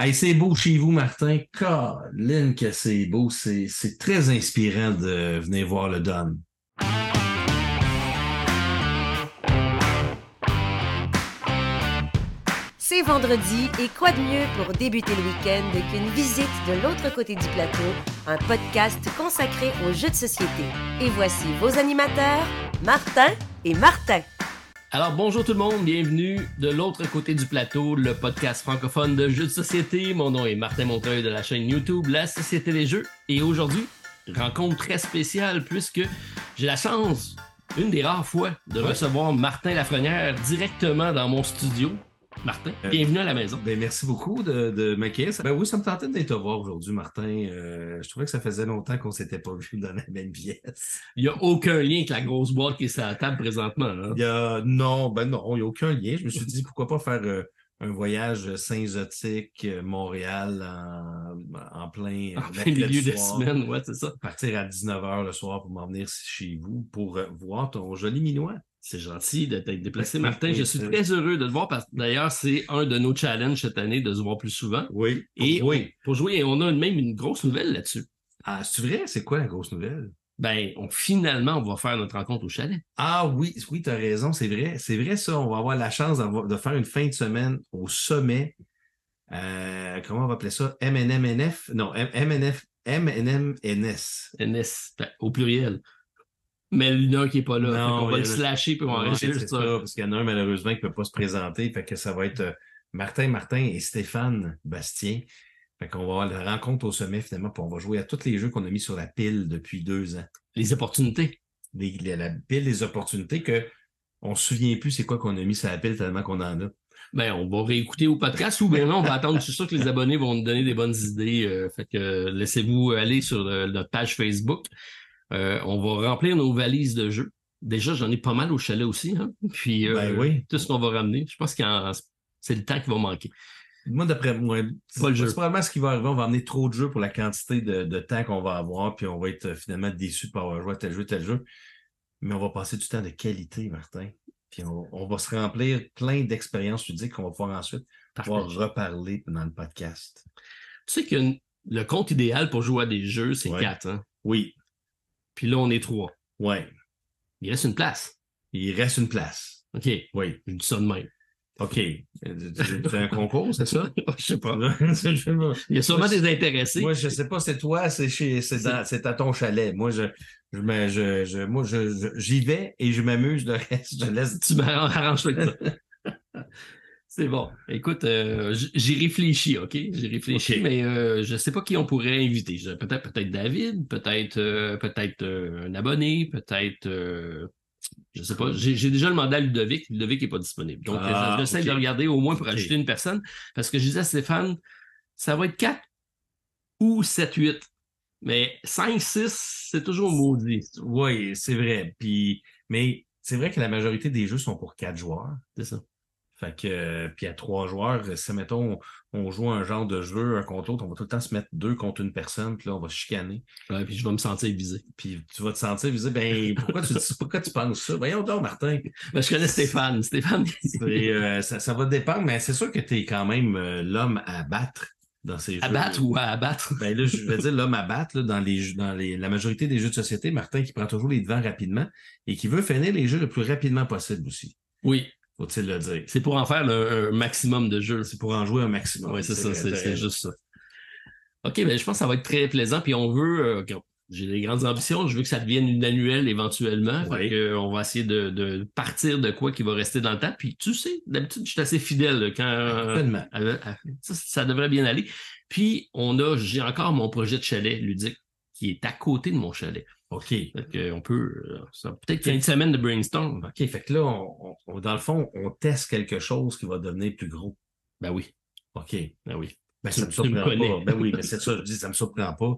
Hey, c'est beau chez vous, Martin. Colin, que c'est beau. C'est, très inspirant de venir voir le Don. C'est vendredi et quoi de mieux pour débuter le week-end qu'une visite de l'autre côté du plateau, un podcast consacré aux jeux de société. Et voici vos animateurs, Martin et Martin. Alors bonjour tout le monde, bienvenue de l'autre côté du plateau, le podcast francophone de jeux de société. Mon nom est Martin Montreuil de la chaîne YouTube La Société des Jeux. Et aujourd'hui, rencontre très spéciale puisque j'ai la chance, une des rares fois, de recevoir Martin Lafrenière directement dans mon studio. Martin, Euh, bienvenue à la maison. Ben, merci beaucoup de, de m'accueillir. Ben oui, ça me tentait de te voir aujourd'hui, Martin. Euh, je trouvais que ça faisait longtemps qu'on s'était pas vu dans la même pièce. Il n'y a aucun lien avec la grosse boîte qui est sur la table présentement. hein? Il y a, non, ben non, il n'y a aucun lien. Je me suis dit, pourquoi pas faire euh, un voyage Saint-Zotique, euh, Montréal, en, en plein, En plein mercredi milieu de soir. semaine, ouais, c'est ça. Partir à 19h le soir pour m'en venir chez vous pour voir ton joli minois. C'est gentil de t'être déplacé, Oui, Martin. Je suis très heureux de te voir parce que d'ailleurs, c'est un de nos challenges cette année de se voir plus souvent. Oui. Et pour jouer, et on a même une grosse nouvelle là-dessus. Ah, c'est vrai? C'est quoi la grosse nouvelle? Ben, on, finalement, on va faire notre rencontre au chalet. Ah oui, oui, tu as raison, c'est vrai. C'est vrai, ça. On va avoir la chance de faire une fin de semaine au sommet. Euh, comment on va appeler ça? MNMNF? Non, MNF, MNMNS. NS, ben, au pluriel. Mais il y en a un qui n'est pas là. Non, qu'on va le slasher puis on va c'est ça. ça, parce qu'il y en a un malheureusement qui ne peut pas se présenter. Fait que ça va être euh, Martin Martin et Stéphane Bastien. Fait qu'on va avoir la rencontre au sommet finalement, puis on va jouer à tous les jeux qu'on a mis sur la pile depuis deux ans. Les opportunités. Les- les- la pile des opportunités que on se souvient plus c'est quoi qu'on a mis sur la pile tellement qu'on en a. Ben, on va réécouter au podcast ou bien non, on va attendre. Je suis sûr que les abonnés vont nous donner des bonnes idées. euh, fait que euh, laissez-vous aller sur euh, notre page Facebook. Euh, on va remplir nos valises de jeux. Déjà, j'en ai pas mal au chalet aussi. Hein? Puis euh, Ben oui. tout ce qu'on va ramener. Je pense que c'est le temps qui va manquer. Moi, d'après moi, c'est Pas probablement ce qui va arriver. On va amener trop de jeux pour la quantité de, de temps qu'on va avoir, puis on va être euh, finalement déçu de pas avoir joué à tel jeu, tel jeu. Mais on va passer du temps de qualité, Martin. Puis on, on va se remplir plein d'expériences ludiques qu'on va pouvoir ensuite pouvoir reparler dans le podcast. Tu sais que le compte idéal pour jouer à des jeux, c'est Ouais. 4. Hein? Oui, Puis là, on est 3. ouais. Il reste une place. Il reste une place. OK. Oui. Je dis ça de même. OK. Euh, tu fais un concours, c'est ça? Je sais pas. Je sais pas. Il y a sûrement Moi, des intéressés. Moi, je sais pas, c'est toi, c'est chez, c'est c'est à ton chalet. Moi, je, je, me- je, je- moi, je, je- j'y vais et je m'amuse. Le reste, je laisse. Tu m'arranges avec ça. C'est bon. Écoute, euh, j'ai réfléchi, OK? J'ai réfléchi, mais euh, je sais pas qui on pourrait inviter. Peut-être peut-être David, peut-être euh, peut-être un abonné, peut-être je sais pas. J'ai déjà demandé à Ludovic. Ludovic n'est pas disponible. Donc, Ah, j'essaie de regarder au moins pour ajouter une personne. Parce que je disais à Stéphane, ça va être 4 ou 7, 8. Mais 5, 6, c'est toujours maudit. Oui, c'est vrai. Puis, mais c'est vrai que la majorité des jeux sont pour quatre joueurs. C'est ça. Fait que, euh, puis à trois joueurs, si mettons, on, on joue un genre de jeu un contre l'autre, on va tout le temps se mettre deux contre une personne, puis là, on va se chicaner. Ouais, puis je vais me sentir visé. Puis tu vas te sentir visé. Ben, pourquoi tu, pourquoi tu penses ça? Voyons donc, Martin. Ben, je connais Stéphane. Stéphane, euh, ça, ça va dépendre, mais c'est sûr que tu es quand même euh, l'homme à battre dans ces jeux. abattre ou à abattre. Ben là, je vais dire l'homme à battre là, dans, les, dans les, la majorité des jeux de société, Martin qui prend toujours les devants rapidement et qui veut finir les jeux le plus rapidement possible aussi. Oui, Faut-il le dire? c'est pour en faire le, un maximum de jeux. C'est pour en jouer un maximum. Oui, c'est ça, c'est juste ça. OK, ben je pense que ça va être très plaisant. Puis on veut, euh, j'ai des grandes ambitions, je veux que ça devienne une annuelle éventuellement. Fait Oui. que, euh, on va essayer de, de partir de quoi qui va rester dans le temps. Puis tu sais, d'habitude, je suis assez fidèle quand euh, ça, ça devrait bien aller. Puis on a, j'ai encore mon projet de chalet ludique qui est à côté de mon chalet. OK. Fait on peut, euh, peut-être fin de semaine de brainstorm. OK. Fait que là, on, on- dans le fond, on teste quelque chose qui va devenir plus gros. Ben oui, OK. ben oui. Ben, Tu- ça me surprend pas. Ben oui, mais c'est ça, je dis, ça me surprend pas.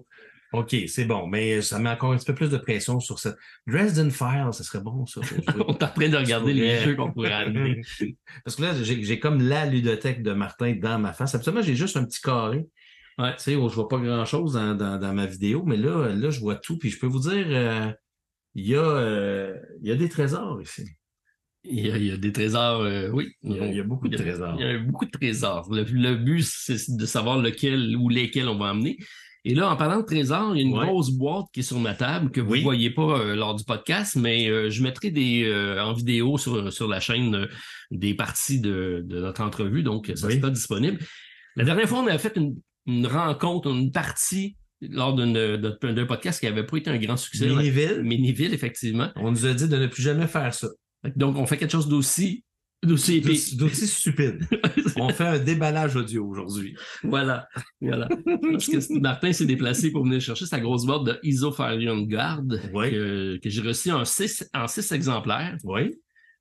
OK, c'est bon, mais ça met encore un petit peu plus de pression sur cette. Dresden File, ça serait bon, ça. on est en train de regarder les jeux qu'on pourrait amener. Parce que là, j'ai comme la ludothèque de Martin dans ma face. Absolument, j'ai juste un petit carré. Ouais. Tu sais, je vois pas grand-chose dans, dans, dans ma vidéo, mais là, là, je vois tout. Puis je peux vous dire, euh, il y, a, euh, y a des trésors ici. Il y, a, il y a des trésors, euh, oui. Il y, a, il y a beaucoup de trésors. Il y a beaucoup de trésors. Le, le but, c'est de savoir lequel ou lesquels on va emmener. Et là, en parlant de trésors, il y a une Ouais. grosse boîte qui est sur ma table que vous ne Oui. voyez pas euh, lors du podcast, mais euh, je mettrai des euh, en vidéo sur, sur la chaîne des parties de, de notre entrevue, donc ça Oui. sera disponible. La dernière fois, on avait fait une, une rencontre, une partie lors d'un podcast qui n'avait pas été un grand succès. Miniville, Miniville, effectivement. on nous a dit de ne plus jamais faire ça. Donc, on fait quelque chose d'aussi d'aussi épique. D'aussi stupide. On fait un déballage audio aujourd'hui. Voilà, voilà. Parce que Martin s'est déplacé pour venir chercher sa grosse boîte de Isofarion Guard Oui. que, que j'ai reçue en six, en six exemplaires. Oui.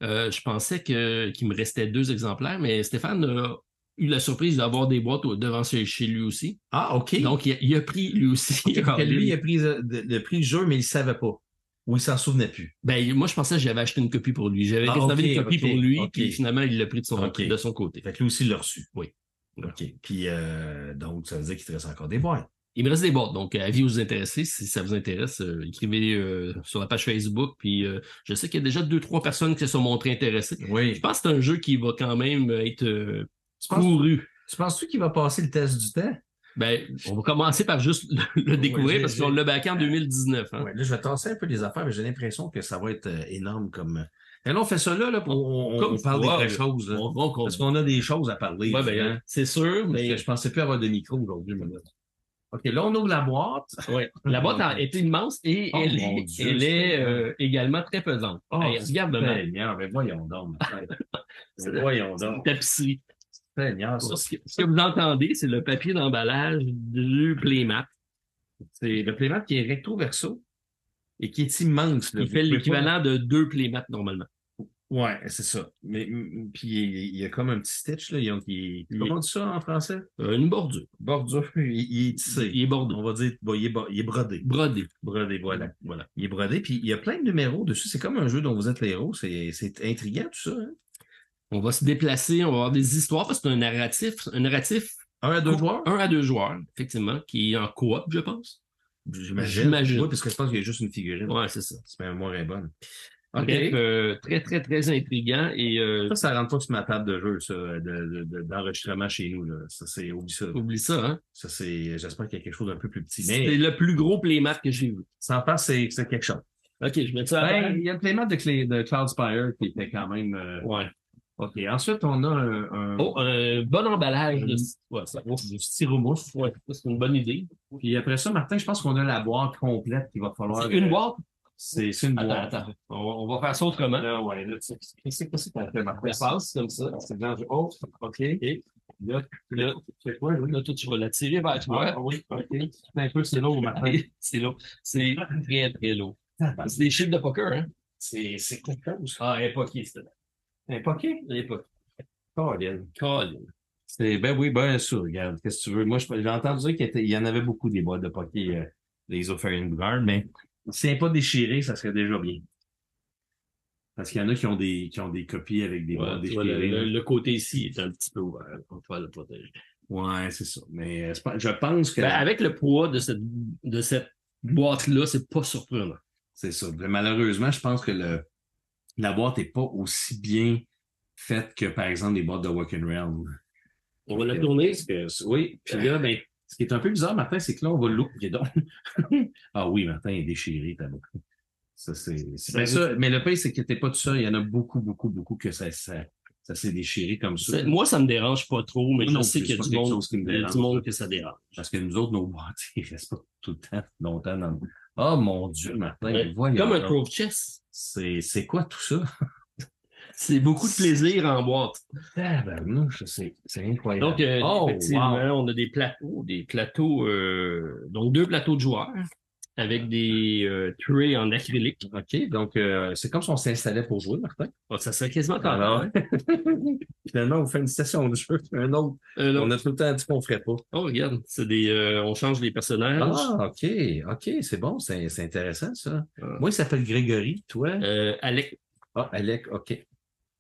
Euh, je pensais que, qu'il me restait deux exemplaires, mais Stéphane a eu la surprise d'avoir des boîtes devant chez, lui aussi. Ah, OK. Donc, il a, il a pris lui aussi. Lui, il a pris euh, le, prix le jeu, mais il ne savait pas. Ou il s'en souvenait plus. Ben, moi, je pensais que j'avais acheté une copie pour lui. J'avais Ah, réservé ok, une copie pour lui, puis finalement, il l'a pris de son, de son côté. Fait que lui aussi, il l'a reçu. Oui. OK. Puis, euh, donc, ça veut dire qu'il te reste encore des boîtes. Il me reste des boîtes, donc avis vous intéresser, si ça vous intéresse, euh, écrivez euh, sur la page Facebook. Puis euh, je sais qu'il y a déjà deux, trois personnes qui se sont montrées intéressées. Je Oui. pense que c'est un jeu qui va quand même être euh, Tu penses- couru. Tu penses-tu qu'il va passer le test du temps? Ben, on va commencer par juste le, le découvrir parce qu'on l'a backé en 2019. Hein. Ouais, là, je vais tasser un peu les affaires, mais j'ai l'impression que ça va être euh, énorme comme. Et là, on fait ça là, là pour, on, on- Comme on parle des vraies choses. là. On Parce qu'on a des choses à parler. Ouais, ben, hein. c'est sûr, Mais mais je pensais plus avoir de micro aujourd'hui. mais là. OK, là, on ouvre la boîte. ouais. la boîte a été immense et Oh, elle est, Dieu, elle est c'est- euh, également très pesante. Oh, Hey, regarde. Seigneur, mais voyons donc. voyons donc. Tapisserie. Seigneur, ça, Ce que, ce que vous entendez, c'est le papier d'emballage du Playmat. c'est le playmat qui est recto-verso et qui est immense. là. Il fait l'équivalent de deux Playmats normalement. Ouais, c'est ça. Mais mm, puis il y a comme un petit stitch là. Il il- Il- Comment on dit ça en français? Euh, une bordure. Bordure. Il, est tissé. Il est bordé. On va dire, bon, il, est, bo- il est brodé. Brodé. Brodé, voilà. voilà. Il est brodé, puis il y a plein de numéros dessus. C'est comme un jeu dont vous êtes les héros. C'est c'est intriguant, tout ça. hein? On va se déplacer, on va avoir des histoires parce que c'est un narratif. Un narratif Un à deux joueurs? un à deux joueurs, effectivement, qui est en coop, je pense. J'imagine. Oui, parce que je pense qu'il y a juste une figurine. Ouais, c'est ça. C'est même moins bonne. OK. Bref, euh, très, très, très intriguant. Et euh, Ça, ça rentre pas sur ma table de jeu, ça, de- de- de- d'enregistrement chez nous. Là. Ça, c'est, oublie ça. oublie ça, hein. Ça, c'est, j'espère qu'il y a quelque chose d'un peu plus petit. C'est Mais le plus gros Playmat que j'ai vu. sans passe, c'est, c'est quelque chose. OK, je mets ça à Ben, il y a le playmat de, de Cloud Spire qui était quand même. euh, Ouais. OK. Ensuite, on a un. un- Oh, un bon emballage de, ouais, ça, du styromousse. ouais, c'est une bonne idée. Puis après ça, Martin, je pense qu'on a la boîte complète qu'il va falloir. C'est une euh, boîte? C'est, une Attends, boîte. attends. On va, on va faire ça autrement. Là, ouais, là, tu sais, qu'est-ce qu'on fait, Martin? Ça passe comme ça. C'est dans le haut. OK. Et Là, là, c'est quoi, là, toi, tu vas la tirer vers toi. Ah, oui, OK. C'est un peu, c'est lourd, Martin. c'est lourd. C'est très, très lourd. C'est des chiffres de poker, hein? C'est, c'est quelque chose. Ah, époqué, c'était. Un poké? Époqué. Colin. Colin. C'est, ben oui, ben sûr, regarde, qu'est-ce que tu veux? Moi, j'ai entendu dire qu'il était- y en avait beaucoup des boîtes de poké, euh, des Opharian Guard, mais si n'est pas déchiré, ça serait déjà bien. Parce qu'il y en a qui ont des, qui ont des copies avec des boîtes vois, le, déchirées. le- côté ici est un petit peu ouvert pour pouvoir le protéger. Ouais, c'est ça. Mais euh, c'est je pense que Ben, avec le poids de cette, de cette boîte-là, c'est pas surprenant. c'est ça. Mais Malheureusement, je pense que le, la boîte n'est pas aussi bien faite que, par exemple, des boîtes de Walk and Realm. On va la tourner. Parce que- oui, puis là, ben, ce qui est un peu bizarre, Martin, c'est que là, on va l'ouvrir. donc. ah oui, Martin est déchiré, t'as beaucoup. Ça, c'est. ben, ça, mais le pire, c'est que t'es pas tout seul. Il y en a beaucoup, beaucoup, beaucoup que ça, ça, ça s'est déchiré comme ça. Moi, ça me dérange pas trop, mais non je sais qu'il y a du monde, qui me il y a dérange. du monde que ça dérange. Parce que nous autres, nos boîtes, ils restent pas tout le temps, longtemps dans le... Oh mon Dieu, Martin, voyons Comme un. Trove Chess. C'est, c'est quoi tout ça? C'est beaucoup de plaisir en boîte. Tabarnouche, c'est, c'est incroyable. Donc, euh, oh, effectivement, wow. on a des plateaux, des plateaux, euh, donc deux plateaux de joueurs avec des euh, trays en acrylique. OK, donc euh, c'est comme si on s'installait pour jouer, Martin. Oh, ça serait quasiment comme Alors, finalement, on fait une station de jeu, un autre. Euh. On a tout le temps dit qu'on ferait pas. Oh, regarde, c'est des, euh, on change les personnages. Ah, OK, OK, c'est bon, c'est, c'est intéressant, ça. Ah. Moi, il s'appelle Grégory, toi? Euh, Alec, Ah, Alec, OK.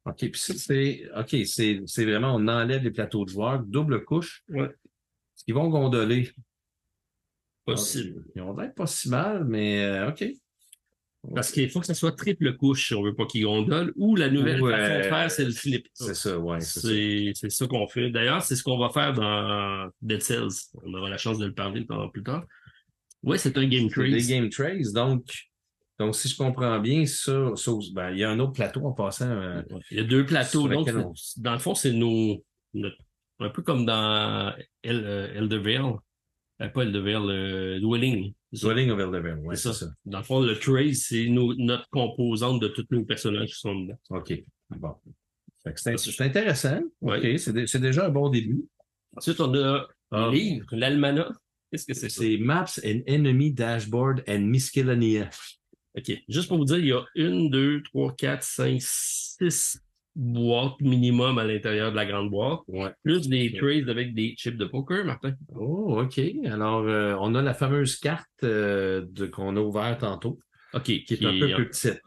OK, puis ça, c'est, OK, c'est, c'est vraiment, on enlève les plateaux de joueurs, double couche. Ouais. Qu'ils vont gondoler. Possible. Ils ont l'air pas si mal, mais euh, OK. Parce qu'il faut que ça soit triple couche si on veut pas qu'il gondole. Ou la nouvelle Ouais. façon de faire, c'est le flip. C'est ça, ouais. c'est ça. Ça qu'on fait. D'ailleurs, c'est ce qu'on va faire dans Dead Cells. On aura la chance de le parler plus tard. Ouais, c'est un game C'est Des trace. game trace. Donc, donc, si je comprends bien, ça, ben, il y a un autre plateau en passant. euh, Il y a deux plateaux. Donc, on- dans le fond, c'est nos, notre- un peu comme dans El, euh, Eldervale. Euh, pas Eldervale, euh, Dwelling. Dwelling of Eldervale, ouais, C'est ça. ça. Dans le fond, le trace, c'est notre composante de tous nos personnages qui sont dedans. OK. Bon. C'est intéressant. Ouais. OK. C'est dé- c'est déjà un bon début. Ensuite, on a Ah. le livre, l'almanach. Qu'est-ce que c'est ça? C'est Maps and Enemy Dashboard and Miscellanea. OK. Juste pour vous dire, il y a une, deux, trois, quatre, cinq, six boîtes minimum à l'intérieur de la grande boîte, Ouais. plus des trays avec des chips de poker, Martin. Oh, OK. Alors, euh, on a la fameuse carte euh, de- qu'on a ouverte tantôt, OK. qui est un peu plus petite.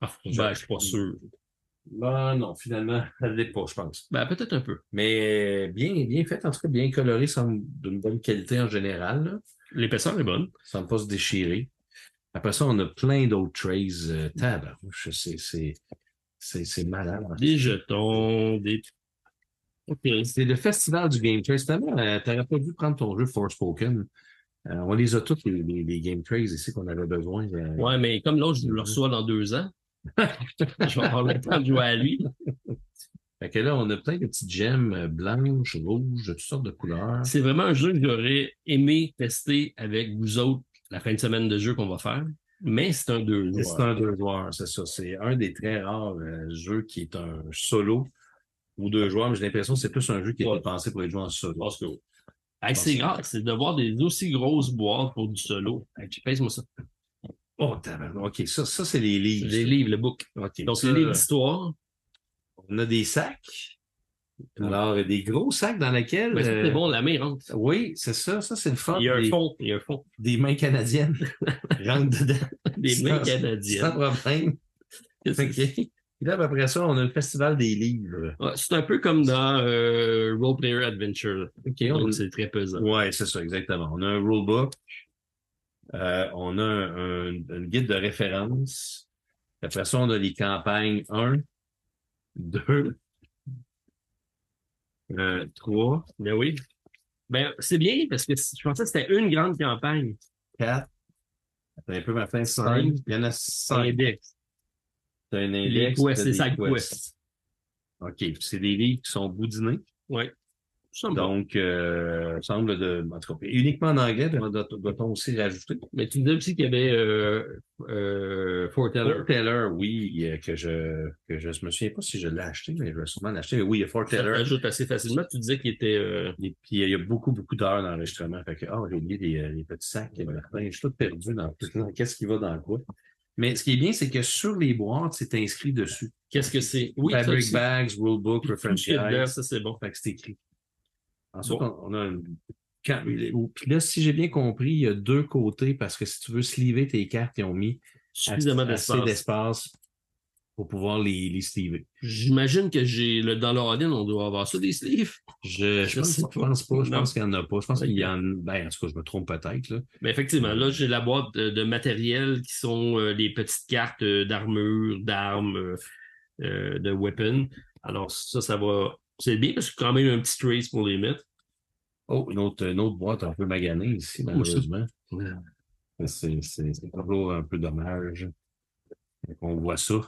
Ah, ben, je suis pas sûr. Ben non, finalement, elle l'est pas, je pense. Ben, peut-être un peu. Mais bien, bien faite, en tout cas, bien colorée, semble d'une bonne qualité en général. L'épaisseur est bonne. Ça ne pas se déchirer. Après ça, on a plein d'autres trays. Euh, tabarouche, c'est, c'est, c'est, c'est malade. Des jetons, des... OK. C'est le festival du Game Trace. Tellement, euh, t'aurais pas dû prendre ton jeu Forspoken. Euh, on les a tous, les, les, les Game Trays ici qu'on avait besoin. euh. Ouais, mais comme l'autre, je le reçois dans deux ans. je vais avoir le temps de jouer à lui. Fait que là, on a plein de petites gemmes euh, blanches, rouges, de toutes sortes de couleurs. C'est vraiment un jeu que j'aurais aimé tester avec vous autres la fin de semaine de jeu qu'on va faire. Mais c'est un deux joueurs. C'est un deux joueurs, c'est ça. C'est un des très rares euh, jeux qui est un solo ou deux joueurs, mais j'ai l'impression que c'est plus un jeu qui a Ouais. pensé pour être joué en solo. Parce que Hey, c'est grave, c'est de voir des aussi grosses boîtes pour du solo. Hey, tu pèses-moi ça. Oh. OK, ça, ça c'est les livres. Les livres, le book. OK. Donc, les livres d'histoire. On a des sacs. Alors, des gros sacs dans lesquels. Mais euh, c'est bon, la main rentre. Oui, c'est ça. Ça, c'est le fun. Il y a un fond. Il y a un fond. des mains canadiennes. Rentre dedans. Des mains canadiennes. Sans problème. OK. Et là, après ça, on a le festival des livres. C'est un peu comme dans euh, Role Player Adventure. OK, on Donc, c'est très pesant. Ouais, c'est ça, exactement. On a un rulebook. Euh, on a un, un- un guide de référence. Après ça, on a les campagnes 1, 2, euh, 3, Ben oui. Ben, c'est bien parce que je pensais que c'était une grande campagne. 4. Attends un peu, Martin, Cinq. 5. Il y en a 5. index. T'as un Les index. quests, t'as c'est ça, quests. quest. OK. C'est des livres qui sont boudinés. Ouais. Me. Donc, euh, semble de, en tout cas, uniquement en anglais, doit- doit- doit-on aussi rajouter? Mais tu disais aussi qu'il y avait euh, euh, Foreteller. Fort Taylor, oui, euh, que je, que je, me souviens pas si je l'ai acheté, mais je vais sûrement l'acheter. Mais oui, il y a Fort Ça Taylor. ajoute assez facilement. Tu disais qu'il était. euh, Et puis, il y a beaucoup, beaucoup d'heures d'enregistrement. Fait que, ah, j'ai oublié les, les petits sacs. Martin. Je suis tout perdu dans, dans qu'est-ce qui va dans quoi. Mais ce qui est bien, c'est que sur les boîtes, c'est inscrit dessus. Qu'est-ce que c'est? Oui, Fabric bags, rulebook, reference guide. ça, c'est bon. Fait que c'est écrit. Ensuite, Bon. on, on a une... Quand, puis là, si j'ai bien compris, il y a deux côtés parce que si tu veux sleever tes cartes, ils ont mis Suffisamment d'espace. pour pouvoir les, les sleever. J'imagine que j'ai le dans l'Oradine, on doit avoir ça, des sleeves. Je, je, pense, sais je pense pas. Je Non. pense qu'il n'y en a pas. Je pense qu'il y en ben, en tout cas, je me trompe peut-être. Mais effectivement, là, j'ai la boîte de, de matériel qui sont euh, les petites cartes euh, d'armure, d'armes, euh, euh, de weapons. Alors, ça, ça va. C'est bien parce que quand même un petit trace pour les mettre. Oh, une autre, une autre boîte un peu maganée ici, malheureusement. C'est toujours un peu dommage qu'on voit ça.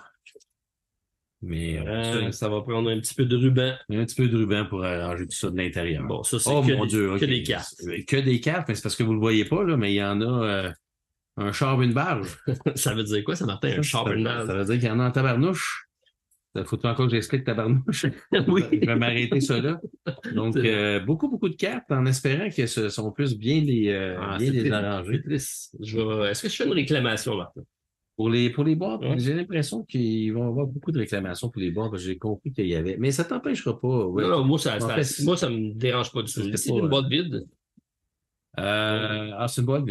Mais euh, Euh, ça, va prendre un petit peu de ruban. un petit peu de ruban pour arranger tout ça de l'intérieur. Bon, ça, c'est oh que, mon des, Dieu, que des cartes. Que des cartes, mais c'est parce que vous ne le voyez pas, là, mais il y en a euh, un char, une barge. ça veut dire quoi, ça, Martin? Un Ça, charbonnage? Ça veut dire qu'il y en a en tabarnouche. Il faut encore que j'explique tabarnouche. oui. Je vais m'arrêter ça là. Donc, euh, beaucoup, beaucoup de cartes en espérant que ce sont plus bien les, euh, Ah, bien les arranger. Est-ce que je fais une réclamation, Martin? Pour les, pour les boîtes, Ouais. j'ai l'impression qu'il va y avoir beaucoup de réclamations pour les boîtes, parce que j'ai compris qu'il y avait. Mais ça t'empêchera pas. ouais. Non, non, moi, ça, ça, fait, moi, ça me dérange pas du tout. C'est une euh, boîte vide. Euh, ah, c'est une boîte.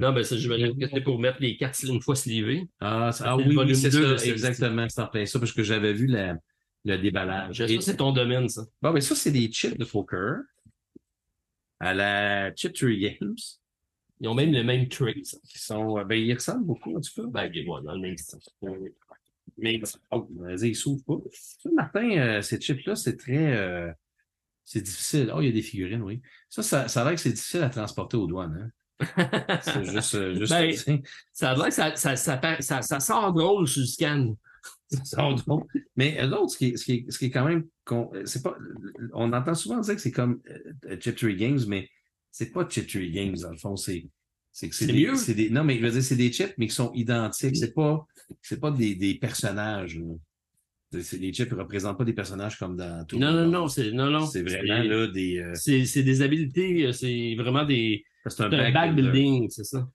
Non, ben, ça, j'imagine que c'est pour mettre les cartes une fois slivées. Ah, ah oui, c'est ça. Exactement. C'est en plein ça, parce que j'avais vu la, le déballage. Ça, Et- c'est ton domaine, ça. Bon, mais ça, c'est des chips de poker à la Chip Tree Games. Ils ont même le même trait. Qui sont, euh, ben, ils ressemblent beaucoup, en tout cas. Ben, ouais, dans le même style. Mais, oh, vas-y, ils s'ouvrent pas. Ça, Martin, euh, ces chips-là, c'est très, euh, c'est difficile. Oh, il y a des figurines, oui. Ça, ça, ça a l'air que c'est difficile à transporter aux douanes, hein. C'est juste, euh, juste, Ben, Ça ça, ça, ça, ça, ça sort drôle sur le scan. ça sent drôle. Mais eux autres, ce qui est, ce qui est, ce qui est quand même, con- c'est pas, on entend souvent dire que c'est comme euh, Chip Tree Games, mais c'est pas Chip Tree Games, dans le fond, c'est, c'est que c'est des, mieux. des, non, mais je veux dire, c'est des chips, mais qui sont identiques. C'est pas, c'est pas des, des personnages, là. Les chips ne représentent pas des personnages comme dans tout. Non, non, non, c'est, non, non. C'est vraiment, là, des, euh, C'est, des habiletés, euh, c'est vraiment des, c'est un back building, c'est ça.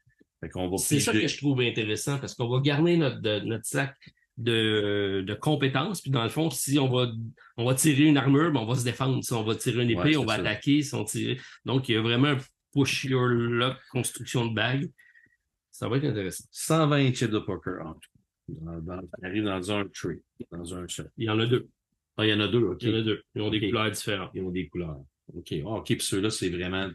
C'est ça que je trouve intéressant parce qu'on va garder notre, de- notre sac de, de compétences. Puis dans le fond, si on va, on va tirer une armure, ben on va se défendre. Si on va tirer une épée, Ouais, on va ça. attaquer. Si on tire... Donc, il y a vraiment un push your luck construction de bague. Ça va être intéressant. 120 chips de poker en tout. Dans, dans, on arrive dans un tree, dans un. Il y en a deux. Ah, il y en a deux, OK. Il y en a deux. Ils ont des couleurs différentes. Ils ont des couleurs. OK. Ah, OK, puis ceux-là, c'est vraiment.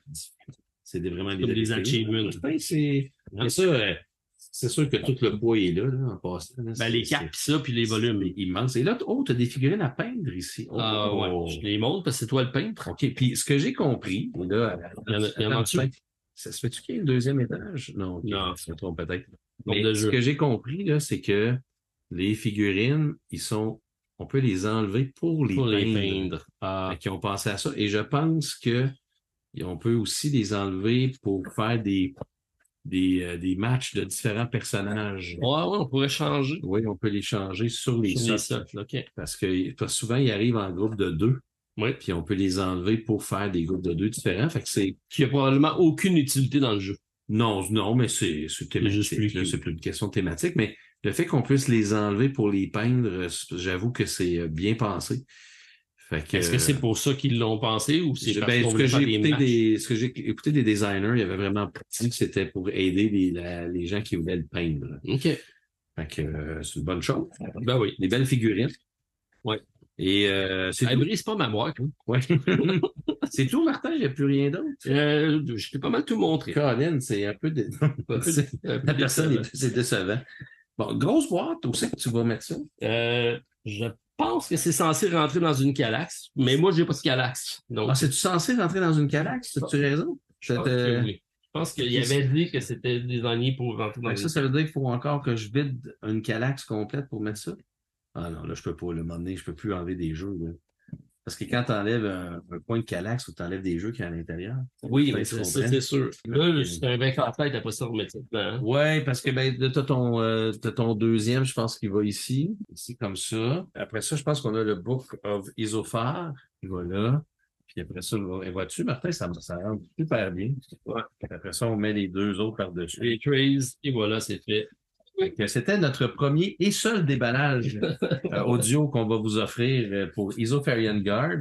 C'est des, vraiment des belles achievements. Ben, c'est. Ça, euh, c'est sûr que tout le poids est là, là, en passant. là. Ben, les cartes, pis ça, puis les volumes. C'est immense. Et là, oh, tu as des figurines à peindre ici. Oh, Ah ouais, oh. je les montre parce que c'est toi le peintre. OK. Puis ce que j'ai compris, là, Il y en a- il y en a en attends, dessous. peut-être, ça se fait-tu qu'il y a un deuxième étage? Non, Non. je me trompe peut-être. Nombre Mais de ce que j'ai compris, là, c'est que les figurines, ils sont, on peut les enlever pour les Pour les peindre. Ah, qu'ils ont pensé à ça. Et je pense que on peut aussi les enlever pour faire des, des, euh, des matchs de différents personnages. ouais, ouais, on pourrait changer. Oui, on peut les changer sur les Sur les que parce que souvent, ils arrivent en groupe de deux. Oui. Puis on peut les enlever pour faire des groupes de deux différents. Fait que c'est. Qui a probablement aucune utilité dans le jeu. Non, non, mais c'est c'est thématique. C'est plus une question thématique. Mais le fait qu'on puisse les enlever pour les peindre, euh, j'avoue que c'est euh, bien pensé. Est-ce que c'est pour ça qu'ils l'ont pensé ou c'est ben, ce que j'ai écouté des, ce que j'ai écouté des designers, il y avait vraiment dit que c'était pour aider les, la- les gens qui voulaient le peindre. OK. Fait que euh, c'est une bonne chose. Ben oui. Des belles figurines. Ouais. Et euh, c'est Elle tout. brise pas ma boîte. hein. Ouais. c'est tout, Martin, il n'y a plus rien d'autre? Euh, je t'ai pas mal tout montré. Colin, c'est un peu La personne est c'est décevant. Bon, grosse boîte, où c'est que tu vas mettre ça? Euh, je pense que c'est censé rentrer dans une calax, mais moi, j'ai pas de calax. Donc, Ah, c'est-tu censé rentrer dans une calaxe? As-tu raison? je pense oui. Je pense qu'il avait dit que c'était désigné pour rentrer dans que une ça, ça veut dire qu'il faut encore que je vide une calaxe complète pour mettre ça? Ah non, là, je peux pas. Le moment donné, je peux plus enlever des jeux. là. Parce que quand tu enlèves un, un coin de calaxe ou tu enlèves des jeux qui sont à l'intérieur. Oui, c'est sûr. Là, c'est un en tête après ça, remettre ça dedans. Ouais, parce que ben, tu as ton, euh, t'as ton deuxième, je pense qu'il va ici. Ici, comme ça. Après ça, je pense qu'on a le Book of Isophar. Il va là. Puis après ça, et vois-tu, Martin, ça, ça rentre super bien. Ouais. Après ça, on met les deux autres par-dessus. Les et voilà, c'est fait. C'était notre premier et seul déballage euh, audio qu'on va vous offrir euh, pour Isofarian Guard.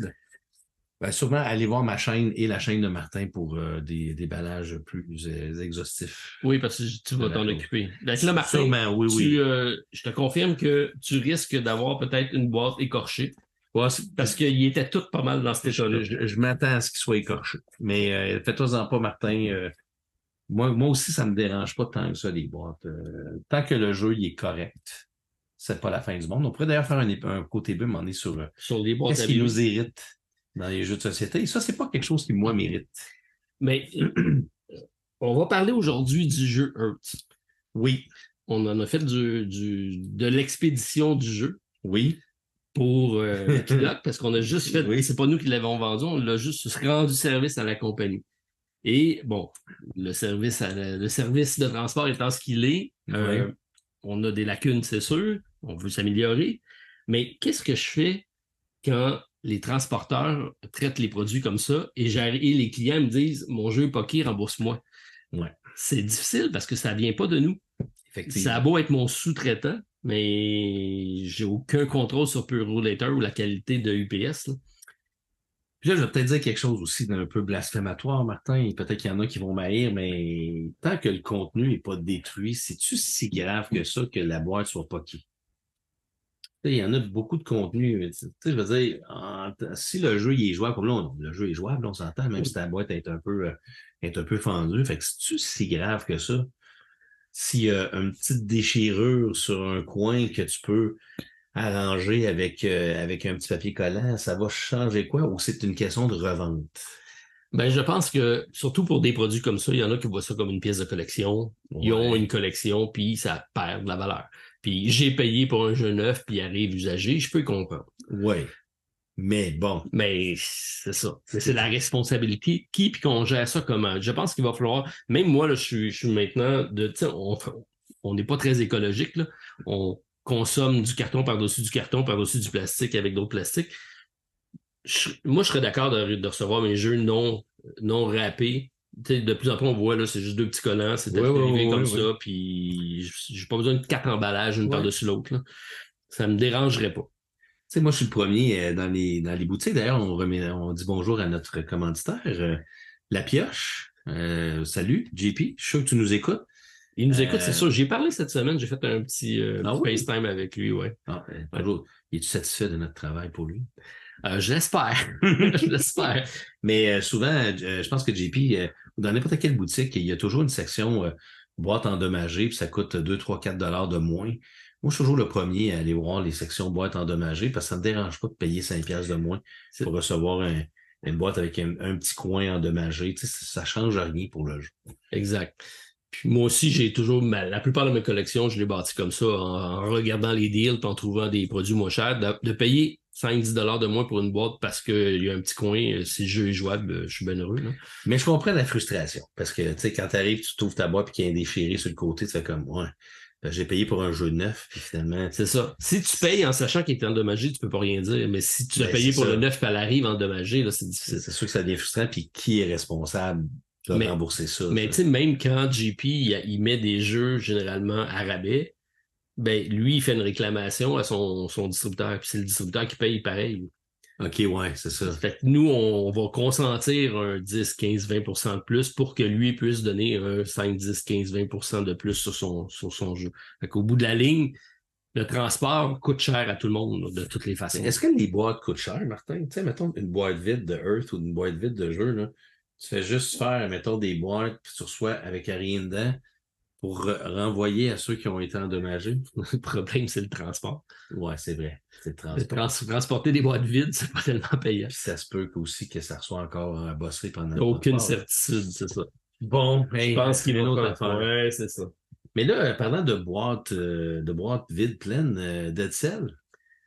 Ben, sûrement, allez voir ma chaîne et la chaîne de Martin pour euh, des déballages plus euh, exhaustifs. Oui, parce que tu vas t'en occuper. Donc là, Martin, Sûrement, oui, oui. tu, je te confirme que tu risques d'avoir peut-être une boîte écorchée Ouais, parce qu'il était tout pas mal dans cet état-là. je, je- je m'attends à ce qu'il soit écorché. Mais faites-en pas, Martin. Moi, moi aussi, ça me dérange pas tant que ça, les boîtes. Euh, tant que le jeu il est correct, c'est pas la fin du monde. On pourrait d'ailleurs faire un, un côté B, mais on est sur euh, Sur les boîtes qu'est-ce à qui nous irrite dans les jeux de société? Et ça, c'est pas quelque chose qui, moi, mérite. Mais on va parler aujourd'hui du jeu Earth. Oui, On en a fait du, du, de l'expédition du jeu oui. pour euh, le pilote parce qu'on a juste fait, Oui. c'est pas nous qui l'avons vendu, on l'a juste rendu service à la compagnie. Et bon, le service, à la- le service de transport étant ce qu'il est, euh, on a des lacunes, c'est sûr, on veut s'améliorer. Mais qu'est-ce que je fais quand les transporteurs traitent les produits comme ça et, les clients me disent mon jeu qui, rembourse-moi. Ouais. C'est difficile parce que ça vient pas de nous. Effectivement. Ça a beau être mon sous-traitant, mais j'ai aucun contrôle sur Pure Roulator ou la qualité de UPS. là. Là, je vais peut-être dire quelque chose aussi d'un peu blasphématoire, Martin. Peut-être qu'il y en a qui vont m'haïr, mais tant que le contenu n'est pas détruit, c'est-tu si grave que ça que la boîte soit qui? il y en a beaucoup de contenu. Je veux dire, si le jeu est jouable, comme on- le jeu est jouable, on s'entend, même si ta boîte est un peu, euh, est un peu fendue. Fait que c'est-tu si grave que ça? S'il y a une petite déchirure sur un coin que tu peux arranger avec, euh, avec un petit papier collant, ça va changer quoi? Ou c'est une question de revente? Ben, je pense que, surtout pour des produits comme ça, il y en a qui voient ça comme une pièce de collection. Ils ont une collection, puis ça perd de la valeur. Puis j'ai payé pour un jeu neuf, puis il arrive usagé, je peux comprendre. Oui. Mais bon. Mais c'est ça. C'est la responsabilité qui, puis qu'on gère ça comment. Je pense qu'il va falloir, même moi, là, je suis, je suis maintenant de, on n'est pas très écologique, là. On consomme du carton par-dessus du carton, par-dessus du plastique avec d'autres plastiques. Je- moi, je serais d'accord de, de recevoir mes jeux non, non râpés. De plus en plus, on voit, là, c'est juste deux petits collants, c'est ouais, comme ça, puis j'ai pas besoin de quatre emballages, une par-dessus l'autre. Ça me dérangerait pas. Tu sais, moi, je suis le premier euh, dans les, dans les boutiques. D'ailleurs, on, remet, on dit bonjour à notre commanditaire, euh, La Pioche. Euh, salut, JP. Je suis sûr que tu nous écoutes. Il nous Euh, écoute, c'est sûr. J'ai parlé cette semaine, j'ai fait un petit, euh, Ah oui? FaceTime avec lui, ouais. Ah, euh, toujours. Es-tu satisfait de notre travail pour lui? Euh, je l'espère. je l'espère. Mais euh, souvent, euh, je pense que JP, euh, dans n'importe quelle boutique, il y a toujours une section euh, boîte endommagée, puis ça coûte 2, 3, 4 dollars de moins. Moi, je suis toujours le premier à aller voir les sections boîtes endommagées parce que ça ne me dérange pas de payer 5 piastres de moins pour recevoir un- une boîte avec un, un petit coin endommagé. Tu sais, ça ne change rien pour le jeu. Exact. Puis moi aussi, j'ai toujours, la plupart de mes collections, je les bâtis comme ça, en, en regardant les deals, puis en trouvant des produits moins chers, de, de payer 5-10 dollars de moins pour une boîte parce qu'il y a un petit coin, euh, si le jeu est jouable, euh, je suis bien heureux. là. Mais je comprends la frustration parce que, tu sais, quand tu arrives, tu trouves ta boîte et qu'il y a un déchiré sur le côté, tu fais comme, ouais, ben, j'ai payé pour un jeu neuf, puis finalement, C'est ça. Si tu payes en sachant qu'il est endommagé, tu peux pas rien dire. Mais si tu as Ben, payé pour ça. le neuf, puis elle arrive endommagée, là, c'est difficile. c'est sûr que ça devient frustrant. Puis qui est responsable de Mais- rembourser ça? Mais tu sais, même quand JP il, il met des jeux généralement à rabais, ben lui, il fait une réclamation à son, son distributeur. Puis c'est le distributeur qui paye pareil. OK, ouais, c'est ça. Fait que nous, on va consentir un 10, 15, 20 de plus pour que lui puisse donner un 5, 10, 15, 20 de plus sur son, sur son jeu. Fait qu'au bout de la ligne, le transport coûte cher à tout le monde, de toutes les façons. Est-ce que les boîtes coûtent cher, Martin? Tu sais, mettons une boîte vide de Earth ou une boîte vide de jeu, là. Tu fais juste faire, mettons, des boîtes, puis tu reçois avec rien dedans pour re- renvoyer à ceux qui ont été endommagés. Le problème, c'est le transport. Ouais, c'est vrai. C'est le transport. trans- transporter des boîtes vides, c'est pas tellement payant. Puis ça se peut aussi que ça reçoit encore en bosserie pendant le Aucune certitude, c'est ça. Bon, Je pense qu'il est autre affaire. Ouais, c'est ça. Mais là, parlant de boîtes, euh, de boîtes vides pleines euh,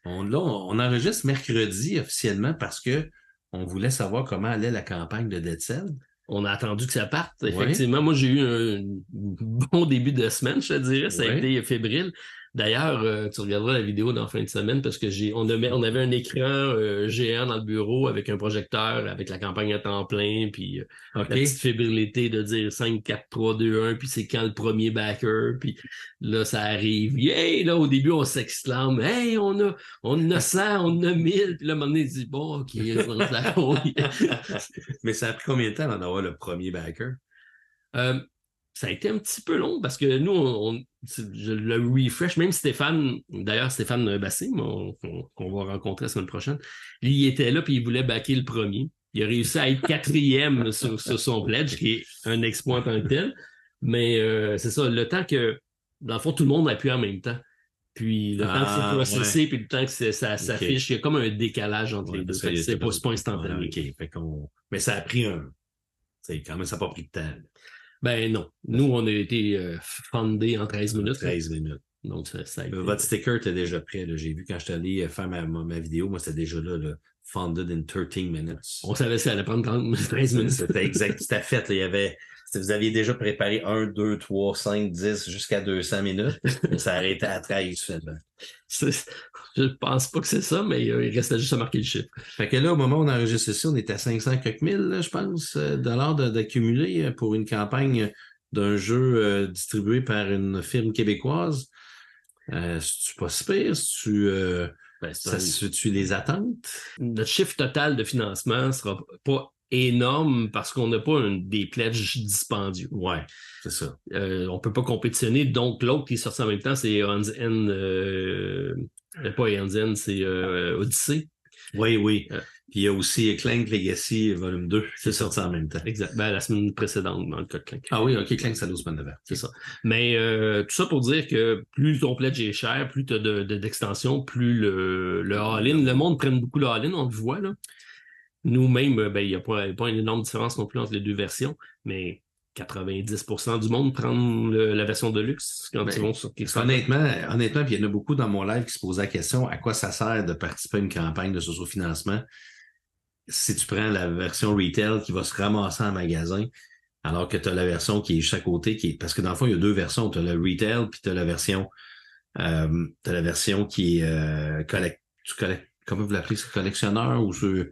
on, là, on, on enregistre mercredi officiellement parce que on voulait savoir comment allait la campagne de Dead Cell. On a attendu que ça parte. Effectivement, moi, j'ai eu un bon début de semaine, je te dirais. Ça a été fébrile. D'ailleurs, euh, tu regarderas la vidéo dans la fin de semaine parce que j'ai, on, avait, on avait un écran euh, géant dans le bureau avec un projecteur, avec la campagne à temps plein, puis euh, OK. la petite fébrilité de dire 5, 4, 3, 2, 1, puis c'est quand le premier backer, puis là, ça arrive. Hey, là, au début, on s'exclame, hey, on a, on a 100, on a 1000, puis là, à un moment donné, il dit, bon, OK, la. Mais ça a pris combien de temps d'en avoir le premier backer? Ça a été un petit peu long parce que nous, on, on- c'est- je le refresh, même Stéphane, d'ailleurs Stéphane Bassé, qu'on va rencontrer la semaine prochaine, il était là puis il voulait backer le premier. Il a réussi à être quatrième sur, sur son pledge, qui est un exploit en tant que tel. Mais euh, c'est ça, le temps que, dans le fond, tout le monde appuie en même temps. Puis le temps que Ah, c'est processé, puis le temps que ça s'affiche, il y a comme un décalage entre Ouais, les deux. C'est pas, pas Ouais, instantané. OK. Fait qu'on... Mais ça a pris un. Quand même, ça n'a pas pris de temps. Ben non. Nous, on a été euh, fundés en 13 minutes. 13 minutes. Donc, ça, ça a été- Votre sticker était déjà prêt. J'ai vu quand je suis allé faire ma, ma, ma vidéo, moi, c'était déjà là, là, Funded in 13 minutes. On savait que ça allait prendre 30, 13 minutes. C'était exact, c'était fait. là. Il y avait, c'était- vous aviez déjà préparé 1, 2, 3, 5, 10 jusqu'à 200 minutes. Ça arrêtait à 13 finalement. C'est- Je pense pas que c'est ça, mais euh, il restait juste à marquer le chiffre. Fait que là, au moment où on enregistre ici, on est à 500 quelques mille, là, je pense, euh, dollars d'accumuler euh, pour une campagne d'un jeu euh, distribué par une firme québécoise. Euh, C'est-tu pas si pire? tu euh, Ben, ça un- suit les attentes? Notre chiffre total de financement sera pas énorme parce qu'on n'a pas un- des pledges dispendieux. Ouais, c'est ça. Euh, on peut pas compétitionner. Donc, l'autre qui est sorti en même temps, c'est Hans N euh, Euh, Pas Indian, c'est euh, Odyssey. Oui, oui. Puis il y a aussi Clank Legacy Volume 2 qui est sorti en même temps. Exact. Ben, la semaine précédente, dans le cas de Clank. Ah oui, OK, Clank, ça deux semaines d'avant. C'est ça. Mais euh, tout ça pour dire que plus ton pledge est cher, plus tu as de, de- d'extensions, plus le, le all-in, le monde prenne beaucoup le all-in, on le voit. là. Nous-mêmes, euh, ben, il n'y a pas, pas une énorme différence non plus entre les deux versions, mais 90% du monde prend le- la version de luxe quand Ben, ils vont sur qu'honnêtement, honnêtement, puis il y en a beaucoup dans mon live qui se posaient la question à quoi ça sert de participer à une campagne de sociofinancement si tu prends la version retail qui va se ramasser en magasin, alors que tu as la version qui est juste à côté, qui est. Parce que dans le fond, il y a deux versions. Tu as le retail, puis tu as la version. Euh, la version qui est euh, collect... tu collect- Comment vous l'appelez? Collectionneur ou c'est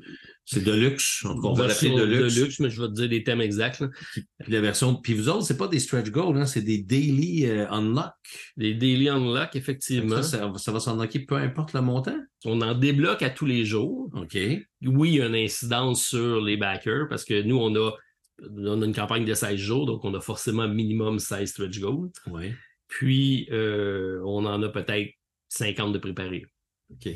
c'est de luxe? En tout cas, on va l'appeler Version de luxe. mais je vais te dire les thèmes exacts. là. Puis la version. Puis vous autres, c'est pas des stretch goals, hein, c'est des daily euh, unlock. Les Daily Unlock, Ça, effectivement. ça, ça va s'en unlocker peu importe le montant? On en débloque à tous les jours. OK. oui, il y a une incidence sur les backers parce que nous, on a, on a une campagne de 16 jours, donc on a forcément minimum 16 stretch goals. Oui. Puis, euh, on en a peut-être 50 de préparés. OK.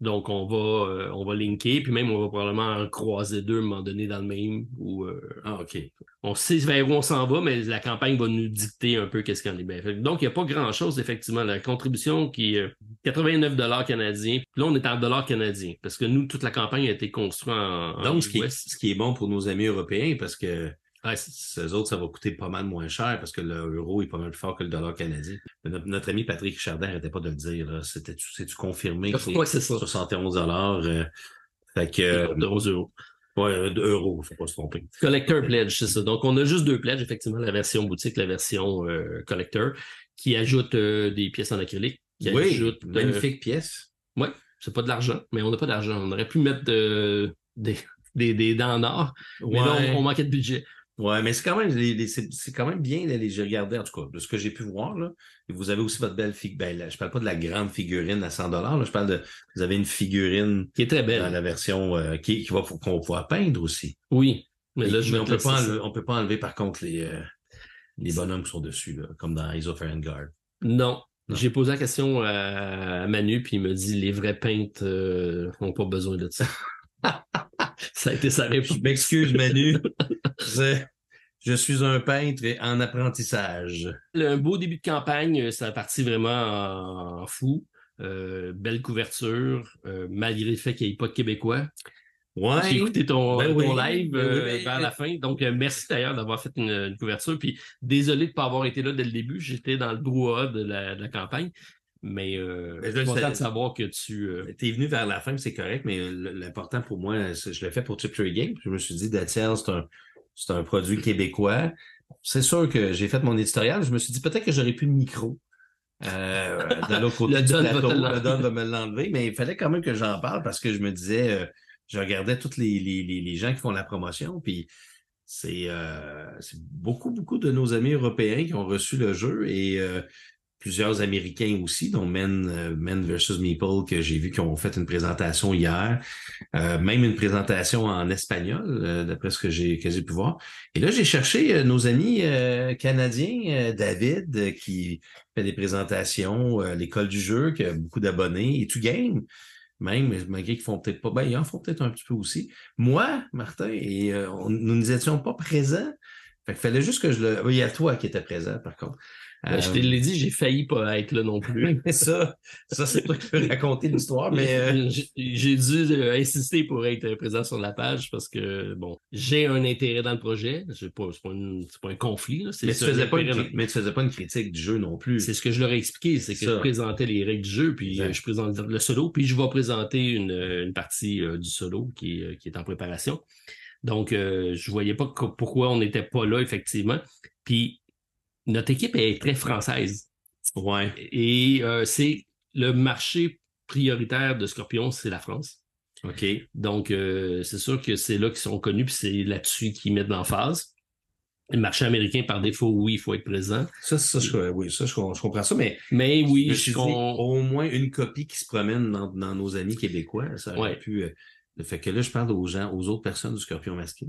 Donc, on va, euh, on va linker, puis même, on va probablement en croiser deux à un moment donné dans le même. Où, euh, Ah, OK. on sait vers où on s'en va, mais la campagne va nous dicter un peu qu'est-ce qu'on est bien fait. Donc, il n'y a pas grand-chose, effectivement. La contribution qui est euh, 89 canadiens. Puis là, on est en dollars canadiens parce que nous, toute la campagne a été construite en, en Donc, ce qui, est, US. ce qui est bon pour nos amis européens, parce que Ces autres, ça va coûter pas mal moins cher parce que l'euro est pas mal plus fort que le dollar canadien. Mais Notre, notre ami Patrick Chardin n'arrêtait pas de le dire. là. C'était, c'est-tu confirmé que c'est Ouais, c'est ça. 71 dollars? euh, fait que, euh, Euros, euros. ouais, euh, euros, faut pas se tromper. Collector Pledge, c'est ça. Donc, on a juste deux pledges, effectivement, la version boutique, la version euh, collector, qui ajoute euh, des pièces en acrylique. Qui Oui, ajoute, magnifique pièce. ouais, c'est pas de l'argent, mais on n'a pas d'argent. On aurait pu mettre des, des, des dents en or, mais là, on, on manquait de budget. Ouais, mais c'est quand même, les- les- c'est c'est quand même bien, là, les, j'ai regardé, en tout cas, de ce que j'ai pu voir, là. Et vous avez aussi votre belle figurine. Ben, là, je parle pas de la grande figurine à 100 dollars, je parle de, vous avez une figurine Qui est très belle. dans la version, euh, qui, qui va, qu'on va pouvoir peindre aussi. Oui. Mais là, Mais je vais on peut pas enlever, on peut pas enlever, par contre, les, euh, les bonhommes qui sont dessus, là, comme dans Eyes of Guard. Non. Non. J'ai posé la question à, à Manu, puis il me dit les vrais peintres euh, n'ont pas besoin de ça. ça a été sa réponse. Je m'excuse, Manu. je, je suis un peintre en apprentissage. Le- Un beau début de campagne, euh, ça a parti vraiment en, en fou. Euh, belle couverture, euh, malgré le fait qu'il n'y ait pas de Québécois. Ouais. J'ai écouté ton, Ben ton oui, live ben euh, oui, ben- vers la fin. Donc, euh, merci d'ailleurs d'avoir fait une, une couverture. Puis, désolé de ne pas avoir été là dès le début. J'étais dans le brouhaha de la, de la campagne. Mais euh, je suis content de savoir que tu... euh, T'es venu vers la fin, c'est correct, mais l'important pour moi, je l'ai fait pour Chip Game. Je me suis dit, Datiel, c'est un, c'est un produit québécois. C'est sûr que j'ai fait mon éditorial. Je me suis dit, peut-être que j'aurais plus de micro. Euh, de l'autre côté Le du Don va te plateau, l'enlever. le Don va me l'enlever, mais il fallait quand même que j'en parle parce que je me disais, euh, je regardais tous les, les, les, les gens qui font la promotion, puis c'est euh, c'est beaucoup, beaucoup de nos amis européens qui ont reçu le jeu et euh, plusieurs Américains aussi, dont Men, euh, Men versus Meeple, que j'ai vu qui ont fait une présentation hier, Euh, même une présentation en espagnol, euh, d'après ce que j'ai pu voir. Et là, j'ai cherché euh, nos amis euh, canadiens, euh, David, qui fait des présentations, l'école du jeu, qui a beaucoup d'abonnés, et tout game. Même, malgré qu'ils font peut-être pas, ben, ils en font peut-être un petit peu aussi. Moi, Martin, et on- nous n'étions pas présents. Fait qu'il fallait juste que je le. Il y a toi qui étais présent, par contre. Ben, je Euh, te l'ai dit, j'ai failli pas être là non plus. ça, ça c'est toi qui peux raconter l'histoire, mais euh, J'ai- dû euh, insister pour être présent sur la page parce que, bon, j'ai un intérêt dans le projet. C'est pas, pas, une- c'est pas un conflit. là. Mais tu faisais pas une, mais tu faisais pas une critique du jeu non plus. C'est ce que je leur ai expliqué, c'est que Ça. je présentais les règles du jeu, puis euh, je présente le solo, puis je vais présenter une, une partie euh, du solo qui, est- euh, qui est en préparation. Donc, euh, je voyais pas pourquoi on n'était pas là, effectivement. Puis, notre équipe est très française. Ouais. Et euh, c'est le marché prioritaire de Scorpion, c'est la France. OK. Donc, euh, c'est sûr que c'est là qu'ils sont connus, puis c'est là-dessus qu'ils mettent l'emphase. Le marché américain, par défaut, oui, il faut être présent. Ça, ça, je, oui, ça, je, je comprends ça, mais Mais oui, je je au moins une copie qui se promène dans, dans nos amis québécois, ça aurait Ouais. pu. euh, le fait que là, je parle aux gens, aux autres personnes du Scorpion masqué.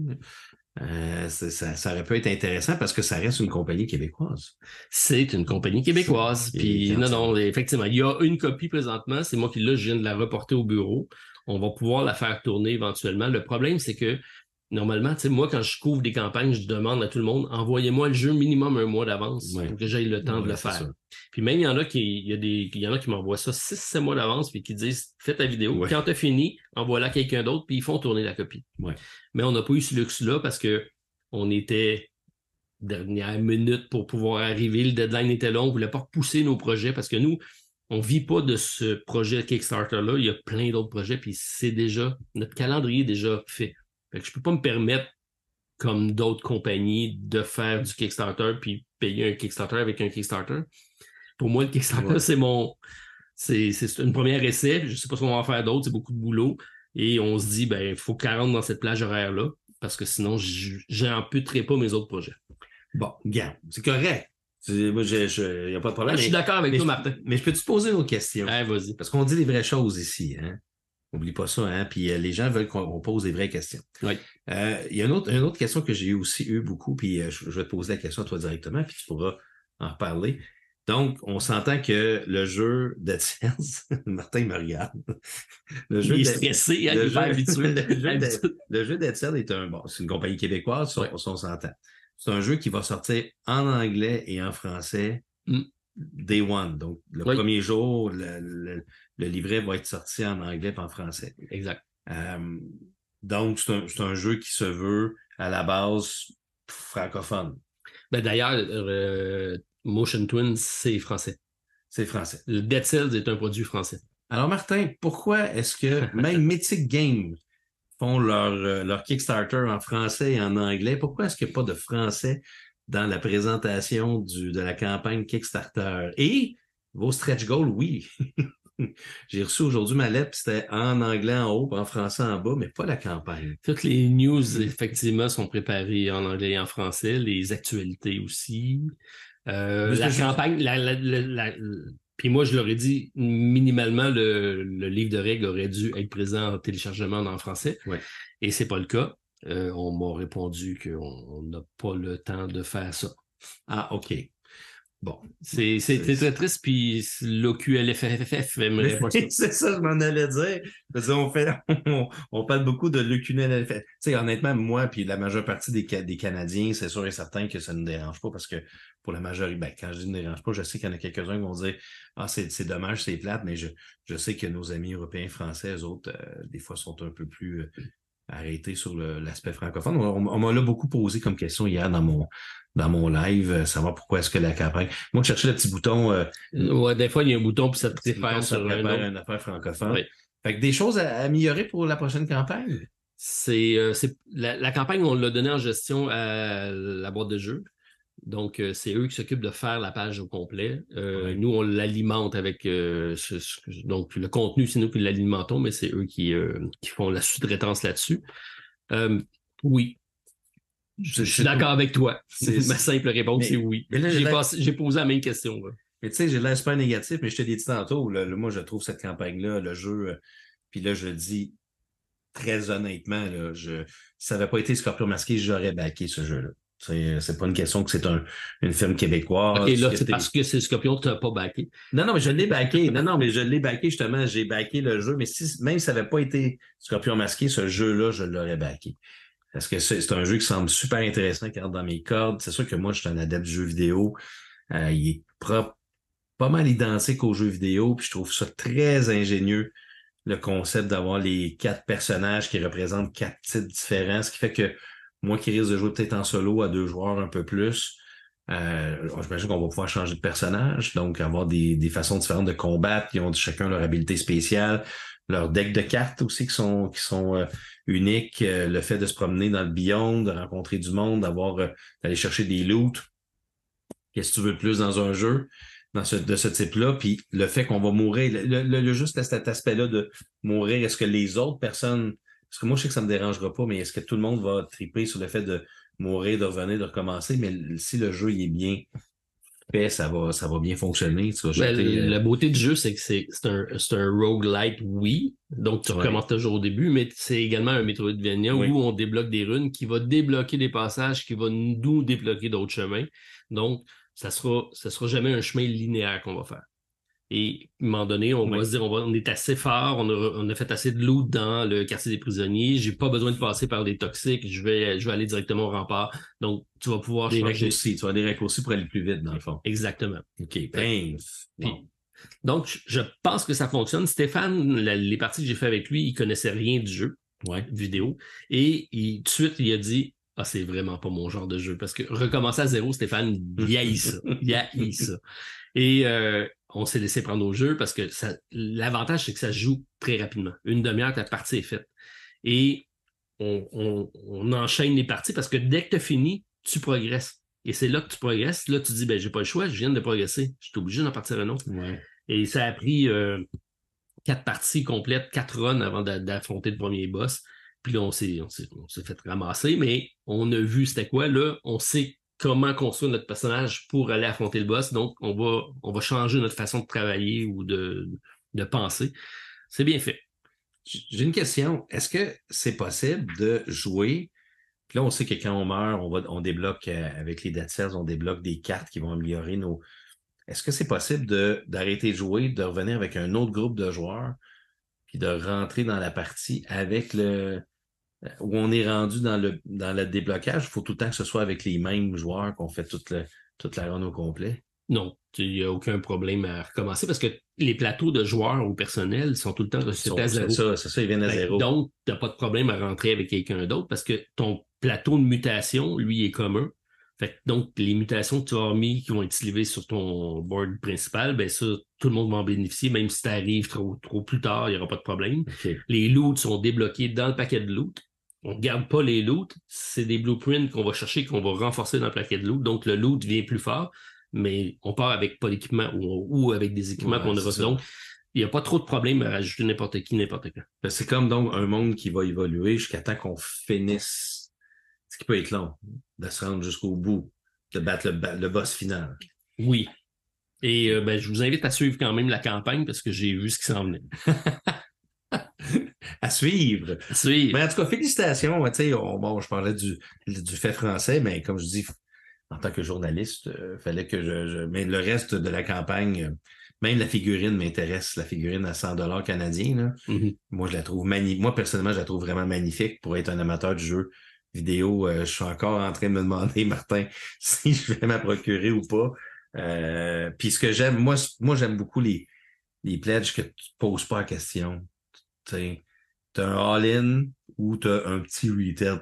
Euh, ça, ça, aurait pu être intéressant parce que ça reste une compagnie québécoise. C'est une compagnie québécoise. Puis non, non, effectivement, il y a une copie présentement. C'est moi qui là, je viens de la reporter au bureau. On va pouvoir la faire tourner éventuellement. Le problème, c'est que normalement, moi, quand je couvre des campagnes, je demande à tout le monde, envoyez-moi le jeu minimum un mois d'avance pour que j'aie le temps de le faire. Puis même, il y en a qui, il y a des, il y en a qui m'envoient ça 6-7 mois d'avance, puis qui disent, fais ta vidéo. Quand tu as fini, envoie-la à quelqu'un d'autre, puis ils font tourner la copie. Mais on n'a pas eu ce luxe-là parce que on était dernière minute pour pouvoir arriver. Le deadline était long. On ne voulait pas repousser nos projets parce que nous, on ne vit pas de ce projet Kickstarter-là. Il y a plein d'autres projets, puis c'est déjà, notre calendrier est déjà fait. Fait que je peux pas me permettre, comme d'autres compagnies, de faire du Kickstarter puis payer un Kickstarter avec un Kickstarter. Pour moi, le Kickstarter, c'est mon. C'est une première essai. Je ne sais pas ce qu'on va en faire d'autres, c'est beaucoup de boulot. Et on se dit, ben, il faut 40 dans cette plage horaire-là, parce que sinon, j'amputerai pas mes autres projets. Bon, bien, c'est correct. Il n'y a pas de problème. Ah, je suis d'accord avec toi, Martin. Mais je peux te poser une autre question? vas-y. Parce qu'on dit les vraies choses ici. Hein? N'oublie pas ça, hein? Puis euh, les gens veulent qu'on pose des vraies questions. Oui. Euh, il y a une autre, une autre question que j'ai aussi eu beaucoup, puis euh, je, vais te poser la question à toi directement, puis tu pourras en reparler. Donc, on s'entend que le jeu Cells, Martin me regarde. Le jeu il est stressé, hein, le, jeu, habitué. le, jeu Cells est un bon, c'est une compagnie québécoise, on, s'entend. C'est un jeu qui va sortir en anglais et en français mm. day one. Donc, le premier jour, le, le livret va être sorti en anglais et en français. Exact. Euh, donc, c'est un, un, jeu qui se veut à la base francophone. Ben, D'ailleurs, euh, Motion Twins, c'est français. C'est français. Le Dead Cells est un produit français. Alors, Martin, pourquoi est-ce que même Mythic Games font leur, euh, leur Kickstarter en français et en anglais? Pourquoi est-ce qu'il n'y a pas de français dans la présentation du, de la campagne Kickstarter? Et vos stretch goals, oui. J'ai reçu aujourd'hui ma lettre, c'était en anglais en haut, en français en bas, mais pas la campagne. Toutes les news, effectivement, sont préparées en anglais et en français, les actualités aussi. Euh, la campagne, la, puis moi, je leur ai dit, minimalement, le, livre de règles aurait dû être présent en téléchargement en français. Ouais. Et c'est pas le cas. Euh, on m'a répondu qu'on n'a pas le temps de faire ça. Ah, OK. Bon, c'est très triste, puis l'OQLFFF aimerait C'est ça, je m'en allais dire. on, fait, on, parle beaucoup de l'OQLFF. Tu sais, honnêtement, moi, puis la majeure partie des, des Canadiens, c'est sûr et certain que ça ne nous dérange pas parce que pour la majorité, ben, quand je dis ne dérange pas, je sais qu'il y en a quelques-uns qui vont dire Ah, c'est dommage, c'est plate, mais je, je sais que nos amis européens, français, eux autres, euh, des fois, sont un peu plus euh, arrêtés sur l'aspect francophone. On, on m'a beaucoup posé comme question hier dans mon, dans mon live, euh, savoir pourquoi est-ce que la campagne. Moi, je cherchais le petit bouton. Euh, ouais, des fois, il y a un bouton puis ça te préfère sur un une affaire francophone. Fait que des choses à améliorer pour la prochaine campagne? C'est euh, la, campagne, on l'a donnée en gestion à la boîte de jeu. Donc, c'est eux qui s'occupent de faire la page au complet. Nous, on l'alimente avec donc le contenu, c'est nous qui l'alimentons, mais c'est eux qui, qui font la sous-traitance là-dessus. oui, je, suis d'accord avec toi. Ma simple réponse, c'est oui. J'ai posé la même question. Mais tu sais, j'ai l'air super négatif, mais je te l'ai dit tantôt, moi, je trouve cette campagne-là, le jeu, euh, puis là, je le dis très honnêtement, là, je, ça n'avait pas été Scorpion Masqué, j'aurais backé ce jeu-là. C'est pas une question que c'est un, une firme québécoise. Et là, c'est parce que c'est Scorpion tu n'as pas backé. Non, non, mais je l'ai backé. non, non, mais je l'ai backé justement. J'ai backé le jeu. Mais si, même si ça n'avait pas été Scorpion Masqué, ce jeu-là, je l'aurais backé. Parce que c'est un jeu qui semble super intéressant, qui rentre dans mes cordes. C'est sûr que moi, je suis un adepte du jeu vidéo. Euh, il est pas mal identique aux jeux vidéo, puis je trouve ça très ingénieux, le concept d'avoir les quatre personnages qui représentent quatre titres différents, ce qui fait que moi qui risque de jouer peut-être en solo à deux joueurs un peu plus, euh, j'imagine qu'on va pouvoir changer de personnage, donc avoir des, des façons différentes de combattre, qui ont chacun leur habilité spéciale, leur deck de cartes aussi qui sont qui sont euh, uniques, euh, le fait de se promener dans le beyond, de rencontrer du monde, d'avoir euh, d'aller chercher des loots. Qu'est-ce que tu veux plus dans un jeu dans ce, de ce type-là, puis le fait qu'on va mourir, le, le, juste cet aspect-là de mourir, est-ce que les autres personnes, parce que moi je sais que ça me dérangera pas, mais est-ce que tout le monde va triper sur le fait de mourir, de revenir, de recommencer, mais si le jeu il est bien ça va, ça va bien fonctionner. Tu vas Ben, jeter, euh, La beauté du jeu, c'est que c'est un, c'est un roguelite, oui. Donc, tu Ouais. recommences toujours au début, mais c'est également un Metroidvania Oui. où on débloque des runes qui va débloquer des passages, qui va nous débloquer d'autres chemins. Donc, ça sera, ça sera jamais un chemin linéaire qu'on va faire. Et à un moment donné, on va se dire, on, va- on est assez fort, on a, on a fait assez de loot dans le quartier des prisonniers, j'ai pas besoin de passer par des toxiques, je vais, je vais aller directement au rempart. Donc, tu vas pouvoir des changer. raccourcis. Tu vas des raccourcis pour aller plus vite, dans le fond. Exactement. OK. Ben, bon. Donc, je- je pense que ça fonctionne. Stéphane, la- les parties que j'ai fait avec lui, il connaissait rien du jeu Ouais. vidéo. Et il- tout de suite, il a dit Ah, c'est vraiment pas mon genre de jeu. Parce que recommencer à zéro, Stéphane, il haït ça. Il haït ça. Et euh, on s'est laissé prendre au jeu parce que ça- l'avantage, c'est que ça joue très rapidement. Une demi-heure, la partie est faite. Et on, on- on enchaîne les parties parce que dès que tu as fini, tu progresses. Et c'est là que tu progresses. Là, tu dis, ben, j'ai pas le choix, je viens de progresser. Je suis obligé d'en partir un autre. Ouais. Et ça a pris euh, quatre parties complètes, quatre runs avant d'a- d'affronter le premier boss. Puis là, on s'est, on s'est, on s'est fait ramasser, mais on a vu c'était quoi. Là, on sait comment construire notre personnage pour aller affronter le boss. Donc, on va, changer notre façon de travailler ou de, penser. C'est bien fait. J'ai une question. Est-ce que c'est possible de jouer? Puis là, on sait que quand on meurt, on, débloque euh, avec les dead cells, on débloque des cartes qui vont améliorer nos. Est-ce que c'est possible d'arrêter de jouer, de revenir avec un autre groupe de joueurs, puis de rentrer dans la partie avec le. Où on est rendu dans le, dans le déblocage? Il faut tout le temps que ce soit avec les mêmes joueurs qu'on fait toute, le, toute la run au complet. Non, il n'y a aucun problème à recommencer parce que les plateaux de joueurs ou personnel sont tout le temps resetés à C'est ça, c'est ça, ils viennent à que zéro. Donc, tu n'as pas de problème à rentrer avec quelqu'un d'autre parce que ton plateau de mutation, lui, est commun. Fait que donc, les mutations que tu as mis qui vont être slivées sur ton board principal, ben ça, tout le monde va en bénéficier, même si tu arrives trop, trop plus tard, il n'y aura pas de problème. Les loots sont débloqués dans le paquet de loot. On ne garde pas les loots, c'est des blueprints qu'on va chercher, qu'on va renforcer dans le paquet de loot. Donc, le loot vient plus fort, mais on part avec pas d'équipement ou, ou avec des équipements Ouais, qu'on a c'est reçus. ça. Donc, il n'y a pas trop de problème à rajouter n'importe qui, n'importe quand. Ben, C'est comme donc un monde qui va évoluer jusqu'à temps qu'on finisse. Ce qui peut être long, de se rendre jusqu'au bout, de battre le, ba- le boss final. Oui. Et euh, ben, je vous invite à suivre quand même la campagne parce que j'ai vu ce qui s'en venait. À suivre. Suivre. Mais en tout cas, félicitations. On- bon, je parlais du, du fait français, mais comme je dis, en tant que journaliste, il fallait que je, je- Mais le reste de la campagne, euh, même la figurine m'intéresse, la figurine à 100 dollars canadiens. Là. Mhm. Moi, je la trouve magnifique. Moi, personnellement, je la trouve vraiment magnifique pour être un amateur du jeu vidéo. euh, je suis encore en train de me demander, Martin, si je vais m'en procurer ou pas. Euh, Puis ce que j'aime, moi, moi j'aime beaucoup les, les pledges que tu ne poses pas la question. Tu as un all-in ou tu as un petit retail.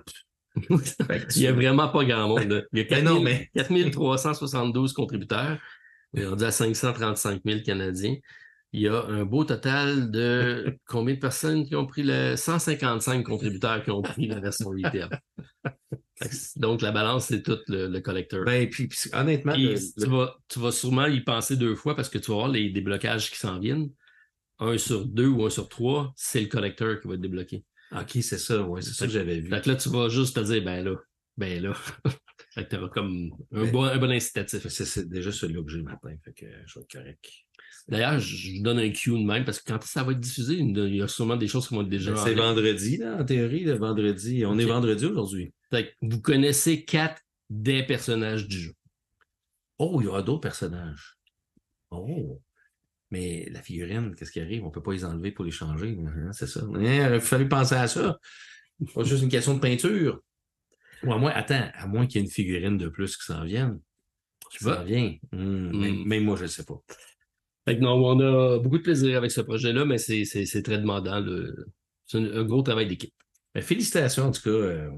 Il n'y a vraiment pas grand monde. Il y a Ben 4 non, mais- 4372 contributeurs. On est rendu à 535 000 Canadiens. Il y a un beau total de combien de personnes qui ont pris le 155 contributeurs qui ont pris la version retail. Donc, la balance, c'est tout le, le collecteur. Ben, puis, puis honnêtement, le- tu, le- vas, tu vas sûrement y penser deux fois parce que tu vas voir les déblocages qui s'en viennent. Un sur deux ou un sur trois, c'est le collecteur qui va être débloqué. OK, c'est ça, ouais, c'est ça que j'avais vu. Fait que là, tu vas juste te dire, ben là, ben là. fait que tu comme un, Ben- bon, un bon incitatif. C'est déjà celui-là que j'ai le matin, fait que je vais être correct. D'ailleurs, je vous donne un cue de même parce que quand ça va être diffusé, il y a sûrement des choses qui vont être déjà Ben, en C'est vendredi, là, en théorie, le vendredi. On est vendredi aujourd'hui. Fait que vous connaissez quatre des personnages du jeu. Oh, il y aura d'autres personnages. Oh. Mais la figurine, qu'est-ce qui arrive? On peut pas les enlever pour les changer. hein, C'est ça. Hein, Il aurait fallu penser à ça. Pas juste une question de peinture. Ou à moins, attends, à moins qu'il y ait une figurine de plus qui s'en vienne. Tu s'en vient. Hum, Hmm. même, moi, je ne sais pas. Fait que non, on a beaucoup de plaisir avec ce projet-là, mais c'est très demandant. le- C'est un, un gros travail d'équipe. Ben, félicitations, en tout cas, euh,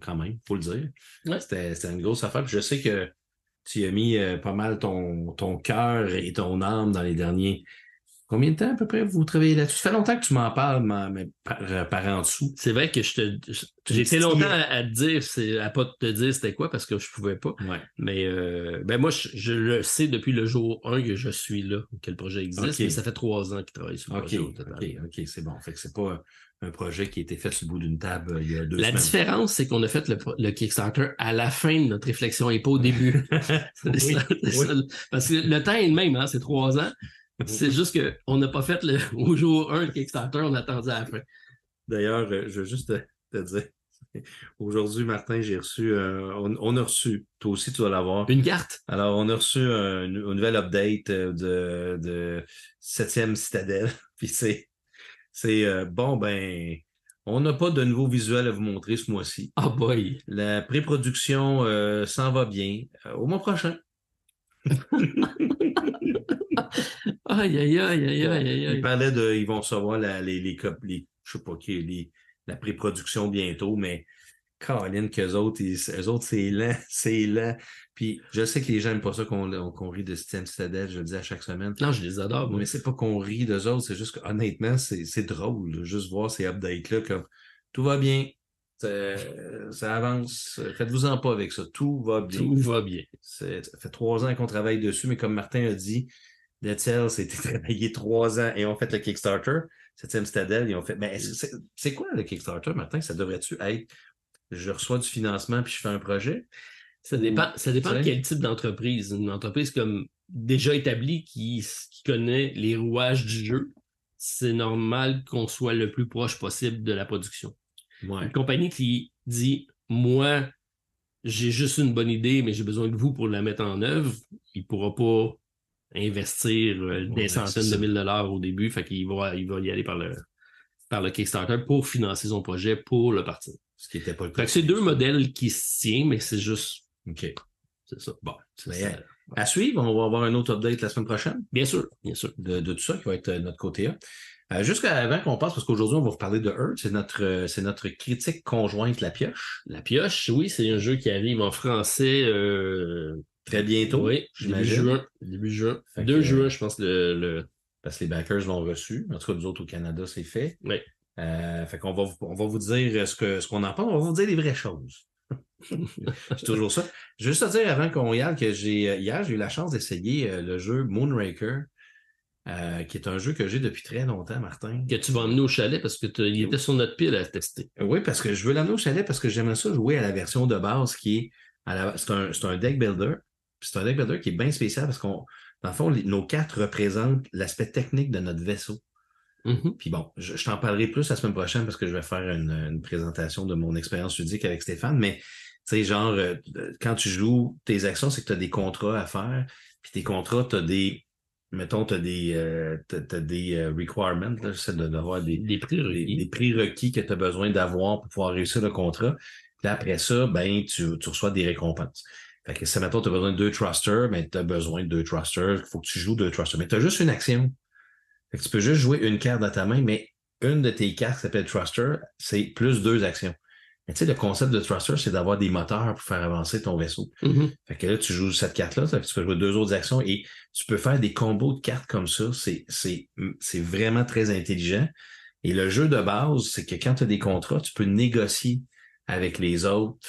quand même, faut le dire. Ouais. C'était c'était une grosse affaire. Puis je sais que tu as mis euh, pas mal ton, ton cœur et ton âme dans les derniers Combien de temps à peu près vous travaillez là-dessus? Ça fait longtemps que tu m'en parles, ma- mais par, euh, par en dessous. C'est vrai que je te, été longtemps à, à te dire, c'est, à pas te dire c'était quoi parce que je pouvais pas. Ouais. Mais euh, ben moi, je, je le sais depuis le jour 1 que je suis là, que le projet existe, mais ça fait trois ans qu'il travaille sur le OK, projet au total. OK, OK, c'est bon. Fait que c'est pas un, projet qui a été fait sur le bout d'une table euh, il y a deux La semaines. différence, c'est qu'on a fait le, le Kickstarter à la fin de notre réflexion et pas au début. Oui, ça, oui. Parce que le temps est le même, hein, c'est trois ans. C'est juste qu'on n'a pas fait le, au jour 1 le Kickstarter, on attendait à la fin. D'ailleurs, euh, je veux juste te, te dire, aujourd'hui, Martin, j'ai reçu, euh, on, on a reçu, toi aussi tu vas l'avoir. Une carte? Alors, on a reçu un, une nouvelle update de, de 7e Citadelle. Puis c'est, c'est euh, bon, ben, on n'a pas de nouveaux visuels à vous montrer ce mois-ci. Oh boy. La pré-production euh, s'en va bien. Euh, au mois prochain. Aïe, aïe, aïe, aïe, aïe, aïe, Ils aïe. parlaient de, ils vont recevoir la, les, les, les, je sais pas qui, les, la pré-production bientôt, mais Caroline, qu'eux autres, ils, eux autres, c'est lent, c'est lent. Puis je sais que les gens n'aiment pas ça qu'on rit de Système Citadel, je le dis à chaque semaine. Non, je les adore. Mais c'est pas qu'on rit d'eux autres, c'est juste que honnêtement, c'est drôle, là, juste voir ces updates-là, comme tout va bien, ça, avance, faites-vous-en pas avec ça, tout va bien. Tout va bien. Ça fait trois ans qu'on travaille dessus, mais comme Martin a dit, Dead Cells, c'était travaillé trois ans et on fait le Kickstarter. Septième Citadel, ils ont fait. Mais c'est quoi le Kickstarter, Martin? Ça devrait-tu être je reçois du financement puis je fais un projet? Ça dépend, ça dépend de quel type d'entreprise. Une entreprise comme déjà établie qui, qui connaît les rouages du jeu, c'est normal qu'on soit le plus proche possible de la production. Ouais. Une compagnie qui dit Moi, j'ai juste une bonne idée, mais j'ai besoin de vous pour la mettre en œuvre, il ne pourra pas investir euh, des Ouais, centaines de mille dollars au début. Fait qu'il va, il va y aller par le, par le Kickstarter pour financer son projet pour le partir. Ce qui n'était pas le que c'est deux modèles qui se tiennent, mais c'est juste. OK. C'est ça. Bon. c'est Mais, ça. À suivre, on va avoir un autre update la semaine prochaine Bien sûr, bien sûr. de, de tout ça qui va être euh, notre côté A. Euh, Jusqu'à avant qu'on passe, parce qu'aujourd'hui, on va vous parler de Earth, c'est notre, euh, c'est notre critique conjointe La Pioche. La pioche, oui, c'est un jeu qui arrive en français. Euh, Très bientôt, oui, début juin. Début juin. Fait que- 2 juin, je pense, le, le- parce que les backers l'ont reçu. En tout cas, nous autres au Canada, c'est fait. Oui. Euh, fait qu'on va, on va vous dire ce que ce qu'on en pense. On va vous dire les vraies choses. c'est toujours ça. Je veux juste te dire avant qu'on y aille que j'ai euh, hier, j'ai eu la chance d'essayer euh, le jeu Moonraker, euh, qui est un jeu que j'ai depuis très longtemps, Martin. que tu vas emmener au chalet parce que il était sur notre pile à tester. Oui, parce que je veux l'amener au chalet parce que j'aimerais ça jouer à la version de base qui est à la- c'est un, c'est un deck builder. C'est un deck builder qui est bien spécial parce qu'on, dans le fond, les- nos cartes représentent l'aspect technique de notre vaisseau. Mhm. Puis bon, je, je t'en parlerai plus la semaine prochaine parce que je vais faire une, une présentation de mon expérience ludique avec Stéphane. Mais tu sais, genre, euh, quand tu joues tes actions, c'est que tu as des contrats à faire. Puis tes contrats, tu as des. Mettons, tu as des, euh, des euh, requirements, de- d'avoir des, Des prix des, requis. des prérequis que tu as besoin d'avoir pour pouvoir réussir le contrat. Puis après ça, ben, tu, tu reçois des récompenses. Fait que si, mettons, tu as besoin de deux trusters, ben, tu as besoin de deux trusters. Il faut que tu joues deux trusters. Mais tu as juste une action. Fait que tu peux juste jouer une carte dans ta main, mais une de tes cartes qui s'appelle Truster, c'est plus deux actions. Mais tu sais, le concept de Truster, c'est d'avoir des moteurs pour faire avancer ton vaisseau. Mhm. Fait que là, tu joues cette carte-là, tu peux jouer deux autres actions et tu peux faire des combos de cartes comme ça. C'est, c'est, c'est vraiment très intelligent. Et le jeu de base, c'est que quand tu as des contrats, tu peux négocier avec les autres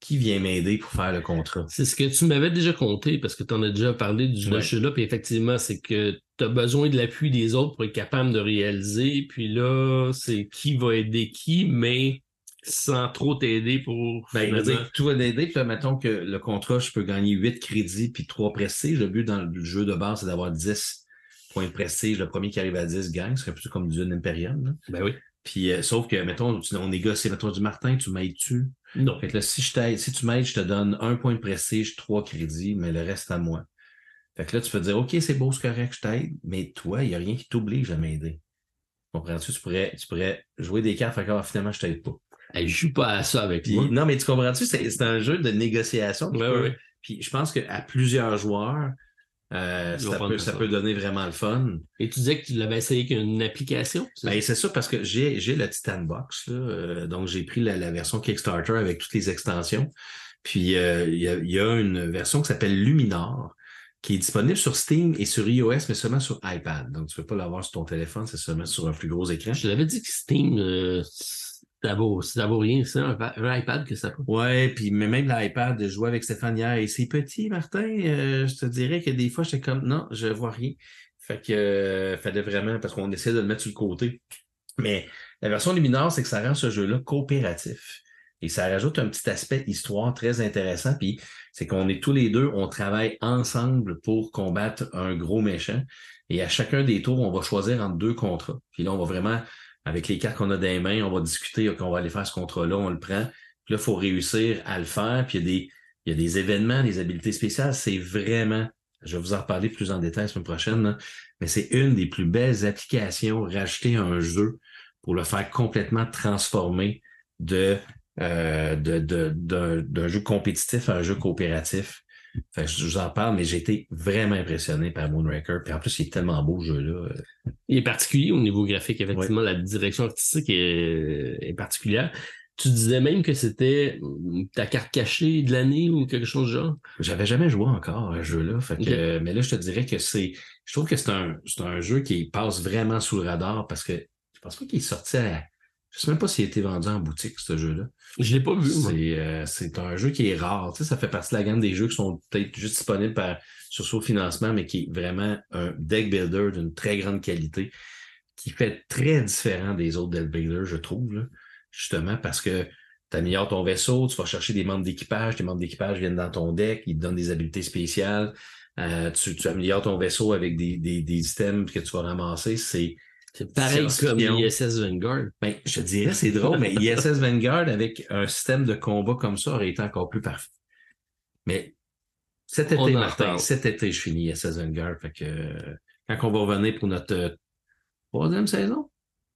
qui vient m'aider pour faire le contrat. C'est ce que tu m'avais déjà compté parce que tu en as déjà parlé du Ouais. là puis effectivement, c'est que tu as besoin de l'appui des autres pour être capable de réaliser. Puis là, c'est qui va aider qui, mais sans trop t'aider pour. Ben, finalement- dire tout va aider. Puis là, mettons que le contrat, je peux gagner 8 crédits puis 3 prestiges. Le but dans le jeu de base, c'est d'avoir 10 points de prestige. Le premier qui arrive à 10 gagne. Ce serait plutôt comme du Dune Imperium. là. Ben oui. Puis, euh, sauf que, mettons, on négocie. Mettons, du Martin, tu m'aides-tu? Non. Fait que là, si je t'aide, si tu m'aides, je te donne un point de prestige, trois crédits, mais le reste à moi. Fait que là, tu peux dire, OK, c'est beau, c'est correct, je t'aide, mais toi, il n'y a rien qui t'oblige à m'aider. Comprends-tu? Tu pourrais, tu pourrais jouer des cartes, fait que ah, finalement, je t'aide pas. Elle joue pas à ça avec Puis, moi. non, mais tu comprends-tu? C'est, c'est un jeu de négociation. Ouais, ouais. Puis je pense qu'à plusieurs joueurs, euh, ça, peut, ça. ça peut donner vraiment le fun. Et tu disais que tu l'avais essayé avec une application? c'est Ben, c'est ça parce que j'ai, j'ai le Titan Box, là, euh, donc j'ai pris la, la version Kickstarter avec toutes les extensions. Puis euh, il y, a, y a une version qui s'appelle Luminar. Qui est disponible sur Steam et sur iOS, mais seulement sur iPad. Donc, tu ne peux pas l'avoir sur ton téléphone, c'est seulement sur un plus gros écran. Je l'avais dit que Steam, euh, ça vaut, ça vaut rien, c'est un, un, iPad que ça coûte. Ouais, puis mais même l'iPad, je jouais avec Stéphane hier et c'est petit, Martin. euh, je te dirais que des fois, j'étais comme non, je vois rien. Fait que euh, fallait vraiment, parce qu'on essaie de le mettre sur le côté. Mais la version Luminar, c'est que ça rend ce jeu-là coopératif. Et ça rajoute un petit aspect histoire très intéressant. Puis c'est qu'on est tous les deux, on travaille ensemble pour combattre un gros méchant. Et à chacun des tours, on va choisir entre deux contrats. Puis là, on va vraiment, avec les cartes qu'on a dans les mains, on va discuter qu'on va aller faire ce contrat-là, on le prend. Puis là, il faut réussir à le faire. Puis il y a des, il y a des événements, des habiletés spéciales. C'est vraiment, je vais vous en reparler plus en détail la semaine prochaine, là, mais c'est une des plus belles applications à un jeu pour le faire complètement transformer de euh, de, de, d'un, d'un jeu compétitif à un jeu coopératif. Fait que je vous en parle, mais j'ai été vraiment impressionné par Moonraker. Puis en plus, il est tellement beau, ce jeu-là. Il est particulier au niveau graphique, effectivement. La direction artistique est, est, particulière. Tu disais même que c'était ta carte cachée de l'année ou quelque chose de genre? J'avais jamais joué encore à ce jeu-là. Fait que, okay. Mais là, je te dirais que c'est. Je trouve que c'est un, c'est un jeu qui passe vraiment sous le radar parce que je pense pas qu'il est sorti à. Je sais même pas s'il a été vendu en boutique, ce jeu-là. Je l'ai pas vu. C'est, euh, c'est un jeu qui est rare. Tu sais, ça fait partie de la gamme des jeux qui sont peut-être juste disponibles par, sur son financement, mais qui est vraiment un deck builder d'une très grande qualité, qui fait très différent des autres deck builders, je trouve, là, justement parce que tu améliores ton vaisseau, tu vas chercher des membres d'équipage, tes membres d'équipage viennent dans ton deck, ils te donnent des habiletés spéciales, euh, tu, tu améliores ton vaisseau avec des, des, des items que tu vas ramasser, c'est c'est pareil comme ISS Vanguard. Ben, je dirais, c'est drôle, mais ISS Vanguard avec un système de combat comme ça aurait été encore plus parfait. Mais cet été, Martin, cet été, je finis ISS Vanguard. Fait que quand on va revenir pour notre euh, troisième saison?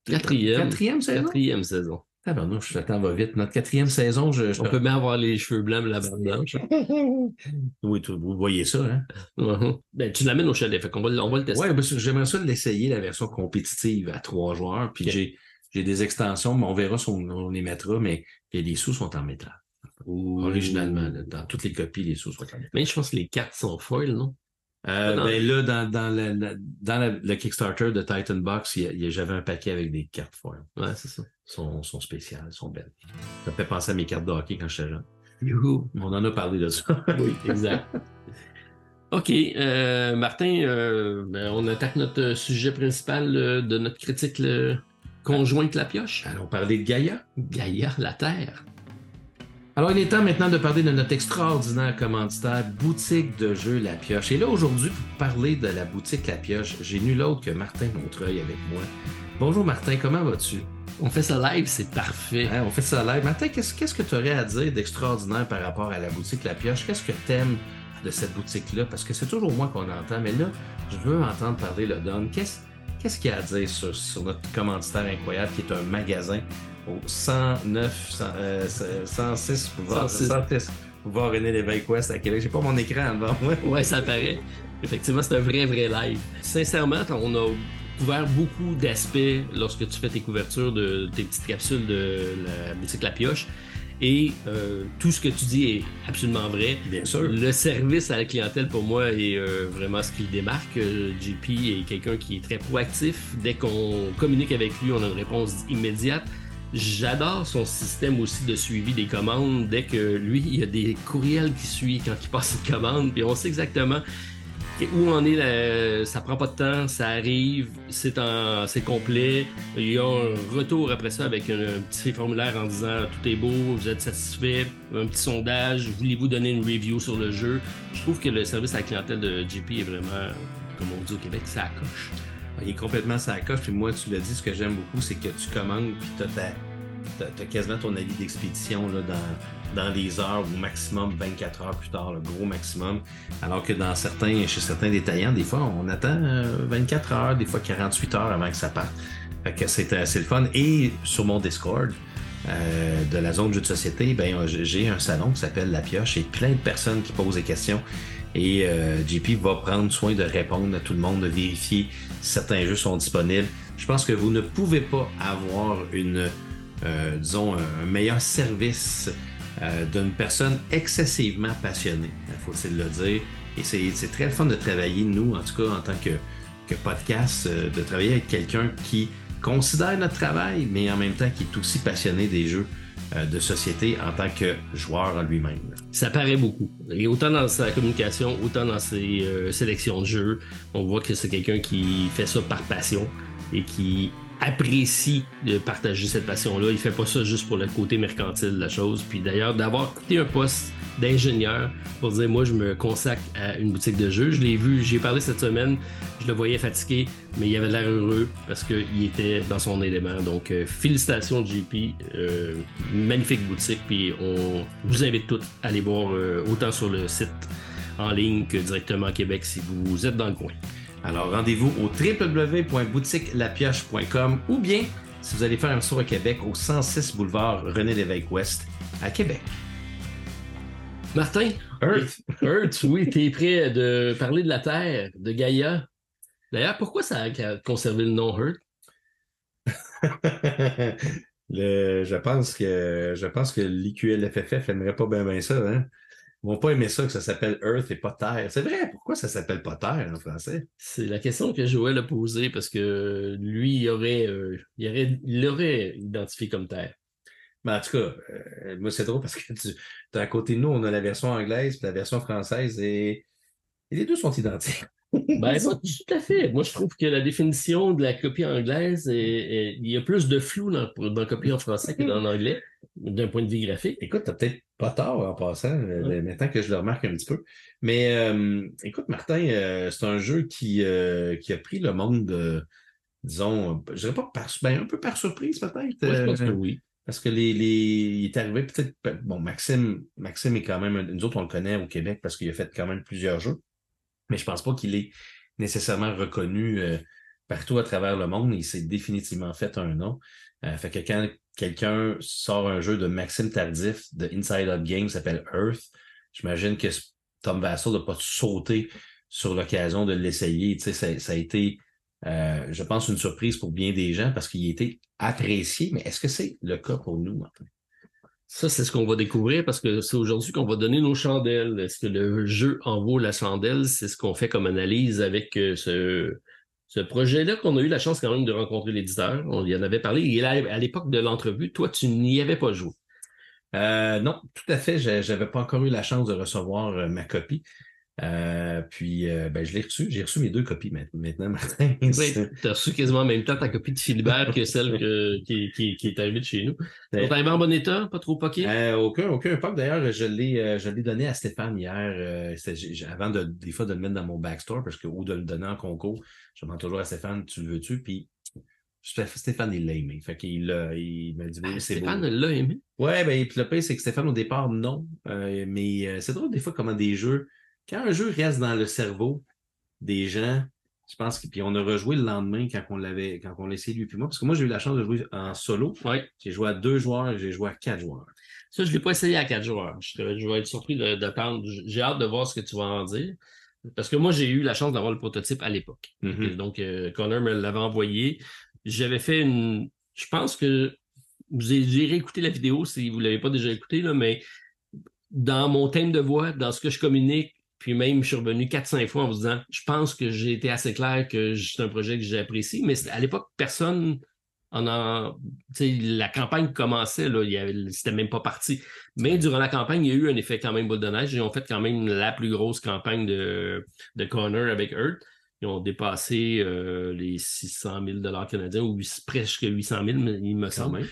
Quatrième. Quatrième saison? Quatrième saison. Ah ben non, je le temps va vite. Notre quatrième saison, je. je on peut bien avoir les cheveux blancs, la barbe blanche. oui, tu, vous voyez ça, hein? Uh -huh. Ben, tu l'amènes au chalet, fait qu'on va, on va le tester. Oui, j'aimerais ça l'essayer, la version compétitive à trois joueurs. Puis okay. j'ai, j'ai des extensions, mais on verra si on, on les mettra, mais les sous sont en métal. Ouh. Originalement, là, dans toutes les copies, les sous sont en métal. Mais je pense que les cartes sont foil, non? Euh, non. Ben là, dans, dans, le, dans le, le Kickstarter de Titan Box, j'avais un paquet avec des cartes foil. Ouais, c'est ça. Sont, sont spéciales, sont belles. Ça me fait penser à mes cartes de hockey quand j'étais jeune. Youhou. On en a parlé de ça. oui, exact. OK. Euh, Martin, euh, ben on attaque notre sujet principal de notre critique le conjointe La Pioche. Allons parler de Gaïa. Gaïa, la Terre. Alors, il est temps maintenant de parler de notre extraordinaire commanditaire, Boutique de jeux La Pioche. Et là, aujourd'hui, pour parler de la boutique La Pioche, j'ai nul autre que Martin Montreuil avec moi. Bonjour Martin, comment vas-tu? On fait ça live, c'est parfait. Hein, on fait ça live. Martin, qu'est-ce, qu'est-ce que tu aurais à dire d'extraordinaire par rapport à la boutique La Pioche? Qu'est-ce que tu aimes de cette boutique-là? Parce que c'est toujours moi qu'on entend, mais là, je veux entendre parler le Don. Qu'est-ce, qu'est-ce qu'il y a à dire sur, sur notre commanditaire incroyable qui est un magasin au 109, 100, euh, 106 pouvoir, 106 pouvoir René Lévesque Ouest à Québec. J'ai pas mon écran devant moi. Ouais, ça paraît. Effectivement, c'est un vrai, vrai live. Sincèrement, on a couvert beaucoup d'aspects lorsque tu fais tes couvertures de tes petites capsules de la boutique La Pioche. Et euh, tout ce que tu dis est absolument vrai. Bien sûr. Le service à la clientèle, pour moi, est euh, vraiment ce qui le démarque. Euh, JP est quelqu'un qui est très proactif. Dès qu'on communique avec lui, on a une réponse immédiate. J'adore son système aussi de suivi des commandes. Dès que lui, il y a des courriels qui suivent quand il passe une commande, puis on sait exactement où on est. Ça prend pas de temps, ça arrive, c'est complet. Il y a un retour après ça avec un, petit formulaire en disant tout est beau, vous êtes satisfait, un petit sondage, voulez-vous donner une review sur le jeu? Je trouve que le service à la clientèle de JP est vraiment, comme on dit au Québec, ça coche. Il est complètement sa coche. Puis moi, tu l'as dit, ce que j'aime beaucoup, c'est que tu commandes, puis tu as, quasiment ton avis d'expédition dans, dans les heures ou maximum 24 heures plus tard, le gros maximum. Alors que dans certains, chez certains détaillants, des fois, on attend 24 heures, des fois 48 heures avant que ça parte. Fait que c'est assez le fun. Et sur mon Discord, euh, de la zone de jeux de société, ben, j'ai un salon qui s'appelle La Pioche et plein de personnes qui posent des questions. Et euh, JP va prendre soin de répondre à tout le monde, de vérifier si certains jeux sont disponibles. Je pense que vous ne pouvez pas avoir une, euh, disons, un meilleur service euh, d'une personne excessivement passionnée, faut-il le dire. Et c'est très fun de travailler, nous, en tout cas, en tant que, podcast, euh, de travailler avec quelqu'un qui considère notre travail, mais en même temps qui est aussi passionné des jeux euh, de société en tant que joueur lui-même. Ça paraît beaucoup. Et autant dans sa communication, autant dans ses sélections de jeux, on voit que c'est quelqu'un qui fait ça par passion et qui apprécie de partager cette passion-là. Il fait pas ça juste pour le côté mercantile de la chose. Puis d'ailleurs, d'avoir quitté un poste d'ingénieur pour dire moi je me consacre à une boutique de jeux. Je l'ai vu, j'ai parlé cette semaine, je le voyais fatigué, mais il avait l'air heureux parce qu'il était dans son élément. Donc euh, félicitations JP, euh, magnifique boutique, puis on vous invite tous à aller voir euh, autant sur le site en ligne que directement à Québec si vous êtes dans le coin. Alors rendez-vous au www.boutiquelapioche.com ou bien si vous allez faire un tour à Québec au 106 boulevard René Lévesque Ouest à Québec. Martin, Earth. Earth, oui, tu es prêt de parler de la Terre, de Gaïa. D'ailleurs, pourquoi ça a conservé le nom Earth? je pense que je pense que l'IQLFFF n'aimerait pas bien, bien ça. Hein? Ils vont pas aimer ça que ça s'appelle Earth et pas Terre. C'est vrai, pourquoi ça s'appelle pas Terre en français? C'est la question que Joël a posée parce que lui, il aurait, euh, il aurait, il identifié comme Terre. Mais en tout cas, euh, moi, c'est drôle parce que tu, à côté de nous, on a la version anglaise et la version française et, les deux sont identiques. ben, tout à fait. Moi, je trouve que la définition de la copie anglaise, est, il y a plus de flou dans, dans la copie en français que dans l'anglais, d'un point de vue graphique. Écoute, t'as peut-être pas tort en passant, euh, maintenant que je le remarque un petit peu. Mais euh, écoute, Martin, c'est un jeu qui, qui a pris le monde, disons, je dirais pas par, ben, un peu par surprise peut-être. je pense que oui. Parce que les, les... il est arrivé peut-être. Bon, Maxime, Maxime est quand même. Nous autres, on le connaît au Québec parce qu'il a fait quand même plusieurs jeux. Mais je pense pas qu'il est nécessairement reconnu euh, partout à travers le monde. Il s'est définitivement fait un nom. Euh, fait que quand quelqu'un sort un jeu de Maxime Tardif de Inside Out Games s'appelle Earth, j'imagine que Tom Vassal n'a pas sauté sur l'occasion de l'essayer. Ça a été euh, je pense, une surprise pour bien des gens parce qu'il était apprécié. Mais est-ce que c'est le cas pour nous, Martin? Ça, c'est ce qu'on va découvrir parce que c'est aujourd'hui qu'on va donner nos chandelles. Est-ce que le jeu en vaut la chandelle? C'est ce qu'on fait comme analyse avec euh, ce, ce projet-là qu'on a eu la chance quand même de rencontrer l'éditeur. On y en avait parlé. Et à l'époque de l'entrevue, toi, tu n'y avais pas joué. Euh, non, tout à fait. J'avais pas encore eu la chance de recevoir ma copie. Euh, puis, euh, ben, je l'ai reçu. J'ai reçu mes deux copies maintenant, Martin. Oui, tu as reçu quasiment en même temps ta copie de Philibert que celle qui, qui, qui, est arrivée de chez nous. Tu es en bon état, pas trop poqué? Euh, aucun, aucun pop. D'ailleurs, je l'ai, je l'ai donné à Stéphane hier, avant de, des fois de le mettre dans mon backstore, parce que, ou de le donner en concours, je demande toujours à Stéphane, tu le veux-tu? Puis, Stéphane, il l'a aimé. Fait qu'il il m'a dit, ah, Stéphane l'a aimé? Ouais, ben, le pire, c'est que Stéphane, au départ, non. mais c'est drôle, des fois, comment des jeux, quand un jeu reste dans le cerveau des gens, je pense que puis on a rejoué le lendemain quand on l'avait, quand on l'a essayé lui puis moi, parce que moi j'ai eu la chance de jouer en solo. J'ai joué à deux joueurs, j'ai joué à quatre joueurs. Ça, je ne l'ai pas essayé à quatre joueurs. Je, vais être surpris d'attendre. J'ai hâte de voir ce que tu vas en dire. Parce que moi, j'ai eu la chance d'avoir le prototype à l'époque. Mm-hmm. Donc, euh, Connor me l'avait envoyé. J'avais fait une. Je pense que vous avez réécouté la vidéo si vous ne l'avez pas déjà écouté, là, mais dans mon thème de voix, dans ce que je communique, puis même, je suis revenu 4-5 fois en vous disant, je pense que j'ai été assez clair que c'est un projet que j'apprécie, mais à l'époque, personne en a, la campagne commençait, là, c'était même pas parti. Mais durant la campagne, il y a eu un effet quand même boule de neige. Ils ont fait quand même la plus grosse campagne de, de Connor avec Earth. Ils ont dépassé euh, les 600 000 canadiens ou presque 800 000, il me semble.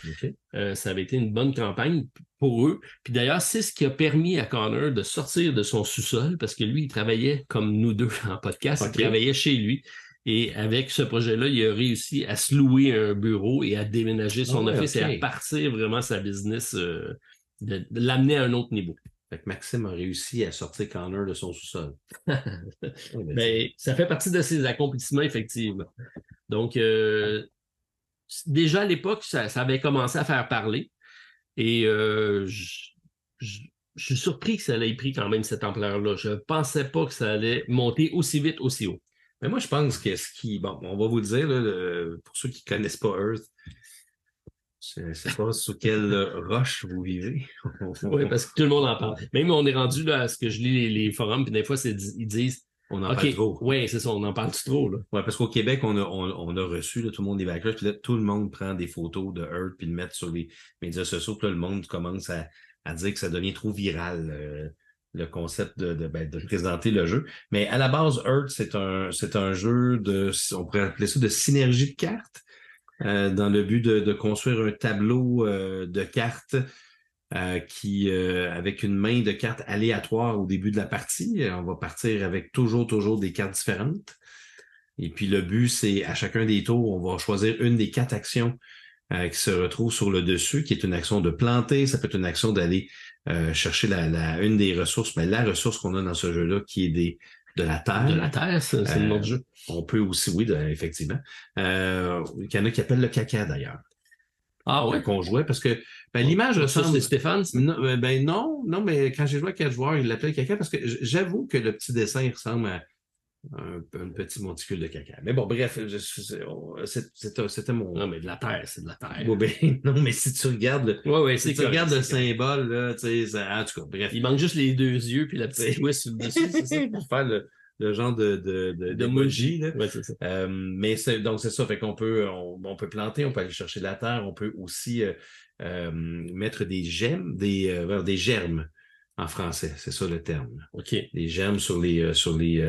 Euh, ça avait été une bonne campagne pour eux. Puis d'ailleurs, c'est ce qui a permis à Connor de sortir de son sous-sol parce que lui, il travaillait comme nous deux en podcast, il travaillait chez lui. Et avec ce projet-là, il a réussi à se louer un bureau et à déménager son ah office et à partir vraiment sa business, euh, de l'amener à un autre niveau. Fait que Maxime a réussi à sortir Connor de son sous-sol. Ben, ben, ça fait partie de ses accomplissements, effectivement. Donc, euh, déjà à l'époque, ça, avait commencé à faire parler. Et euh, je, suis surpris que ça ait pris quand même cette ampleur-là. Je ne pensais pas que ça allait monter aussi vite, aussi haut. Mais moi, je pense que ce qui. Bon, on va vous dire, pour ceux qui ne connaissent pas Earth, Je ne sais pas sur quelle roche vous vivez. Oui, parce que tout le monde en parle. Même on est rendu là à ce que je lis les, les forums, puis des fois, ils disent on en parle trop. Oui, c'est ça, on en parle trop. Là? Ouais, parce qu'au Québec, on a, on, on a reçu là, tout le monde des backlash, puis là, tout le monde prend des photos de Earth puis le mettre sur les médias sociaux, puis là, le monde commence à, à dire que ça devient trop viral, euh, le concept de, de, ben, de présenter le jeu. Mais à la base, Earth, c'est un, c'est un jeu de, on pourrait appeler ça de synergie de cartes, euh, dans le but de, construire un tableau euh, de cartes euh, qui, avec une main de cartes aléatoire au début de la partie, on va partir avec toujours, toujours des cartes différentes. Et puis le but, c'est à chacun des tours, on va choisir une des quatre actions qui se retrouvent sur le dessus, qui est une action de planter, ça peut être une action d'aller chercher la, la, une des ressources, mais la ressource qu'on a dans ce jeu-là, qui est des de la terre. De la terre, c'est, le nom Euh, du jeu. On peut aussi, oui, de- effectivement. Euh, il y en a qui appellent le caca d'ailleurs. Ah ouais? Qu'on jouait parce que ben, l'image Ça, ressemble. c'est Stéphane. Non, euh, ben non, non, mais quand j'ai joué à quatre joueurs, il l'appelait caca parce que j'avoue que le petit dessin ressemble à un, un petit monticule de caca. Mais bon, bref, c'était mon. Non, mais de la terre, c'est de la terre. Ben, non, mais si tu regardes le, Ouais, ouais, si tu correct, regardes le symbole, là, tu sais, ça- en tout cas, bref. Il manque juste les deux yeux puis la petite twist sur le dessus, c'est ça? pour faire le, le genre de, de, de, De d'emoji, là. Ouais, c'est ça. Euh, mais c'est, donc c'est ça, fait qu'on peut, on, on peut planter, on peut aller chercher de la terre, on peut aussi euh, euh, mettre des gemmes, des, des germes en français, c'est ça le terme. OK. Des germes sur les, sur les,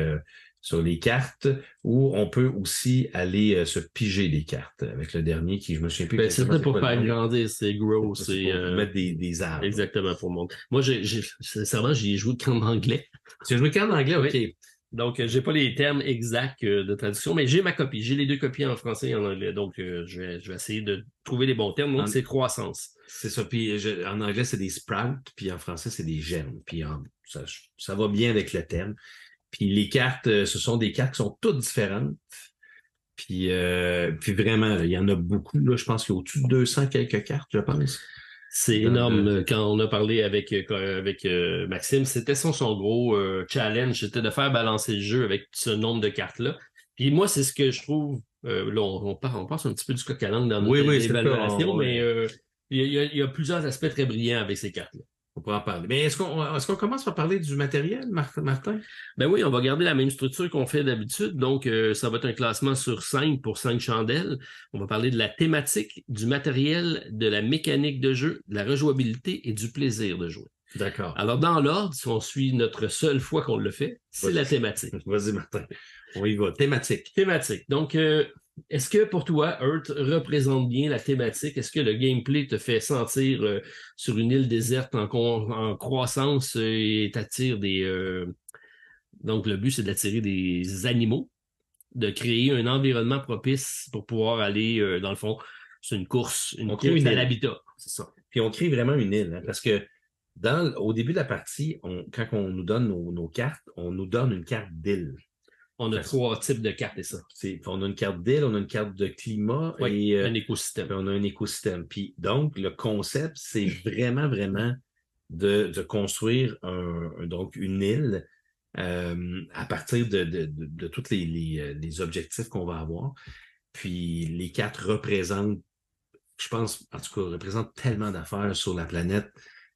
sur les cartes, ou on peut aussi aller euh, se piger des cartes avec le dernier qui, je me souviens plus. Ben, c'était pour quoi le faire nom. grandir, c'est gros, C'est c'est... euh, mettre des, des arbres. Exactement, pour mon. Moi, j'ai, j'ai, sincèrement, j'y ai joué qu'en anglais. Tu as joué qu'en anglais, ok. Donc, euh, j'ai pas les termes exacts de traduction, mais j'ai ma copie. J'ai les deux copies en français et en anglais. Donc, euh, je, vais, je vais essayer de trouver les bons termes. Donc, En- c'est croissance. C'est ça. Puis je- en anglais, c'est des sprouts, puis en français, c'est des germes. Puis en- ça, ça va bien avec le terme. Puis les cartes, euh, ce sont des cartes qui sont toutes différentes. Puis, euh, puis vraiment, il y en a beaucoup. Là, je pense qu'il y a au-dessus de 200 quelques cartes, je pense. C'est énorme. Euh, Quand on a parlé avec, euh, avec euh, Maxime, c'était son, son gros challenge, c'était de faire balancer le jeu avec ce nombre de cartes-là. Puis moi, c'est ce que je trouve. euh, là, on, on, part- on passe un petit peu du coq à l'âne dans notre Oui, oui, c'est évaluation, mais y a- il y a plusieurs aspects très brillants avec ces cartes-là. On pourra en parler. Mais est-ce qu'on commence par parler du matériel, Mar- Martin? Ben oui, on va garder la même structure qu'on fait d'habitude. Donc, euh, ça va être un classement sur 5 pour 5 chandelles. On va parler de la thématique, du matériel, de la mécanique de jeu, de la rejouabilité et du plaisir de jouer. D'accord. Alors, dans l'ordre, si on suit notre seule fois qu'on le fait, c'est la thématique. Vas-y, Martin. On y va. Thématique. Thématique. Donc, euh, est-ce que pour toi, Earth représente bien la thématique? Est-ce que le gameplay te fait sentir euh, sur une île déserte en, croissance euh, et t'attire des... euh, Donc, le but, c'est d'attirer des animaux, de créer un environnement propice pour pouvoir aller, euh, dans le fond, sur une course, une On crée course une à l'habitat. C'est ça. Puis on crée vraiment une île, hein, parce que dans, au début de la partie, on- quand on nous donne nos, nos cartes, on nous donne une carte d'île. On a trois types de cartes et ça. C'est- On a une carte d'île, on a une carte de climat Oui, et euh, un écosystème. on a un écosystème. Puis donc, le concept, c'est vraiment, vraiment de, de construire un, donc une île euh, à partir de, de, de, de tous les, les, euh, les objectifs qu'on va avoir. Puis les cartes représentent, je pense, en tout cas, représentent tellement d'affaires sur la planète.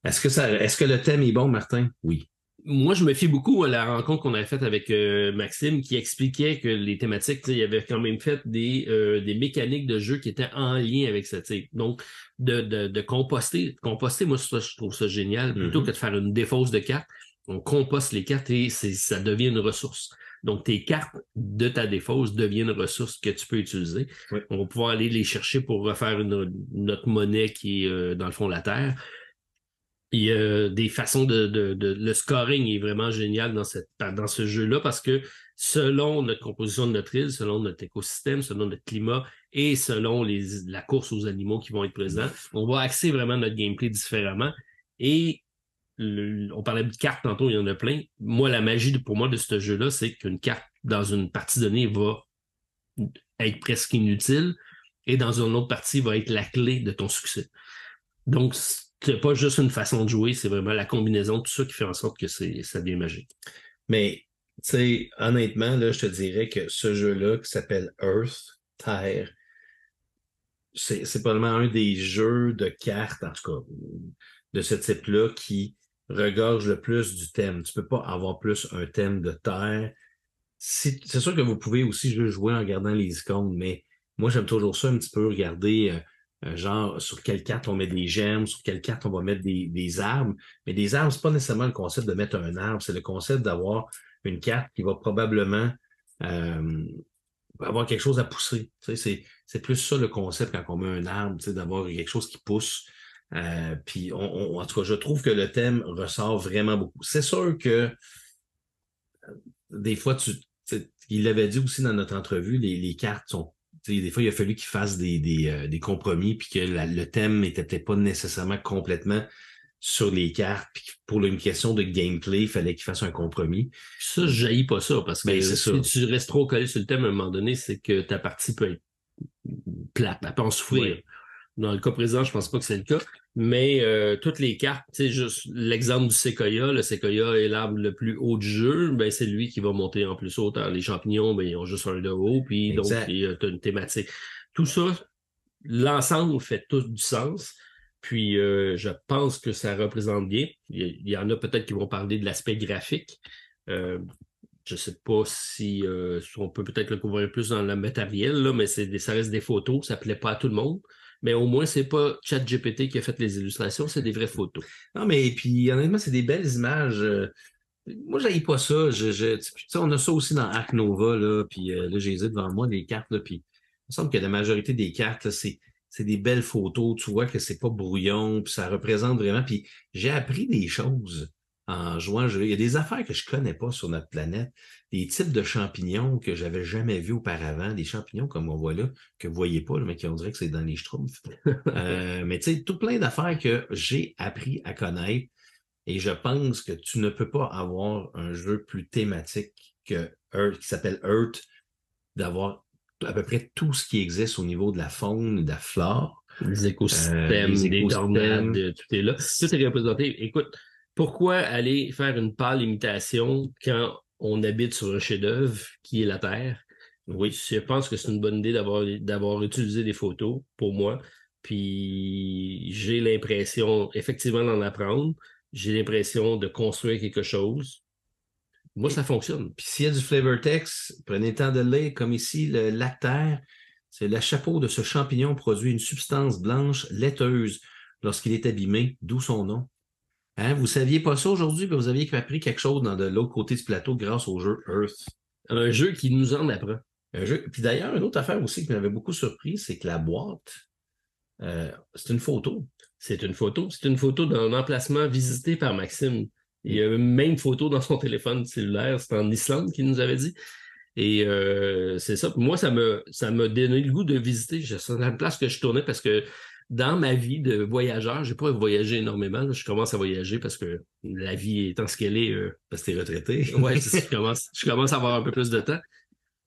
Est-ce que ça, est-ce que le thème est bon, Martin? Oui. Moi, je me fie beaucoup à la rencontre qu'on avait faite avec euh, Maxime qui expliquait que les thématiques, il avait quand même fait des, euh, des mécaniques de jeu qui étaient en lien avec ça. tu sais. Donc, de, de, de composter. Composter, moi, ça, je trouve ça génial. Plutôt Mhm. que de faire une défausse de cartes, on composte les cartes et ça devient une ressource. Donc, tes cartes de ta défausse deviennent une ressource que tu peux utiliser. Oui. On va pouvoir aller les chercher pour refaire une, notre monnaie qui est, euh, dans le fond, la Terre. Il y a des façons de, le scoring est vraiment génial dans cette dans ce jeu-là parce que selon notre composition de notre île, selon notre écosystème, selon notre climat et selon la course aux animaux qui vont être présents, on va axer vraiment notre gameplay différemment. Et on parlait de cartes tantôt, il y en a plein. Moi, la magie pour moi de ce jeu-là, c'est qu'une carte dans une partie donnée va être presque inutile et dans une autre partie va être la clé de ton succès. Donc, c'est pas juste une façon de jouer, c'est vraiment la combinaison de tout ça qui fait en sorte que c'est, ça devient magique. Mais, tu sais, honnêtement, là, je te dirais que ce jeu-là, qui s'appelle Earth, Terre, c'est probablement un des jeux de cartes, en tout cas, de ce type-là, qui regorge le plus du thème. Tu peux pas avoir plus un thème de terre. C'est sûr que vous pouvez aussi jouer en regardant les icônes, mais moi, j'aime toujours ça un petit peu, regarder euh, genre sur quelle carte on met des gemmes, sur quelle carte on va mettre des, des arbres. Mais des arbres, c'est pas nécessairement le concept de mettre un arbre, c'est le concept d'avoir une carte qui va probablement euh, avoir quelque chose à pousser. Tu c'est, plus ça le concept quand on met un arbre, d'avoir quelque chose qui pousse. Euh, puis en tout cas, je trouve que le thème ressort vraiment beaucoup. C'est sûr que euh, des fois, tu, il l'avait dit aussi dans notre entrevue, les, les cartes sont. Des fois, il a fallu qu'ils fassent des, des, euh, des compromis, puis que la- le thème n'était peut-être pas nécessairement complètement sur les cartes, puis pour une question de gameplay, il fallait qu'ils fassent un compromis. Ça, je jaillis pas ça, parce que Ben, si tu restes trop collé sur le thème à un moment donné, c'est que ta partie peut être plate, elle peut en souffrir. Oui. Dans le cas présent, je pense pas que c'est le cas, mais euh, toutes les cartes, tu sais, juste l'exemple du séquoia, le séquoia est l'arbre le plus haut du jeu, ben c'est lui qui va monter en plus haut. Les champignons, ben ils ont juste un de haut, puis donc Exact. il y a une thématique. Tout ça, l'ensemble fait tout du sens. Puis euh, je pense que ça représente bien. Il y, en a peut-être qui vont parler de l'aspect graphique. Euh, je sais pas si, euh, on peut peut-être le couvrir plus dans le matériel, là, mais c'est des- ça reste des photos, ça plaît pas à tout le monde. Mais au moins, c'est pas ChatGPT qui a fait les illustrations, c'est des vraies photos. Non, mais puis honnêtement, c'est des belles images. euh, moi, j'aille pas ça. Je, je, on a ça aussi dans Arc Nova, là, puis euh, là, j'ai devant moi, les cartes, là, puis il me semble que la majorité des cartes, c'est, c'est des belles photos. Tu vois que c'est pas brouillon, puis ça représente vraiment. Puis j'ai appris des choses en jouant. Je- Il y a des affaires que je connais pas sur notre planète, des types de champignons que j'avais jamais vus auparavant, des champignons comme on voit là, que vous voyez pas, mais qui on dirait que c'est dans les schtroumpfs. Euh, mais tu sais, tout plein d'affaires que j'ai appris à connaître. Et je pense que tu ne peux pas avoir un jeu plus thématique que Earth, qui s'appelle Earth, d'avoir à peu près tout ce qui existe au niveau de la faune et de la flore. Les écosystèmes, Euh, les des écosystèmes. tornades, euh, tout est là. Tout est représenté. Écoute, pourquoi aller faire une pâle imitation quand on habite sur un chef-d'œuvre qui est la Terre? Oui, je pense que c'est une bonne idée d'avoir d'avoir utilisé des photos pour moi. Puis j'ai l'impression effectivement d'en apprendre. J'ai l'impression de construire quelque chose. Moi, ça fonctionne. Puis s'il y a du flavor text, prenez le temps de le lire, comme ici, le lactaire. C'est le chapeau de ce champignon produit une substance blanche laiteuse lorsqu'il est abîmé, d'où son nom? Hein, vous saviez pas ça aujourd'hui, mais vous aviez appris quelque chose dans de l'autre côté du plateau grâce au jeu Earth. Un jeu qui nous en apprend. Puis d'ailleurs, une autre affaire aussi qui m'avait beaucoup surpris, c'est que la boîte, euh, c'est une photo. C'est une photo. C'est une photo d'un emplacement visité par Maxime. Il y a même une photo dans son téléphone cellulaire. C'est en Islande qu'il nous avait dit. Et euh, c'est ça. Moi, ça ça m'a donné le goût de visiter. C'est la place que je tournais parce que dans ma vie de voyageur, j'ai pas voyagé énormément. là. Je commence à voyager parce que la vie étant ce qu'elle est, euh, Parce que t'es retraité. ouais, c'est ça, je commence, je commence à avoir un peu plus de temps.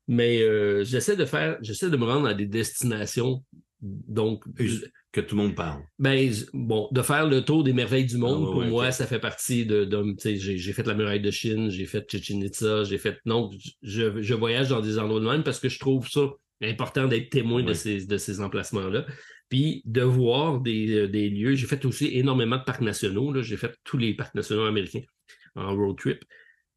Mais euh, j'essaie de faire, j'essaie de me rendre à des destinations. Donc, que tout le monde parle. ben, bon, de faire le tour des merveilles du monde, Ah ouais, pour ouais, moi, ça fait partie de, j'ai, fait la muraille de Chine, j'ai fait Chichen Itza, j'ai fait, non, je, je voyage dans des endroits de même parce que je trouve ça important d'être témoin de ces, de ces emplacements-là. Puis de voir des, euh, des lieux. J'ai fait aussi énormément de parcs nationaux, là. J'ai fait tous les parcs nationaux américains en road trip.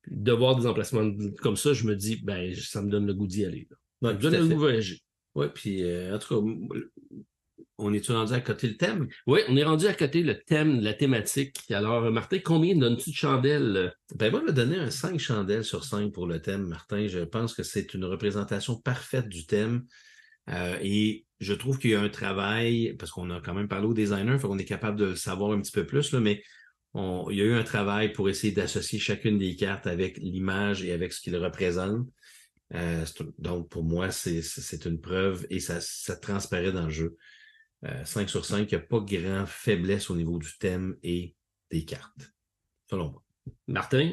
De voir des emplacements comme ça, je me dis, ben, ça me donne le goût d'y aller, là. Ça me donne le goût voyager. Oui, puis euh, en tout cas, on est-tu rendu à côté le thème? Oui, on est rendu à côté le thème, la thématique. Alors, Martin, combien donnes-tu de chandelles? Ben moi, je vais donner un 5 chandelles sur 5 pour le thème, Martin. Je pense que c'est une représentation parfaite du thème. Euh, et je trouve qu'il y a un travail, parce qu'on a quand même parlé au designer, fait qu'on est capable de le savoir un petit peu plus, là, mais on- il y a eu un travail pour essayer d'associer chacune des cartes avec l'image et avec ce qu'il représente. Euh, donc, pour moi, c'est une preuve et ça, ça transparaît dans le jeu. Euh, 5 sur 5, il n'y a pas grand faiblesse au niveau du thème et des cartes, selon moi. Martin,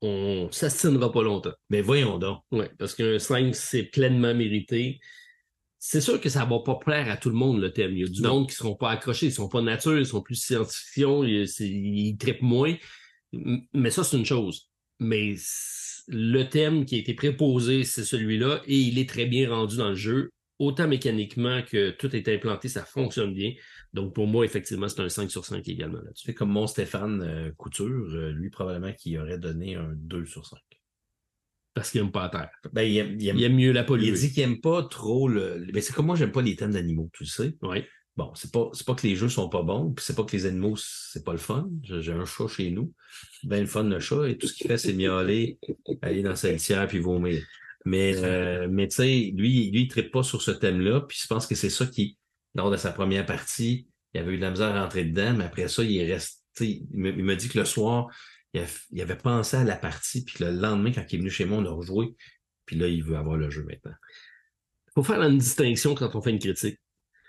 on s'astinera pas longtemps. Mais voyons donc. Oui, parce qu'un 5, c'est pleinement mérité. C'est sûr que ça va pas plaire à tout le monde, le thème. Il y a du Non. monde qui seront pas accrochés, ils sont pas nature, ils sont plus science-fiction, ils, ils trippent moins. Mais ça, c'est une chose. Mais le thème qui a été préposé, c'est celui-là, et il est très bien rendu dans le jeu. autant mécaniquement que tout est implanté, ça fonctionne bien. Donc, pour moi, effectivement, c'est un 5 sur 5 également là-dessus. C'est comme mon Stéphane euh, Couture, euh, lui, probablement, qui aurait donné un 2 sur 5. Parce qu'il n'aime pas la terre. Ben, il, aime, il, aime, Il aime mieux la polluer. il dit qu'il n'aime pas trop le. Ben, c'est comme moi, j'aime pas les thèmes d'animaux, tu le sais. Oui. Bon, c'est pas, c'est pas que les jeux sont pas bons, puis c'est pas que les animaux, c'est pas le fun. J'ai un chat chez nous. Ben, le fun, le chat, et tout ce qu'il fait, c'est miauler, aller dans sa litière, puis vomir. Mais, euh, mais tu sais, lui, lui, il trippe pas sur ce thème-là, puis je pense que c'est ça qui, lors de sa première partie, il avait eu de la misère à rentrer dedans, mais après ça, il est resté, il me, il me dit que le soir, il, a- il avait pensé à la partie, puis le lendemain, quand il est venu chez moi, on a rejoué, puis là, il veut avoir le jeu maintenant. Il faut faire une distinction quand on fait une critique.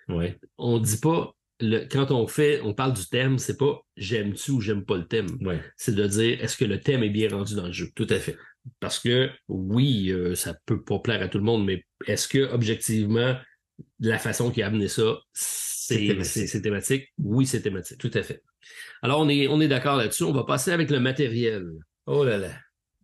Ouais, On dit pas, le, quand on fait, on parle du thème, c'est pas j'aime-tu ou j'aime pas le thème. ouais, C'est de dire est-ce que le thème est bien rendu dans le jeu? tout à fait. Parce que oui, euh, ça peut pas plaire à tout le monde, mais est-ce que objectivement, la façon qu'il a amené ça, thématique. c'est thématique? Oui, c'est thématique. Tout à fait. Alors, on est, on est d'accord là-dessus. On va passer avec le matériel. Oh là là.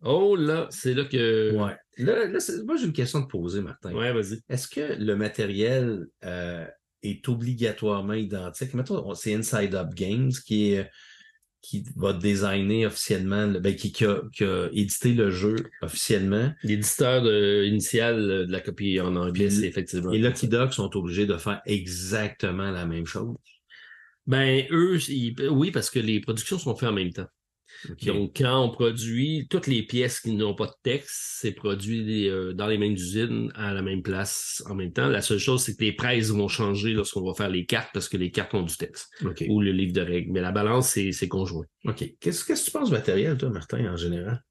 Oh là, c'est là que. Ouais. Là, là, c'est- moi, j'ai une question à te poser, Martin. Ouais, vas-y. Est-ce que le matériel euh, est obligatoirement identique? Mettons, on- c'est Inside Up Games qui est qui va designer officiellement, le- ben, qui, qui a, qui a édité le jeu officiellement. L'éditeur de- initial de la copie en anglais, c'est effectivement. Et Lucky Dog sont obligés de faire exactement la même chose. Ben, eux, ils- oui, parce que les productions sont faites en même temps. Donc, quand on produit toutes les pièces qui n'ont pas de texte, c'est produit euh, dans les mêmes usines, à la même place, en même temps. La seule chose, c'est que les prises vont changer lorsqu'on va faire les cartes, parce que les cartes ont du texte, ou le livre de règles. Mais la balance, c'est c'est conjoint. OK. Qu'est-ce qu'est-ce que tu penses du matériel, toi, Martin, en général?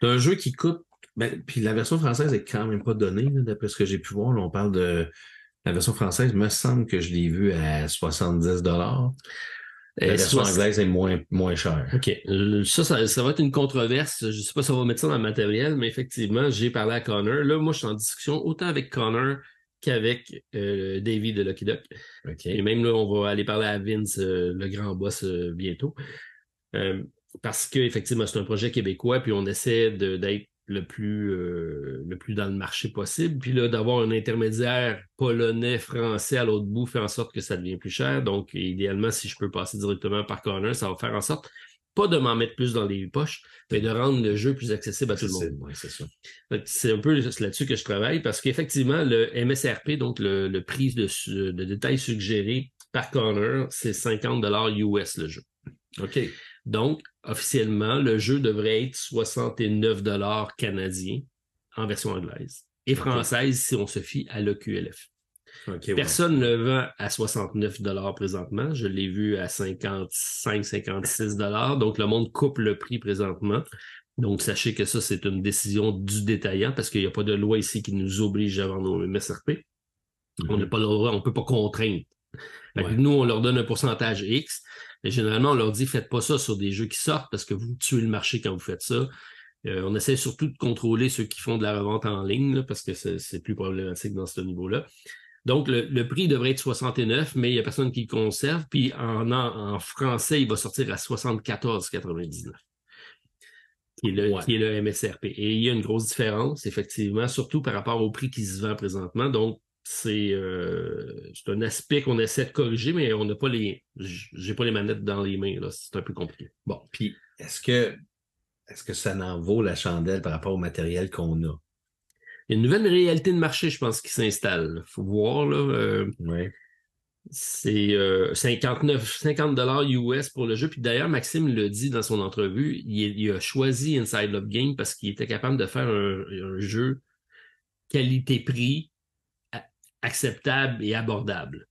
C'est un jeu qui coûte. Ben, puis la version française est quand même pas donnée, là, d'après ce que j'ai pu voir. Là, on parle de. La version française, me semble que je l'ai vue à 70 La version anglaise est moins, moins chère. OK. Ça, ça, ça va être une controverse. Je sais pas si on va mettre ça dans le matériel, mais effectivement, j'ai parlé à Connor. Là, moi, je suis en discussion autant avec Connor qu'avec euh, Davey de Lucky Duck. OK. Et même là, on va aller parler à Vince, euh, le grand boss, euh, bientôt. Euh, parce que effectivement, c'est un projet québécois, puis on essaie d'être le plus euh, le plus dans le marché possible. Puis là, d'avoir un intermédiaire polonais, français à l'autre bout fait en sorte que ça devient plus cher. Donc, idéalement, si je peux passer directement par Connor, ça va faire en sorte pas de m'en mettre plus dans les poches, mais de rendre le jeu plus accessible à tout le monde. ouais, c'est ça. C'est un peu là-dessus que je travaille parce qu'effectivement, le MSRP, donc le, le prix de, de détail suggéré par Connor, c'est 50 US le jeu. OK. Donc, officiellement, le jeu devrait être 69 canadiens en version anglaise et française si on se fie à l'EQLF. Personne ne le vend à 69 présentement. Je l'ai vu à 55-56 Donc, le monde coupe le prix présentement. Donc, sachez que ça, c'est une décision du détaillant parce qu'il n'y a pas de loi ici qui nous oblige à vendre nos MSRP. On n'a pas le droit, on peut pas contraindre. Ouais. Nous, on leur donne un pourcentage X. Mais généralement, on leur dit, faites pas ça sur des jeux qui sortent parce que vous tuez le marché quand vous faites ça. Euh, on essaie surtout de contrôler ceux qui font de la revente en ligne là, parce que c'est c'est plus problématique dans ce niveau-là. Donc, le, le prix devrait être 69, mais il n'y a personne qui le conserve. Puis en, en, en français, il va sortir à 74,99. Qui est, le, Ouais. qui est le MSRP. Et il y a une grosse différence, effectivement, surtout par rapport au prix qui se vend présentement. Donc, c'est euh, c'est un aspect qu'on essaie de corriger, mais on n'a pas les. J'ai pas les manettes dans les mains, là. C'est un peu compliqué. Bon, puis est-ce que est-ce que ça n'en vaut la chandelle par rapport au matériel qu'on a? Il y a une nouvelle réalité de marché, je pense, qui s'installe. faut voir, là. euh. C'est euh, 59, 50 dollars US pour le jeu. Puis d'ailleurs, Maxime le dit dans son entrevue, il, il a choisi Inside Love Game parce qu'il était capable de faire un, un jeu qualité-prix acceptable et abordable.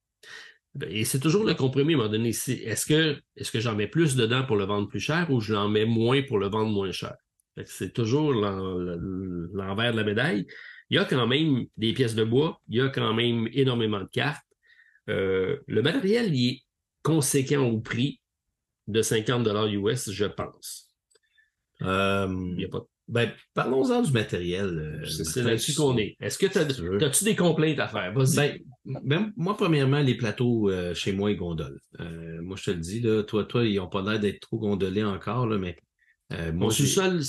Et c'est toujours le compromis à un moment donné. Est-ce que, est-ce que j'en mets plus dedans pour le vendre plus cher ou je l'en mets moins pour le vendre moins cher? C'est toujours l'en- l'envers de la médaille. Il y a quand même des pièces de bois, il y a quand même énormément de cartes. Euh, le matériel il est conséquent au prix de 50 US, je pense. Euh, Il y a pas... ben, parlons-en du matériel. euh, C'est là-dessus qu'on est. Est-ce que tu as, tu des complaintes à faire? Ben, ben, moi, premièrement, les plateaux euh, chez moi, ils gondolent. Euh, moi, je te le dis, là, toi, toi, ils n'ont pas l'air d'être trop gondolés encore, là, mais Mon sous-sol,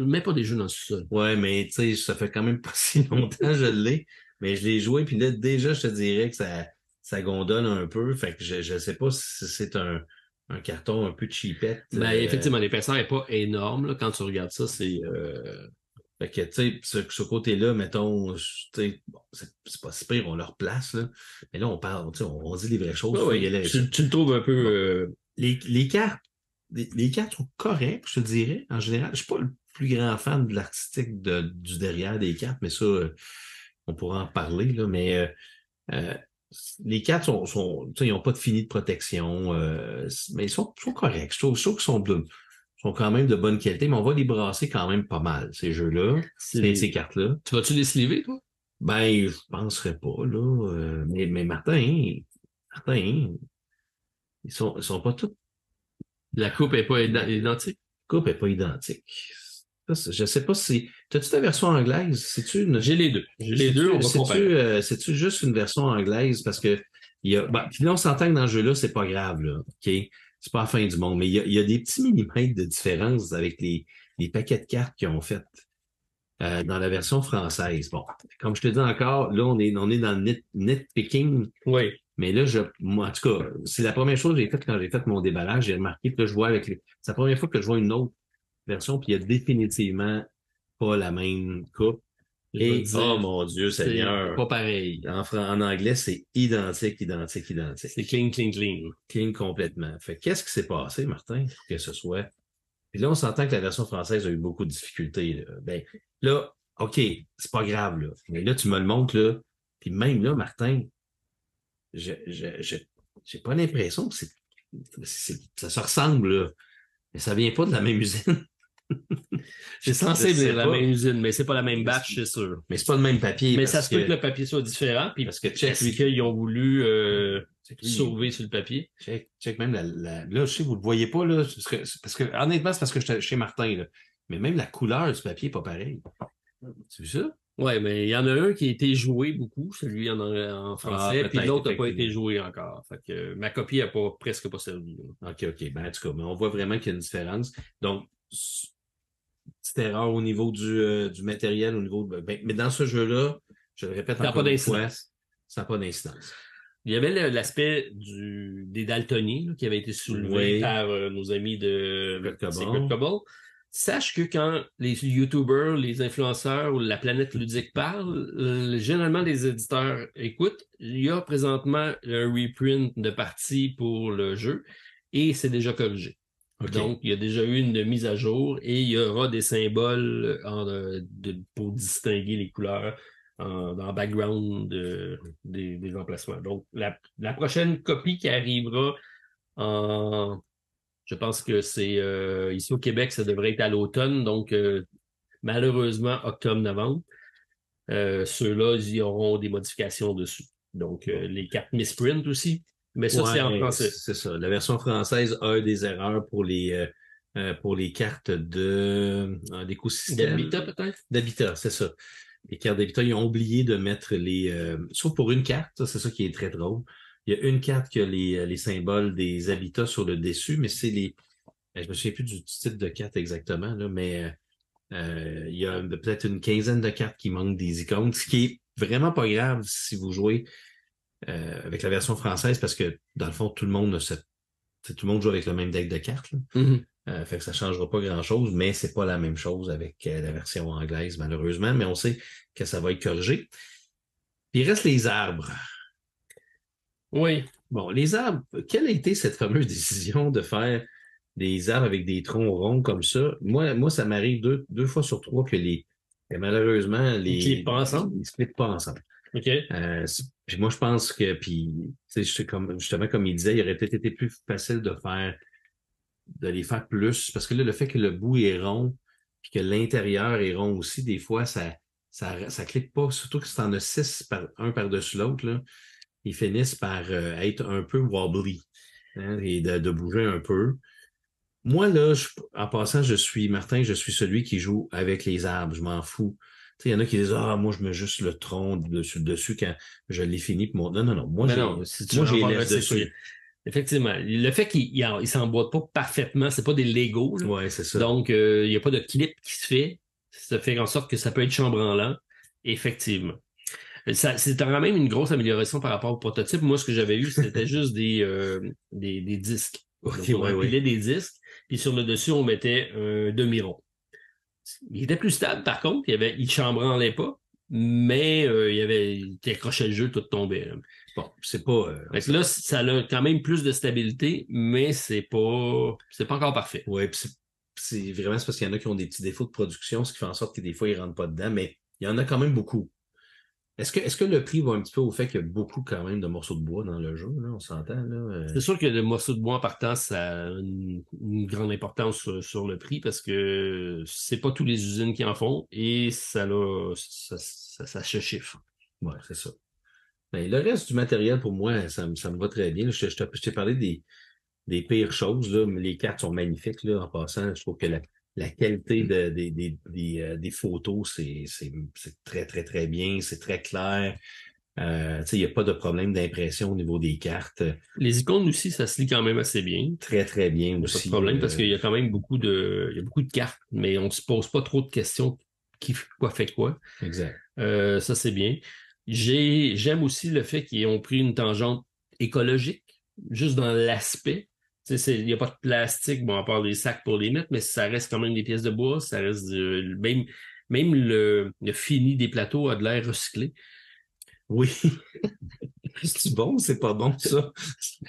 mets pas des jeux dans le sous-sol. Ouais, mais tu sais, ça fait quand même pas si longtemps que je l'ai. Mais je l'ai joué, puis là, déjà, je te dirais que ça, ça gondole un peu. Fait que je ne sais pas si c'est un, un carton un peu cheapette. Ben, euh, effectivement, l'épaisseur n'est pas énorme. là. Quand tu regardes ça, c'est. euh, Fait que, tu sais, ce, ce côté-là, mettons, tu sais, bon, c'est pas si pire, on leur place, là. Mais là, on parle, on, on dit les vraies choses. ouais, ouais, ça. tu, tu le trouves un peu. euh, les, les cartes, les, les cartes sont correctes, je te dirais, en général. Je suis pas le plus grand fan de l'artistique de, du derrière des cartes, mais ça, on pourra en parler, là, mais euh, les cartes sont, sont tu sais, ils n'ont pas de fini de protection, euh, mais ils sont, sont corrects. Je trouve, je trouve qu'ils sont, de- sont quand même de bonne qualité, mais on va les brasser quand même pas mal, ces jeux-là, ces, ces cartes-là. Tu vas-tu les sliver, toi? Ben, je penserais pas, là. euh, mais, mais Martin, Martin, ils sont, ils sont pas tous La coupe n'est pas id- identique. coupe est pas identique. C'est- je sais pas si. T'as-tu ta version anglaise? C'est-tu une? J'ai les deux. J'ai les deux, on va c'est-tu, comparer. euh, C'est-tu juste une version anglaise? Parce que il y a. Ben, puis là, on s'entend que dans ce jeu-là, c'est pas grave, là. OK? C'est pas la fin du monde. Mais il y a, il y a des petits millimètres de différence avec les, les paquets de cartes qu'ils ont fait euh, dans la version française. Bon, comme je te dis encore, là, on est, on est dans le net, nitpicking. Oui. Mais là, je, moi, en tout cas, c'est la première chose que j'ai faite quand j'ai fait mon déballage. J'ai remarqué que là, je vois avec les... C'est la première fois que je vois une autre version, puis il y a définitivement pas la même coupe. Et, oh mon Dieu C'est Seigneur, pas pareil. en, en anglais, c'est identique, identique, identique. C'est clean, clean, clean. Clean complètement. Fait que qu'est-ce qui s'est passé, Martin, pour que ce soit? Puis là, on s'entend que la version française a eu beaucoup de difficultés. Là. Ben, là, OK, c'est pas grave, là. Mais là, tu me le montres, là. Puis même là, Martin, je, je, je- j'ai pas l'impression que c'est, c'est- ça se ressemble, là. Mais ça vient pas de la même usine. C'est censé de la même usine, mais c'est pas la même batch, c'est sûr. Mais c'est pas le même papier. Mais ça se peut que, le papier soit différent, puis parce que check, lui, qu'ils ont voulu euh, lui, sauver sur le papier? check, check même la, la- là, je sais, vous le voyez pas, là, parce que, parce que honnêtement, c'est parce que j'étais chez Martin, là. Mais même la couleur du papier est pas pareil. Tu vu ça? Ouais, mais il y en a un qui a été joué beaucoup, celui en, en français, Ah, puis peut-être, l'autre n'a pas été joué encore. Fait que euh, ma copie n'a pas, presque pas servi. là. OK, OK. Ben, en tout cas, mais on voit vraiment qu'il y a une différence. Donc, petite erreur au niveau du, euh, du matériel, au niveau de, ben, mais dans ce jeu-là, je le répète Ça n'a encore pas une fois, d'incidence. ça n'a pas d'incidence. Il y avait l'aspect du des daltoniens là, qui avait été soulevé Oui. par euh, nos amis de. Secret Cobble. Sache que quand les YouTubers, les influenceurs ou la planète ludique parlent, euh, généralement les éditeurs écoutent. Il y a présentement un reprint de partie pour le jeu et c'est déjà corrigé. Donc, il y a déjà eu une mise à jour et il y aura des symboles euh, de- pour distinguer les couleurs en- dans le background de- des, emplacements. Donc, la, prochaine copie qui arrivera en. Je pense que c'est euh, ici au Québec, ça devrait être à l'automne. Donc, euh, malheureusement, octobre-novembre. Euh, Ceux-là, ils auront des modifications dessus. Donc, euh, les cartes misprint aussi. Mais ça, c'est en français. C'est ça. La version française a des erreurs pour les, euh, euh, pour les cartes de, euh, d'écosystème. D'Habitat, peut-être? D'habitat, c'est ça. Les cartes d'habitat, ils ont oublié de mettre les. Euh, sauf pour une carte, c'est ça qui est très drôle. Il y a une carte qui a les, euh, les symboles des habitats sur le dessus, mais c'est les. Je me souviens plus du type de carte exactement, là, mais il y a peut-être une quinzaine de cartes qui manquent des icônes, ce qui est vraiment pas grave si vous jouez euh, avec la version française, parce que dans le fond, tout le monde Tout le joue avec le même deck de cartes. là. Euh, fait que ça changera pas grand-chose, mais c'est pas la même chose avec euh, la version anglaise, malheureusement, mais on sait que ça va être corrigé. Puis il reste les arbres. Oui. Bon, les arbres, quelle a été cette fameuse décision de faire des arbres avec des troncs ronds comme ça? Moi, moi ça m'arrive deux, deux fois sur trois que les malheureusement, les. Ils cliquent pas ensemble? Ils se cliquent pas ensemble. OK. Euh, moi, je pense que, puis, comme, justement, comme il disait, il aurait peut-être été plus facile de faire, de les faire plus, parce que là, le fait que le bout est rond, puis que l'intérieur est rond aussi, des fois, ça, ça, clique pas, surtout que si t'en as six un par-dessus l'autre, ils finissent par euh, être un peu wobbly, hein, et de, bouger un peu. Moi, là, en passant, je suis, Martin, je suis celui qui joue avec les arbres, je m'en fous. Il y en a qui disent, ah, moi, je mets juste le tronc dessus, dessus quand je l'ai fini. Mon... Non, non, non. Moi, j'ai- si c'est dessus. Effectivement. Le fait qu'il ne s'emboîte pas parfaitement, c'est pas des Legos. Ouais, c'est ça. Donc, euh, il n'y a pas de clip qui se fait. Ça fait en sorte que ça peut être chambranlant. Effectivement. C'était quand même une grosse amélioration par rapport au prototype. Moi, ce que j'avais eu, c'était juste des, euh, des, des disques. Ok, Donc, on ouais, des disques, puis sur le dessus, on mettait un demi-rond. Il était plus stable, par contre. Il, avait, il chambranlait pas, mais euh, il avait, il accrochait le jeu, tout tombait. là. Bon, c'est pas. euh, là, ça a quand même plus de stabilité, mais c'est pas, c'est pas encore parfait. Puis c'est- vraiment parce qu'il y en a qui ont des petits défauts de production, ce qui fait en sorte que des fois, ils rentrent pas dedans, mais il y en a quand même beaucoup. Est-ce que, est-ce que le prix va un petit peu au fait qu'il y a beaucoup quand même de morceaux de bois dans le jeu, là, on s'entend, là? euh, C'est sûr que le morceau de bois en partant, ça a une, une grande importance sur, sur le prix parce que c'est pas toutes les usines qui en font et ça, l'a- ça, ça, ça se chiffre. Ouais, c'est ça. Ben, le reste du matériel, pour moi, ça, me- ça me va très bien. Je, t'ai parlé des, des pires choses. Là. mais Les cartes sont magnifiques. Là, en passant, je trouve que la, la qualité de- des, des, des, euh, des photos, c'est, très, très, très bien. C'est très clair. Euh, il n'y a pas de problème d'impression au niveau des cartes. Les icônes aussi, ça se lit quand même assez bien. Très, très bien aussi. pas de problème parce Euh, qu'il y a quand même beaucoup de, il y a beaucoup de cartes, mais on ne se pose pas trop de questions qui fait quoi fait quoi. Exact. Euh, ça, c'est bien. J'ai, j'aime aussi le fait qu'ils ont pris une tangente écologique, juste dans l'aspect. Il n'y a pas de plastique, bon, à part les sacs pour les mettre, mais ça reste quand même des pièces de bois, ça reste du- même, même le, le fini des plateaux a de l'air recyclé. Oui. c'est bon ou c'est pas bon, ça?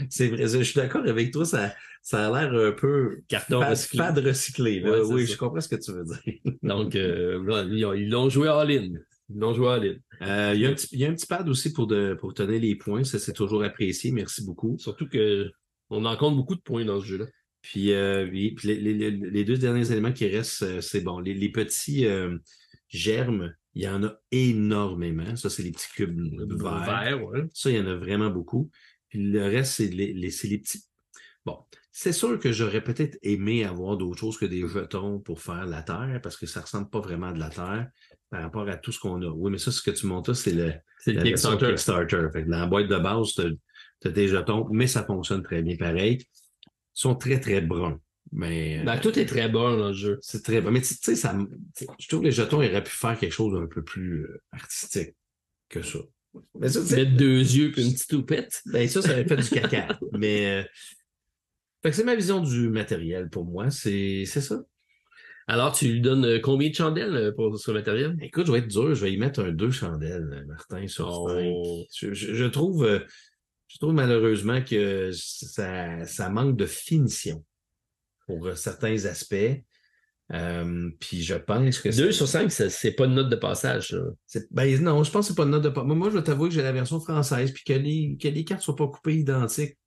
C'est vrai. Je suis d'accord avec toi, ça, ça a l'air un peu Carton recyclé. fade recyclé. là. Ouais, c'est oui, ça. je comprends ce que tu veux dire. Donc, euh, ils ont- ils l'ont joué all-in. Ils l'ont joué all-in. Euh, il, y a un petit, il y a un petit pad aussi pour, de, pour tenir les points. Ça, c'est toujours apprécié. Merci beaucoup. Surtout que on en compte beaucoup de points dans ce jeu-là. Puis, euh, puis les, les- les- les deux derniers éléments qui restent, euh, c'est bon. Les, les petits euh, germes, il y en a énormément. Ça, c'est les petits cubes verts. Vert, ouais. Ça, il y en a vraiment beaucoup. Puis le reste, c'est les, petits. Bon, c'est sûr que j'aurais peut-être aimé avoir d'autres choses que des jetons pour faire la Terre, parce que ça ressemble pas vraiment à de la Terre par rapport à tout ce qu'on a. Oui, mais ça, ce que tu montes c'est le, C'est le la version Kickstarter. Kickstarter. Fait que dans la boîte de base, tu as, tes jetons, mais ça fonctionne très bien pareil. Ils sont très, très bruns. Mais euh, Ben, tout est très bon dans le jeu. c'est très bon. Mais tu sais, ça, me- tu sais, je trouve que les jetons auraient pu faire quelque chose d'un peu plus euh, artistique que ça. Mais ça, tu sais, Mettre deux yeux puis une petite toupette. ben ça, ça aurait fait du caca. Mais euh, fait que c'est ma vision du matériel pour moi. C'est c'est ça. Alors, tu lui donnes combien de chandelles pour ce matériel? Écoute, je vais être dur, je vais y mettre un deux chandelles, Martin, sur Oh. cinq. Je, je- je trouve, euh, je trouve malheureusement que ça, ça manque de finition pour certains aspects. Euh, puis je pense que Deux c'est- sur cinq, ça- c'est pas une note de passage. ben, non, je pense que c'est pas une note de pas. Moi, je vais t'avouer que j'ai la version française, puis que les, que les cartes soient pas coupées identiques.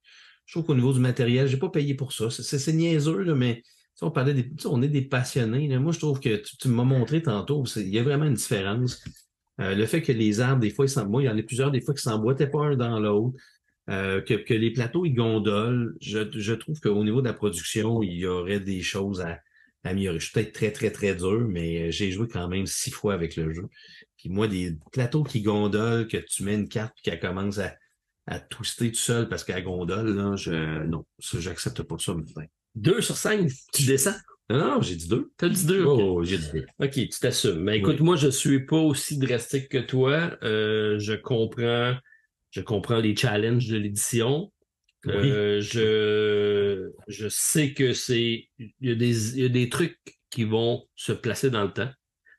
Je trouve qu'au niveau du matériel, j'ai pas payé pour ça. C'est- niaiseux, là, mais on parlait des, on est des passionnés. là. Moi, je trouve que tu, tu m'as montré tantôt, il y a vraiment une différence. Euh, le fait que les arbres, des fois, ils moi, il y en a plusieurs, des fois, qui s'emboîtaient pas un dans l'autre. Euh, que, que les plateaux, ils gondolent. Je, je trouve qu'au niveau de la production, il y aurait des choses à, à améliorer. Je suis peut-être très, très, très dur, mais j'ai joué quand même six fois avec le jeu. Puis moi, des plateaux qui gondolent, que tu mets une carte puis qu'elle commence à, à twister tout seul parce qu'elle gondole, là, je, non, ça, j'accepte pas ça maintenant. Deux sur cinq, tu descends? Non, non, j'ai dit deux. T'as dit deux. Oh, j'ai dit deux. OK, tu t'assumes. Mais écoute, Oui. moi, je suis pas aussi drastique que toi. Euh, je comprends, je comprends les challenges de l'édition. Euh, je, je sais que c'est, il y, a des, il y a des trucs qui vont se placer dans le temps.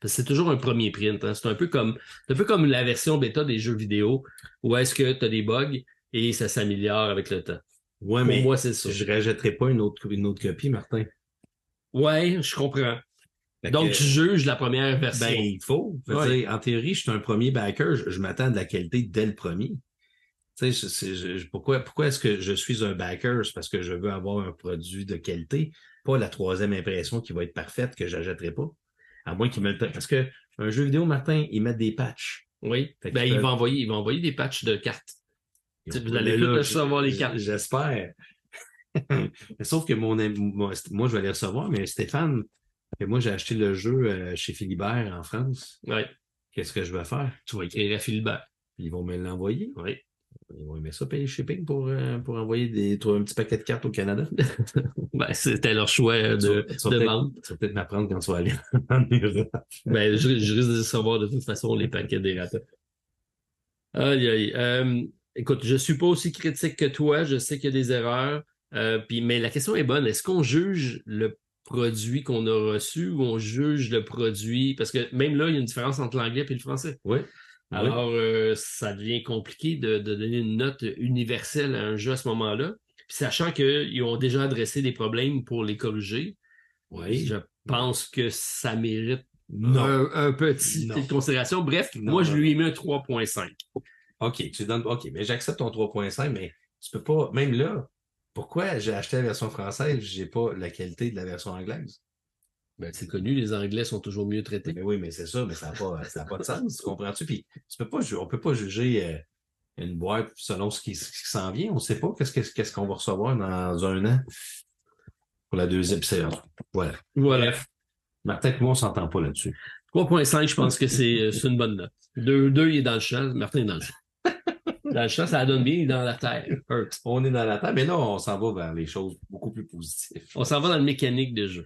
Parce que c'est toujours un premier print. hein. C'est un peu comme, un peu comme la version bêta des jeux vidéo où est-ce que tu as des bugs et ça s'améliore avec le temps. Ouais, Pour mais moi, c'est ça. je rajouterai pas une autre, une autre copie, Martin. Ouais, je comprends. Fait Donc, que- tu juges la première version. Ben, il faut. Ouais. dire, en théorie, je suis un premier backer, je, je m'attends à de la qualité dès le premier. Tu sais, je- c'est- je- je- pourquoi, pourquoi est-ce que je suis un backer? C'est parce que je veux avoir un produit de qualité, pas la troisième impression qui va être parfaite que j'achèterai pas. À moins qu'ils me le Parce que un jeu vidéo, Martin, ils mettent des patchs. Oui. Ben, il va envoyer, il va envoyer des patchs de cartes. Vous allez là, recevoir les cartes. J'espère. Sauf que mon moi, moi, je vais les recevoir, mais Stéphane, moi, j'ai acheté le jeu euh, chez Philibert en France. Ouais. Qu'est-ce que je vais faire? Tu vas écrire à Philibert. Ils vont me l'envoyer. Oui. Ils vont aimer ça, payer le shipping pour, euh, pour envoyer des, un petit paquet de cartes au Canada. Ben, c'était leur choix de, Tu de vente. Tu vas peut-être m'apprendre quand tu vas aller en Europe. Ben, je, je risque de recevoir de toute façon les paquets des ratons. Aïe, aïe. Euh, écoute, je suis pas aussi critique que toi. Je sais qu'il y a des erreurs. Euh, puis, mais la question est bonne. Est-ce qu'on juge le produit qu'on a reçu ou on juge le produit? Parce que même là, il y a une différence entre l'anglais et le français. Oui. Alors, euh, ça devient compliqué de, de donner une note universelle à un jeu à ce moment-là. Puis sachant qu'ils ont déjà adressé des problèmes pour les corriger, Oui. je pense que ça mérite Non. un, un petit petite considération. Bref, Non, moi, je lui ai mis un 3.5. OK, tu donnes. OK, mais j'accepte ton 3.5, mais tu peux pas. Même là, pourquoi j'ai acheté la version française, j'ai pas la qualité de la version anglaise? Ben, c'est connu, les Anglais sont toujours mieux traités. Mais oui, mais c'est ça, mais ça n'a pas, ça a pas de sens, tu comprends-tu? Puis tu peux pas, ju- on peut pas juger euh, une boîte selon ce qui, ce qui s'en vient. On ne sait pas qu'est-ce que- qu'est-ce qu'on va recevoir dans un an pour la deuxième séance. Voilà. Voilà. Martin et moi, on s'entend pas là-dessus. 3.5, je pense que c'est euh, c'est une bonne note. 2, deux, il est dans le champ. Martin est dans le champ. Dans le champ, ça donne bien, il est dans la terre. On est dans la table, mais là, on s'en va vers les choses beaucoup plus positives. On s'en va dans le mécanique de jeu.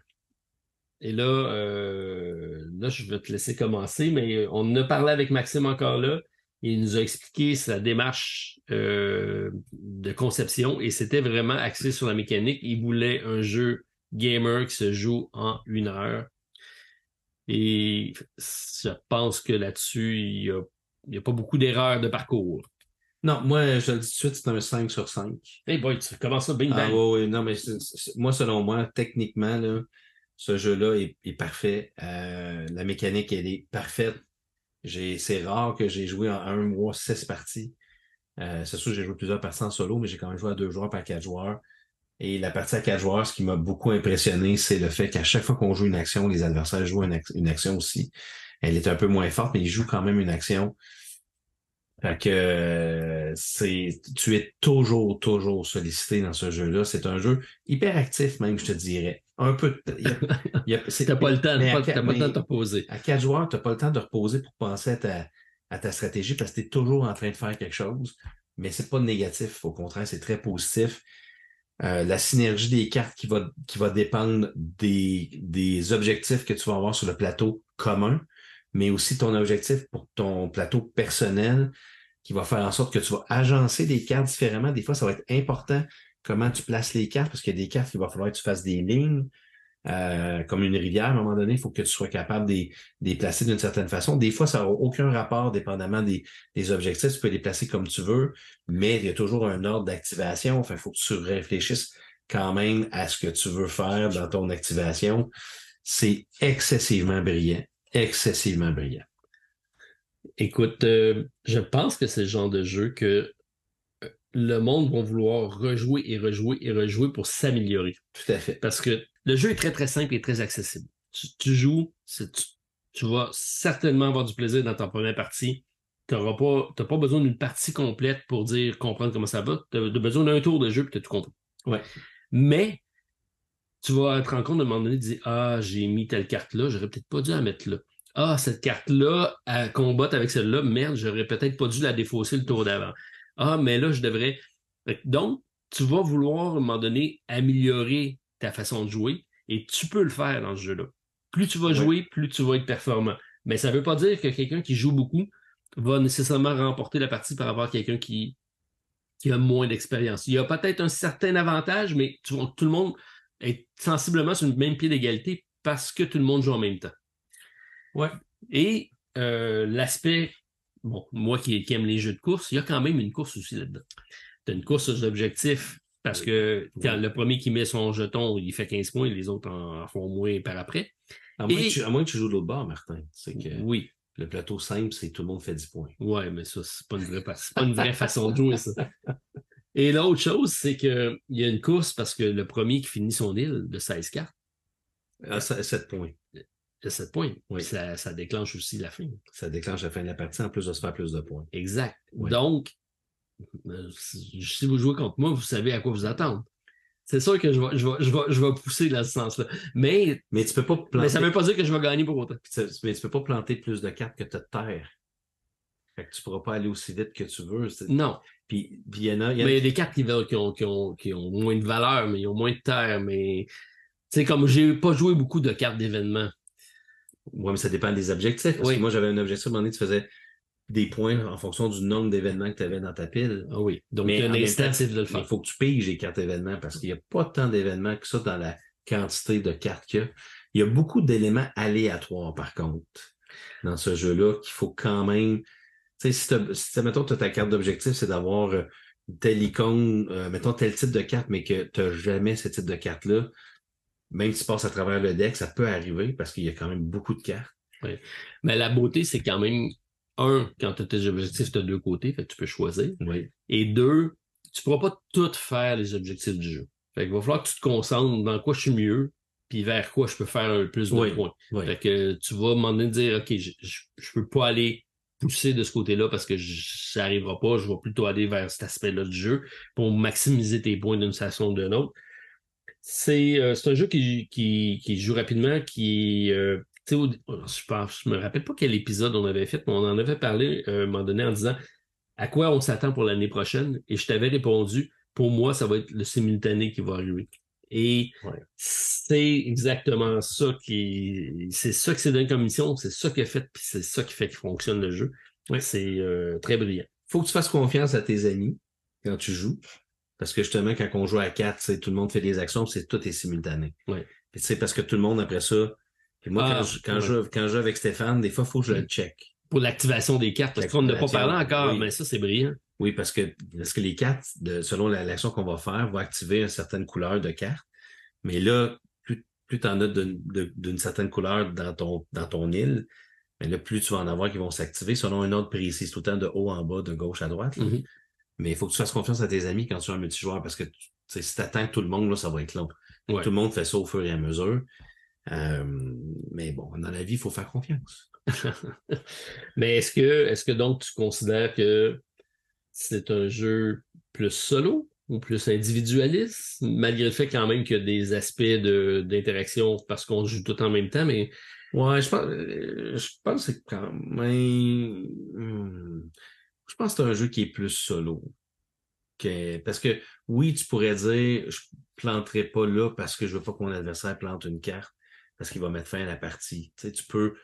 Et là, euh, là, je vais te laisser commencer, mais on a parlé avec Maxime encore là. Il nous a expliqué sa démarche euh, de conception et c'était vraiment axé sur la mécanique. Il voulait un jeu gamer qui se joue en une heure. Et je pense que là-dessus, il n'y a, il y a pas beaucoup d'erreurs de parcours. Non, moi, je le dis tout de suite, c'est un 5 sur 5. Hey boy, tu commences ça, bing Ah bang. oui, oui, non, mais moi, selon moi, techniquement, là, ce jeu-là est, parfait. Euh, la mécanique, elle est parfaite. C'est rare que j'ai joué en un mois six parties. Euh, c'est sûr j'ai joué plusieurs parties en solo, mais j'ai quand même joué à deux joueurs par quatre joueurs. Et la partie à quatre joueurs, ce qui m'a beaucoup impressionné, c'est le fait qu'à chaque fois qu'on joue une action, les adversaires jouent une, une action aussi. Elle est un peu moins forte, mais ils jouent quand même une action. Fait que c'est tu es toujours, toujours sollicité dans ce jeu-là. C'est un jeu hyper actif, même, je te dirais. Un peu de- c'est- T'as pas le temps, t'as pas, le temps de te reposer. À quatre joueurs, tu n'as pas le temps de reposer pour penser à ta, à ta stratégie parce que tu es toujours en train de faire quelque chose. Mais c'est pas négatif. Au contraire, c'est très positif. Euh, la synergie des cartes qui va, qui va dépendre des, des objectifs que tu vas avoir sur le plateau commun, mais aussi ton objectif pour ton plateau personnel qui va faire en sorte que tu vas agencer des cartes différemment. Des fois, ça va être important comment tu places les cartes parce qu'il y a des cartes qu'il va falloir que tu fasses des lignes. euh, comme une rivière, à un moment donné, il faut que tu sois capable de les- placer d'une certaine façon. Des fois, ça n'a aucun rapport dépendamment des, des objectifs. Tu peux les placer comme tu veux, mais il y a toujours un ordre d'activation. Enfin, il faut que tu réfléchisses quand même à ce que tu veux faire dans ton activation. C'est excessivement brillant. Excessivement brillant. Écoute, euh, je pense que c'est le genre de jeu que le monde va vouloir rejouer et rejouer et rejouer pour s'améliorer. Tout à fait. Parce que le jeu est très, très simple et très accessible. Tu, tu joues, tu, tu vas certainement avoir du plaisir dans ta première partie. Tu n'as pas, t'as pas besoin d'une partie complète pour dire comprendre comment ça va. Tu as besoin d'un tour de jeu puis tu as tout compris. Ouais. Mais tu vas te rendre compte à un moment donné de dire Ah, j'ai mis telle carte là, j'aurais peut-être pas dû la mettre là. Ah, cette carte-là, elle combatte avec celle-là, merde, j'aurais peut-être pas dû la défausser le tour d'avant. Ah, mais là, je devrais. Donc, tu vas vouloir à un moment donné améliorer ta façon de jouer et tu peux le faire dans ce jeu-là. Plus tu vas Ouais. jouer, plus tu vas être performant. Mais ça ne veut pas dire que quelqu'un qui joue beaucoup va nécessairement remporter la partie par rapport à quelqu'un qui, qui a moins d'expérience. Il y a peut-être un certain avantage, mais tu vois, tout le monde est sensiblement sur le même pied d'égalité parce que tout le monde joue en même temps. Ouais. Et euh, l'aspect, bon, moi qui, qui aime les jeux de course, il y a quand même une course aussi là-dedans. Tu as une course aux objectifs parce que quand le premier qui met son jeton, il fait 15 points, les autres en, en font moins par après. À moins, Et- que tu, à moins que tu joues de l'autre bord, Martin. C'est que Oui, le plateau simple, c'est tout le monde fait 10 points. Ouais, mais ça, c'est pas une vraie, pas une vraie façon de jouer, ça. Et l'autre chose, c'est qu'il y a une course parce que le premier qui finit son île de 16 cartes, Ah, ça- 7 points. A 7 points. Oui. Ça, ça déclenche aussi la fin. Ça déclenche la fin de la partie en plus de se faire plus de points. Exact. Donc, euh, si vous jouez contre moi, vous savez à quoi vous attendre. C'est sûr que je vais, je vais, je vais, je vais pousser dans ce sens-là. Mais, Mais tu peux pas planter. mais ça ne veut pas dire que je vais gagner pour autant. Mais tu peux pas planter plus de cartes que tu as de terre. Fait que tu pourras pas aller aussi vite que tu veux. Non. Puis il y en a. y a- Mais il y a des cartes qui, veulent- qui, ont, qui, ont, qui ont moins de valeur, mais ils ont moins de terre. Mais, tu sais, comme j'ai pas joué beaucoup de cartes d'événements. Ouais, mais ça dépend des objectifs. Parce Oui. que moi, j'avais un objectif à un moment donné, tu faisais des points en fonction du nombre d'événements que tu avais dans ta pile. Ah oui. Donc, Mais il y a en un incitatif de le Il faire. faut que tu piges les cartes événements parce qu'il n'y a pas tant d'événements que ça dans la quantité de cartes qu'il y a. Il y a beaucoup d'éléments aléatoires, par contre, dans ce jeu-là, qu'il faut quand même. Tu sais, si, si mettons, tu as ta carte d'objectif, c'est d'avoir euh, telle icône, euh, mettons tel type de carte, mais que tu n'as jamais ce type de carte-là, même si tu passes à travers le deck, ça peut arriver parce qu'il y a quand même beaucoup de cartes. Mais la beauté, c'est quand même, un, quand tu as tes objectifs, tu as deux côtés, fait que tu peux choisir. Et deux, tu pourras pas tout faire les objectifs du jeu. Fait qu'il va falloir que tu te concentres dans quoi je suis mieux, puis vers quoi je peux faire un plus de Oui, points. oui. Fait que tu vas donné dire, OK, je, je, je peux pas aller pousser de ce côté-là parce que ça arrivera pas, je vais plutôt aller vers cet aspect-là du jeu pour maximiser tes points d'une façon ou d'une autre. C'est euh, c'est un jeu qui, qui, qui joue rapidement, qui euh, tu sais, au- je je me rappelle pas quel épisode on avait fait, mais on en avait parlé euh, à un moment donné en disant à quoi on s'attend pour l'année prochaine, et je t'avais répondu, pour moi, ça va être le simultané qui va arriver. Et Ouais. c'est exactement ça qui c'est ça que c'est donné comme mission, c'est ça qui est fait, puis c'est ça qui fait qu'il fonctionne le jeu. Ouais. C'est euh, très brillant. faut que tu fasses confiance à tes amis quand tu joues. Parce que justement, quand on joue à quatre, tout le monde fait des actions, c'est tout est simultané. Ouais. Sais, parce que tout le monde après ça. Puis moi, Ah, quand, je, quand, ouais. je, quand je joue avec Stéphane, des fois, il faut que je le check. Pour l'activation des cartes, parce qu'on n'a pas parlé encore, oui. mais ça, c'est brillant. Oui, parce que, parce que les cartes, de, selon la- l'action qu'on va faire, vont activer une certaine couleur de carte. Mais là, plus, plus tu en as d'une certaine couleur dans ton, dans ton île, mais là, plus tu vas en avoir qui vont s'activer selon un ordre précis. C'est tout le temps de haut en bas, de gauche à droite. Mais il faut que tu fasses confiance à tes amis quand tu es un multijoueur parce que si tu attends tout le monde, là, ça va être long. Ouais. Tout le monde fait ça au fur et à mesure. Euh, mais bon, dans la vie, il faut faire confiance. Mais est-ce que, est-ce que donc tu considères que c'est un jeu plus solo ou plus individualiste, malgré le fait quand même qu'il y a des aspects de, d'interaction parce qu'on joue tout en même temps, mais Ouais, je pense, euh, je pense que quand même. hmm, Je pense que c'est un jeu qui est plus solo. Que, parce que oui, tu pourrais dire je planterai pas là parce que je veux pas que mon adversaire plante une carte parce qu'il va mettre fin à la partie. Tu sais, tu peux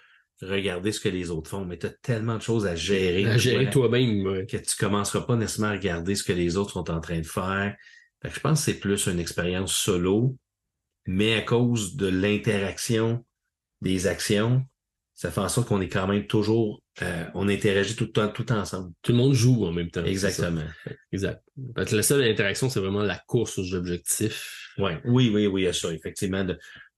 regarder ce que les autres font, mais tu as tellement de choses à gérer. à gérer toi, toi-même. ouais. que tu commenceras pas nécessairement à regarder ce que les autres sont en train de faire. Fait que je pense que c'est plus une expérience solo, mais à cause de l'interaction des actions, ça fait en sorte qu'on est quand même toujours, euh, on interagit tout le temps, tout ensemble. Tout le monde joue en même temps. Exactement. Exact. Parce que la seule interaction, c'est vraiment la course aux objectifs. Ouais. Oui, oui, oui, ça. Effectivement,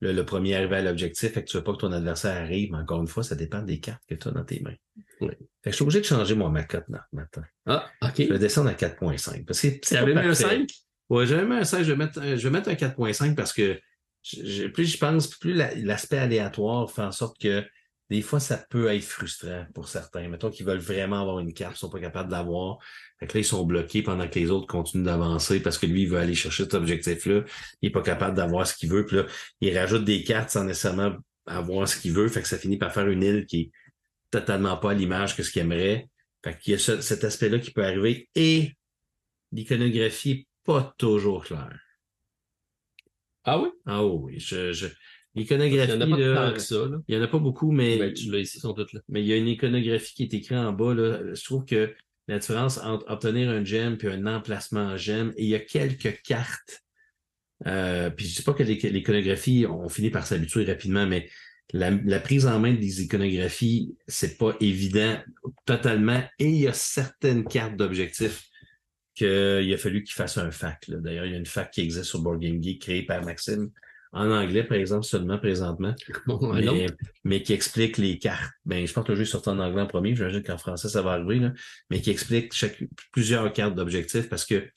le, le premier arrivé à l'objectif, fait que tu veux pas que ton adversaire arrive, mais encore une fois, ça dépend des cartes que tu as dans tes mains. Ouais. Fait que je suis obligé de changer mon ma cote ma- maintenant. Ah, OK. Je vais descendre à 4.5. Parce que Tu avais mis un parfait. 5? Ouais, j'avais mis un 5, je vais mettre, je vais mettre un 4.5 parce que je- je- plus j'y pense, plus la- l'aspect aléatoire fait en sorte que des fois, ça peut être frustrant pour certains. Mettons qu'ils veulent vraiment avoir une carte, ils sont pas capables de l'avoir. Fait que là, ils sont bloqués pendant que les autres continuent d'avancer parce que lui, il veut aller chercher cet objectif-là. Il est pas capable d'avoir ce qu'il veut. Puis là, il rajoute des cartes sans nécessairement avoir ce qu'il veut. Fait que ça finit par faire une île qui est totalement pas à l'image que ce qu'il aimerait. Fait qu'il y a ce- cet aspect-là qui peut arriver. Et l'iconographie est pas toujours claire. Ah oui? Ah oui, je, je... Il l'iconographie, n'y en a pas là, tant que ça. Là. il y en a pas beaucoup, mais, Ben, tu l'as ici, ils sont toutes là. mais il y a une iconographie qui est écrite en bas. Là. Je trouve que la différence entre obtenir un gem puis un emplacement en gem, et il y a quelques cartes. Euh, puis je dis pas que l'iconographie, on finit par s'habituer rapidement, mais la, la prise en main des iconographies, c'est pas évident totalement. Et il y a certaines cartes d'objectifs qu'il a fallu qu'il fasse un fac. D'ailleurs, il y a une fac qui existe sur Board Game Geek créée par Maxime en anglais, par exemple, seulement présentement Bon, mais, mais qui explique les cartes. Ben, je pense que le jeu est sorti en anglais en premier, j'imagine qu'en français, ça va arriver, là, mais qui explique chaque, plusieurs cartes d'objectifs parce que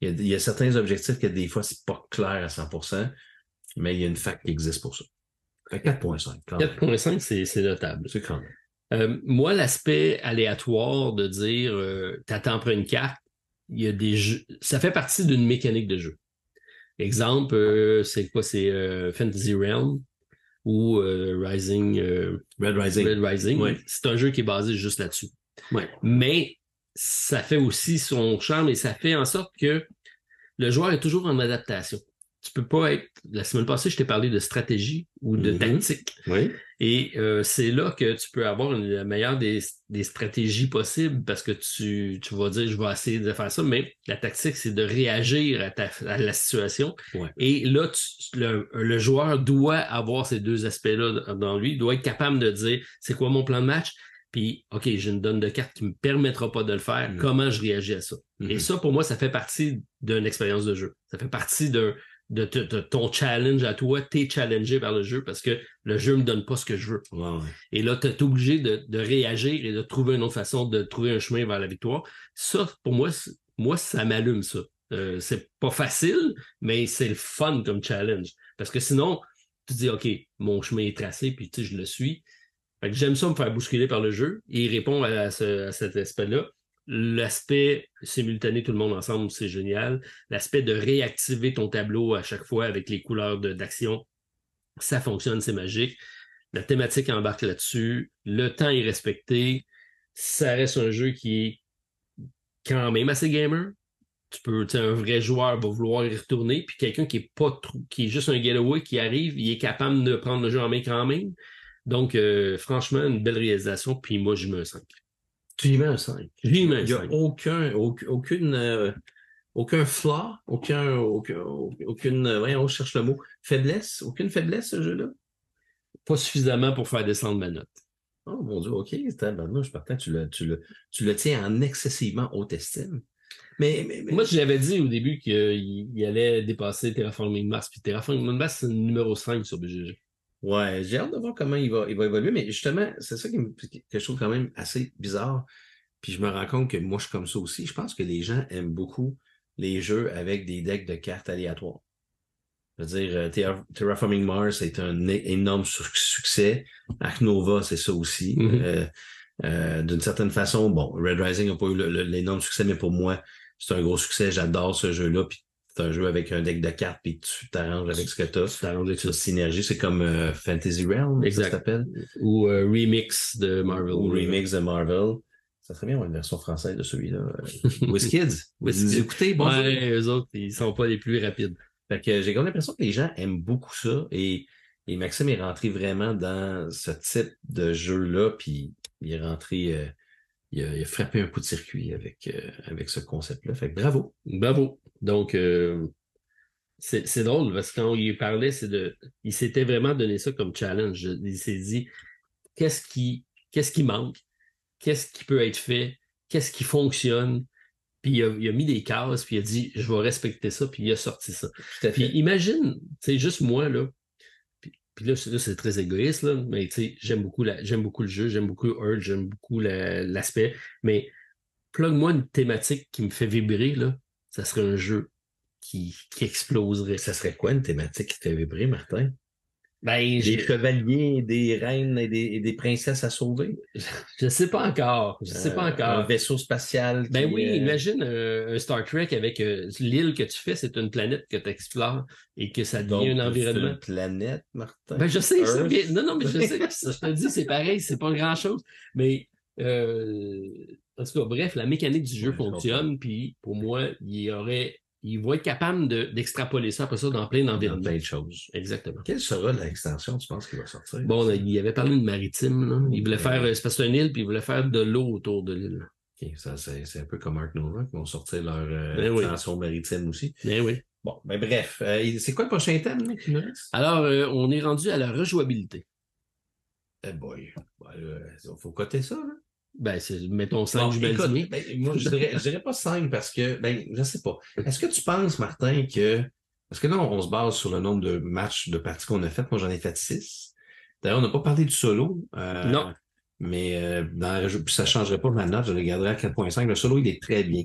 il y, a, il y a certains objectifs que des fois, c'est pas clair à 100%, mais il y a une fac qui existe pour ça. Fait 4.5, quand même. 4.5, c'est c'est notable. C'est quand même. Euh, moi, l'aspect aléatoire de dire euh, t'attends après une carte, il y a des jeux. Ça fait partie d'une mécanique de jeu. Exemple, euh, c'est quoi? C'est euh, Fantasy Realm ou euh, Rising, Red Rising. Red Rising. Ouais. C'est un jeu qui est basé juste là-dessus. Ouais. Mais ça fait aussi son charme et ça fait en sorte que le joueur est toujours en adaptation. Tu peux pas être. La semaine passée, je t'ai parlé de stratégie ou de Mhm. tactique. Oui. Et euh, c'est là que tu peux avoir une, la meilleure des, des stratégies possibles parce que tu, tu vas dire, je vais essayer de faire ça, mais la tactique, c'est de réagir à, ta, à la situation. Ouais. Et là, tu- le, le joueur doit avoir ces deux aspects-là dans lui, il doit être capable de dire, c'est quoi mon plan de match? Puis, OK, j'ai une donne de cartes qui ne me permettra pas de le faire. Mm. Comment je réagis à ça? Et Mhm. ça, pour moi, ça fait partie d'une expérience de jeu. Ça fait partie d'un- de, de- de ton challenge à toi. Tu es challengé par le jeu parce que le jeu me donne pas ce que je veux. Ouais, ouais. Et là, tu es obligé de, de réagir et de trouver une autre façon de trouver un chemin vers la victoire. Ça, pour moi, moi ça m'allume ça. Euh, c'est pas facile, mais c'est le fun comme challenge. Parce que sinon, tu dis, OK, mon chemin est tracé, puis tu sais, je le suis. Fait que j'aime ça me faire bousculer par le jeu et il répond à, ce- à cet aspect-là. L'aspect simultané, tout le monde ensemble, c'est génial. L'aspect de réactiver ton tableau à chaque fois avec les couleurs d'action, ça fonctionne, c'est magique. La thématique embarque là-dessus. Le temps est respecté. Ça reste un jeu qui est quand même assez gamer. Tu peux, tu un vrai joueur va vouloir y retourner, puis quelqu'un qui est pas qui est juste un getaway qui arrive, il est capable de prendre le jeu en main quand même. Donc, euh, franchement, une belle réalisation, puis moi, je mets un 5. Tu y mets un 5. J'y mets un Il n'y a 5. aucun, aucun- aucune, euh, aucun flaw, aucun, aucun, aucune, euh, on cherche le mot, faiblesse, aucune faiblesse, ce jeu-là? Pas suffisamment pour faire descendre ma note. Oh mon Dieu, OK, tabarnouche, je partant, tu le, tu, le, tu le tiens en excessivement haute estime. Mais, mais, mais- Moi, je l'avais dit au début qu'il il allait dépasser Terraforming Mars, puis Terraforming Mars, c'est le numéro 5 sur BGG. Ouais, j'ai hâte de voir comment il va, il va évoluer, mais justement, c'est ça qui me, que je trouve quand même assez bizarre. Puis je me rends compte que moi, je suis comme ça aussi. Je pense que les gens aiment beaucoup les jeux avec des decks de cartes aléatoires. Je veux dire, euh, Terra- Terraforming Mars est un énorme su- succès. Ark Nova, c'est ça aussi. Mhm. Euh, euh, D'une certaine façon, bon, Red Rising n'a pas eu l'énorme succès, mais pour moi, c'est un gros succès. J'adore ce jeu-là. Puis c'est un jeu avec un deck de cartes, puis tu t'arranges avec ce que tu as. Tu t'arranges avec ça. Synergie, c'est comme euh, Fantasy Realm, Exact. ça s'appelle? Ou euh, remix de Marvel. Ou remix de Marvel. Ça serait bien avoir une version française de celui-là. WizKids. Vous écoutez, bonjour. Ouais, eux autres, ils sont pas les plus rapides. Fait que j'ai comme l'impression que les gens aiment beaucoup ça et, et Maxime est rentré vraiment dans ce type de jeu-là, puis il est rentré, euh, il, a, il a frappé un coup de circuit avec, euh, avec ce concept-là. Fait que bravo. Bravo. Donc, euh, c'est drôle parce que quand on y parlait, c'est de, il s'était vraiment donné ça comme challenge. Il s'est dit, qu'est-ce qui, qu'est-ce qui manque? Qu'est-ce qui peut être fait? Qu'est-ce qui fonctionne? Puis il a, il a mis des cases, puis il a dit, je vais respecter ça, puis il a sorti ça. Puis imagine, c'est juste moi, là. Puis, là, c'est très égoïste, là, mais j'aime beaucoup, beaucoup le jeu, j'aime beaucoup Urge, j'aime beaucoup la- l'aspect. Mais plug-moi une thématique qui me fait vibrer, là, ça serait un jeu qui, qui exploserait. Ça serait quoi une thématique qui te fait vibrer, Martin? Ben, Des je, chevaliers, des reines et des, et des princesses à sauver? je sais pas encore. Je sais pas Euh, encore. Un vaisseau spatial. Ben oui, euh, imagine euh, un Star Trek avec euh, l'île que tu fais, c'est une planète que tu explores et que ça devient donc, un environnement. Une planète, Martin? Ben, je sais, ça, non, non, mais je sais, je te dis, c'est pareil, c'est pas grand-chose. Mais, euh, en tout cas, bref, la mécanique du jeu Ouais, fonctionne, puis pour moi, il y aurait, il va être capable de- d'extrapoler ça après ça dans plein Dans d'environnements. plein de choses. Exactement. Quelle sera l'extension, tu penses, qui va sortir? Bon, il avait parlé de maritime, là. Il voulait Ouais. faire, euh, c'est parce que c'est une île, puis il voulait faire de l'eau autour de l'île. OK, ça, c'est c'est un peu comme Ark Nova qui vont sortir leur euh, Ben oui. extension maritime aussi. Ben oui. Bon, ben bref. Euh, c'est quoi le prochain thème là, qui nous reste? Alors, euh, on est rendu à la rejouabilité. Eh boy. Il faut coter ça, là. Ben, c'est, mettons 5, Bon, je écoute, ben, moi, je dirais, je dirais pas 5 parce que, ben, je sais pas. Est-ce que tu penses, Martin, que. Parce que là, on, on se base sur le nombre de matchs, de parties qu'on a faites. Moi, j'en ai fait 6. D'ailleurs, on n'a pas parlé du solo. euh, Non. Mais euh, dans ça ne changerait pas ma note, je le garderai à 4.5. Le solo, il est très bien.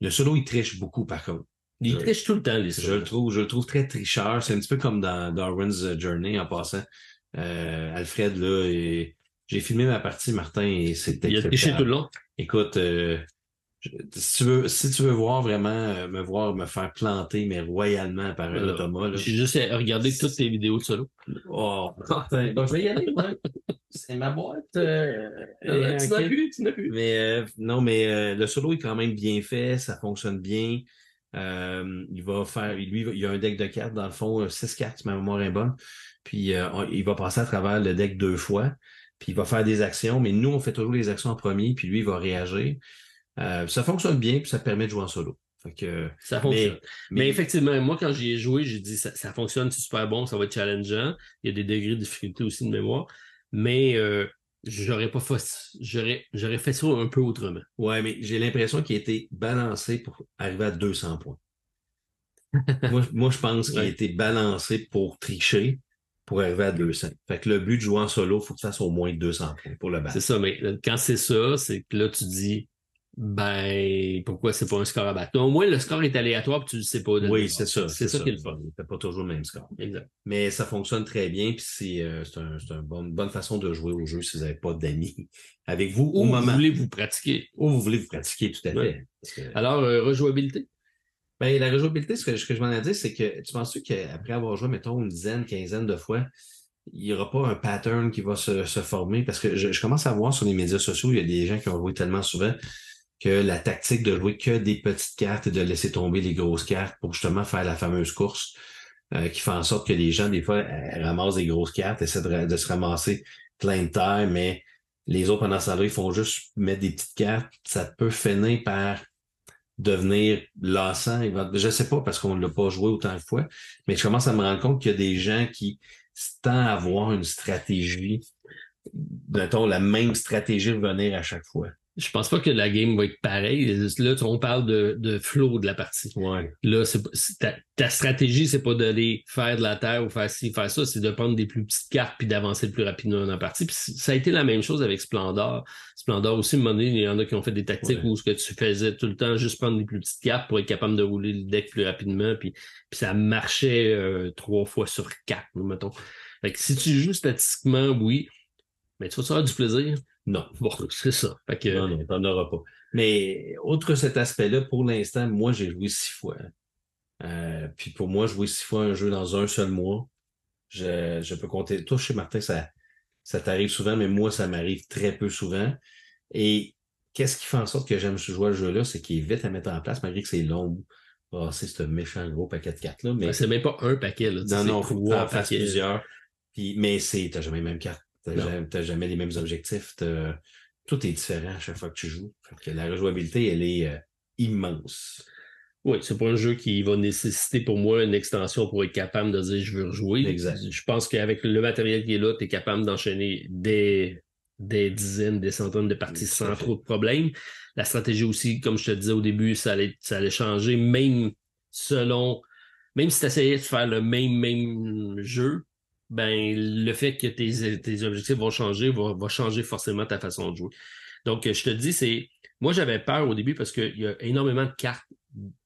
Le solo, il triche beaucoup, par contre. Il je- triche tout le temps, les Je le trouve, je le trouve très tricheur. C'est un petit peu comme dans Darwin's Journey en passant. Euh, Alfred, là, et... j'ai filmé ma partie, Martin, et c'était. Il a triché tout le long. Écoute, euh, je- si tu veux, si tu veux voir vraiment euh, me voir me faire planter, mais royalement par un automa, là. J'ai juste regardé toutes tes vidéos de solo. Oh, Martin. Donc, je vais y aller. C'est ma boîte. euh, euh, ok. plus, tu n'as plus. Mais euh, non, mais euh, le solo est quand même bien fait, ça fonctionne bien. Euh, il va faire, lui, il a un deck de cartes, dans le fond, 6 cartes, si ma mémoire est bonne. Puis euh, il va passer à travers le deck deux fois. Puis il va faire des actions, mais nous, on fait toujours les actions en premier, puis lui, il va réagir. Euh, ça fonctionne bien, puis ça permet de jouer en solo. Fait que, ça fonctionne. Mais, effectivement, moi, quand j'y ai joué, j'ai dit ça, ça fonctionne, c'est super bon, ça va être challengeant. Il y a des degrés de difficulté aussi de mémoire. Mais euh, j'aurais pas fait j'aurais, j'aurais fait ça un peu autrement. Ouais, mais j'ai l'impression qu'il a été balancé pour arriver à 200 points. moi, je pense qu'il a été balancé pour tricher pour arriver à 200. Fait que le but de jouer en solo, il faut que tu fasses au moins 200 points pour le battre. C'est ça, mais quand c'est ça, c'est que là, tu dis, ben, pourquoi c'est pas un score à battre? Au moins, le score est aléatoire, puis tu le sais pas. Oui, c'est ça. C'est ça, qui est le fun. Il pas toujours le même score. Exact. Mais ça fonctionne très bien, puis c'est euh, une bonne façon de jouer au jeu si vous n'avez pas d'amis avec vous au moment. Ou vous voulez vous pratiquer. Ou vous voulez vous pratiquer, tout à fait. Alors, euh, rejouabilité? Ben, la rejouabilité, ce que, ce que je m'en ai dit, c'est que tu penses qu'après avoir joué, mettons, une dizaine, quinzaine de fois, il n'y aura pas un pattern qui va se, se former? Parce que je, je, commence à voir sur les médias sociaux, il y a des gens qui ont joué tellement souvent que la tactique de jouer que des petites cartes et de laisser tomber les grosses cartes pour justement faire la fameuse course euh, qui fait en sorte que les gens, des fois, ramassent des grosses cartes, essaient de, se ramasser plein de terre, mais les autres, pendant ce temps-là, ils font juste mettre des petites cartes. Ça peut finir par devenir lassant. Je sais pas parce qu'on ne l'a pas joué autant de fois, mais je commence à me rendre compte qu'il y a des gens qui tendent à avoir une stratégie, mettons, la même stratégie revenir à chaque fois. Je pense pas que la game va être pareille. Là, on parle de, de flow de la partie. Ouais. Là, c'est, ta, ta, stratégie, c'est pas d'aller faire de la terre ou faire ci, faire ça, c'est de prendre des plus petites cartes puis d'avancer le plus rapidement dans la partie. Puis ça a été la même chose avec Splendor. Splendor aussi, à un moment donné, il y en a qui ont fait des tactiques où ce que tu faisais tout le temps, juste prendre des plus petites cartes pour être capable de rouler le deck plus rapidement. Puis, puis ça marchait euh, trois fois sur quatre, mettons. Fait que si tu joues statistiquement, oui, mais tu vas avoir du plaisir. Non. Bon, c'est ça. Fait que... Non, non, t'en auras pas. Mais outre cet aspect-là, pour l'instant, moi, j'ai joué six fois. Euh, puis pour moi, jouer six fois un jeu dans un seul mois, je, je peux compter. Toi, chez Martin, ça, ça t'arrive souvent, mais moi, ça m'arrive très peu souvent. Et qu'est-ce qui fait en sorte que j'aime jouer à ce jeu-là, c'est qu'il est vite à mettre en place, malgré que c'est long. Oh, c'est ce méchant gros paquet de cartes là. Mais... c'est même pas un paquet, là. Non, non, faut en faire plusieurs. Puis, mais c'est, t'as jamais les mêmes cartes tu n'as jamais, les mêmes objectifs. Tout est différent à chaque fois que tu joues. la rejouabilité, elle est euh, immense. Oui, c'est pas un jeu qui va nécessiter pour moi une extension pour être capable de dire je veux rejouer. Exact. Je pense qu'avec le matériel qui est là, tu es capable d'enchaîner des, des dizaines, des centaines de parties sans trop de problèmes. La stratégie aussi, comme je te disais au début, ça allait, ça allait changer, même selon, même si tu essayais de faire le même, même jeu, ben le fait que tes, tes objectifs vont changer va, va, changer forcément ta façon de jouer. Donc, je te dis, c'est. Moi, j'avais peur au début parce qu'il y a énormément de cartes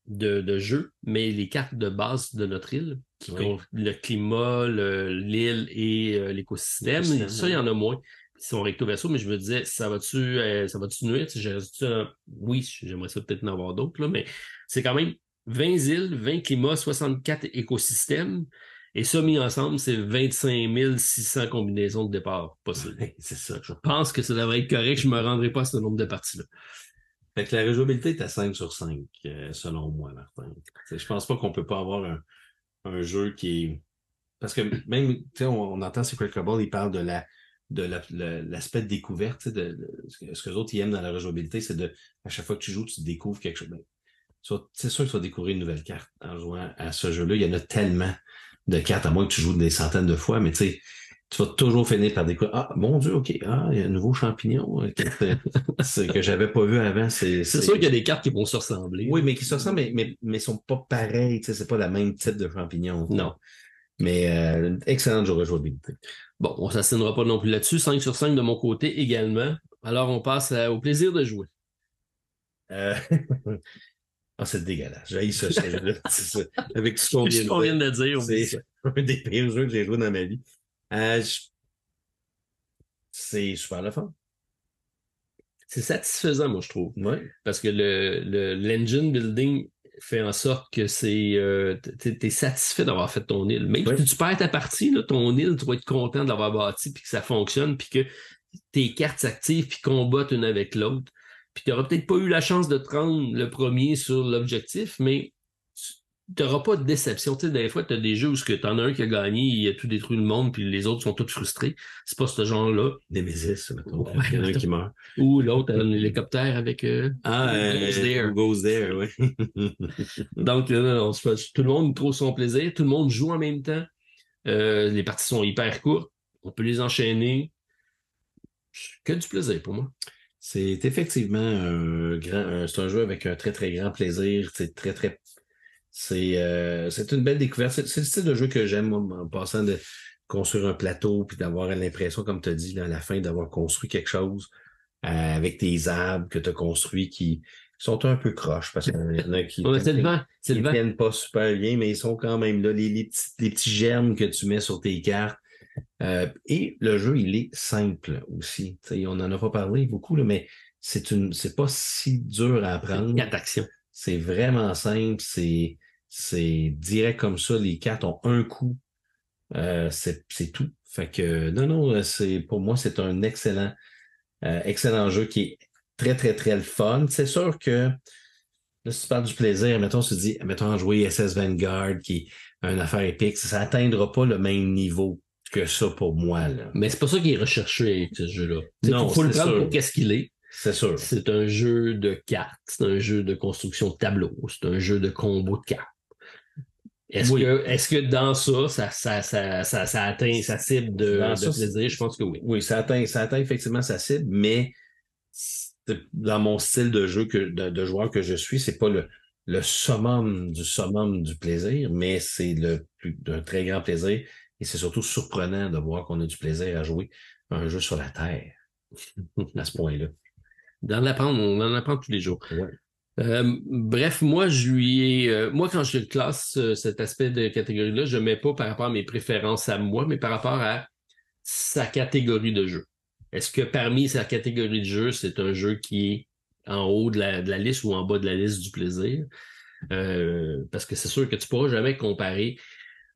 de, de jeu, mais les cartes de base de notre île, qui le climat, l'île et euh, l'écosystème, ça, il y en a moins. Ils sont recto verso, mais je me disais, ça va-tu euh, ça va-tu nuire? Oui, j'aimerais ça peut-être en avoir d'autres, mais c'est quand même 20 îles, 20 climats, 64 écosystèmes. Et ça, mis ensemble, c'est 25 600 combinaisons de départ possibles. c'est ça. Je pense que ça devrait être correct. Je ne me rendrai pas à ce nombre de parties-là. Fait que la rejouabilité est à 5 sur 5, euh, selon moi, Martin. Je je pense pas qu'on peut pas avoir un, un, jeu qui. Parce que même, tu sais, on, entend c'est Cobalt, il parle de la de l'aspect de découverte, de, ce que les autres ils aiment dans la rejouabilité, c'est de à chaque fois que tu joues, tu découvres quelque chose. Ben, c'est sûr que tu vas découvrir une nouvelle carte en jouant à ce jeu-là. Il y en a tellement de cartes, à moins que tu joues des centaines de fois, mais tu sais, tu vas toujours finir par découvrir Ah, mon Dieu, OK, ah, il y a un nouveau champignon euh, que j'avais pas vu avant. C'est sûr qu'il y a des cartes qui vont se ressembler. Oui, mais qui se ressemblent, mais, mais, mais sont pas pareilles. Tu sais, c'est pas le même type de champignon. Non. Mais euh, excellente jouabilité. Bon, on s'assignera pas non plus là-dessus. 5 sur 5 de mon côté également. Alors, on passe au plaisir de jouer. Euh... Ah, c'est dégueulasse. J'ai ça, ça, Avec tout ce qu'on vient, de dire. C'est un des pires jeux que j'ai joué dans ma vie. Euh, c'est super le fun. C'est satisfaisant, moi, je trouve. Ouais. Parce que le l'engine building fait en sorte que c'est euh, tu es, satisfait d'avoir fait ton île. Même si tu perds ta partie, là, ton île, tu vas être content d'avoir bâti puis que ça fonctionne puis que tes cartes s'activent puis combattent une avec l'autre puis tu n'auras peut-être pas eu la chance de te rendre le premier sur l'objectif, mais n'auras pas de déception. Tu sais, des fois, tu as des jeux où tu en as un qui a gagné, il a tout détruit le monde, puis les autres sont tous frustrés. C'est pas ce genre-là. Nemesis, mettons. Ouais, il y en a un qui meurt. Ou l'autre, un hélicoptère avec. euh, Ah, goes there? Goes there, oui. Donc, euh, tout le monde trouve son plaisir, tout le monde joue en même temps. Euh, les parties sont hyper courtes, on peut les enchaîner. Que du plaisir pour moi. C'est effectivement un grand, c'est un jeu avec un très, très grand plaisir. C'est très, très, c'est, euh, c'est une belle découverte. C'est c'est le style de jeu que j'aime, en passant de construire un plateau puis d'avoir l'impression, comme tu as dit, là, à la fin, d'avoir construit quelque chose euh, avec tes arbres que tu as construits qui sont un peu croches parce qu'il y en a qui Ouais, vent. tiennent pas super bien, mais ils sont quand même là, les, les petits, les petits germes que tu mets sur tes cartes. Euh, et le jeu, il est simple aussi. On n'en a pas parlé beaucoup, là, mais c'est une, c'est pas si dur à apprendre. Actions. C'est vraiment simple, c'est, c'est direct comme ça. Les cartes ont un coup. Euh, c'est, c'est tout. Fait que non, non, c'est pour moi, c'est un excellent, euh, excellent jeu qui est très, très, très le fun. C'est sûr que là, si tu parles du plaisir, mettons, tu te dis, mettons, jouer SS Vanguard, qui est une affaire épique, ça n'atteindra pas le même niveau que ça pour moi. Là. Mais c'est pas ça qui est recherché ce jeu-là. Il Non, faut le prendre sûr. pour qu'est-ce qu'il est. C'est sûr. C'est un jeu de cartes, c'est un jeu de construction de tableaux, c'est un jeu de combo de cartes. Est-ce Oui. que, est-ce que dans ça, ça, ça, ça, ça, ça atteint sa cible de, ça, plaisir? Je pense que oui. Oui, ça atteint, ça atteint effectivement sa cible, mais dans mon style de jeu que de, de joueur que je suis, c'est pas le, le summum du summum du plaisir, mais c'est le plus d'un très grand plaisir. Et c'est surtout surprenant de voir qu'on a du plaisir à jouer un jeu sur la Terre à ce point-là. D'en apprendre, on en apprend tous les jours. Ouais. Euh, bref, moi, je lui ai, euh, moi, quand je classe euh, cet aspect de catégorie-là, je mets pas par rapport à mes préférences à moi, mais par rapport à sa catégorie de jeu. Est-ce que parmi sa catégorie de jeu, c'est un jeu qui est en haut de la, de la liste ou en bas de la liste du plaisir? Parce que c'est sûr que tu pourras jamais comparer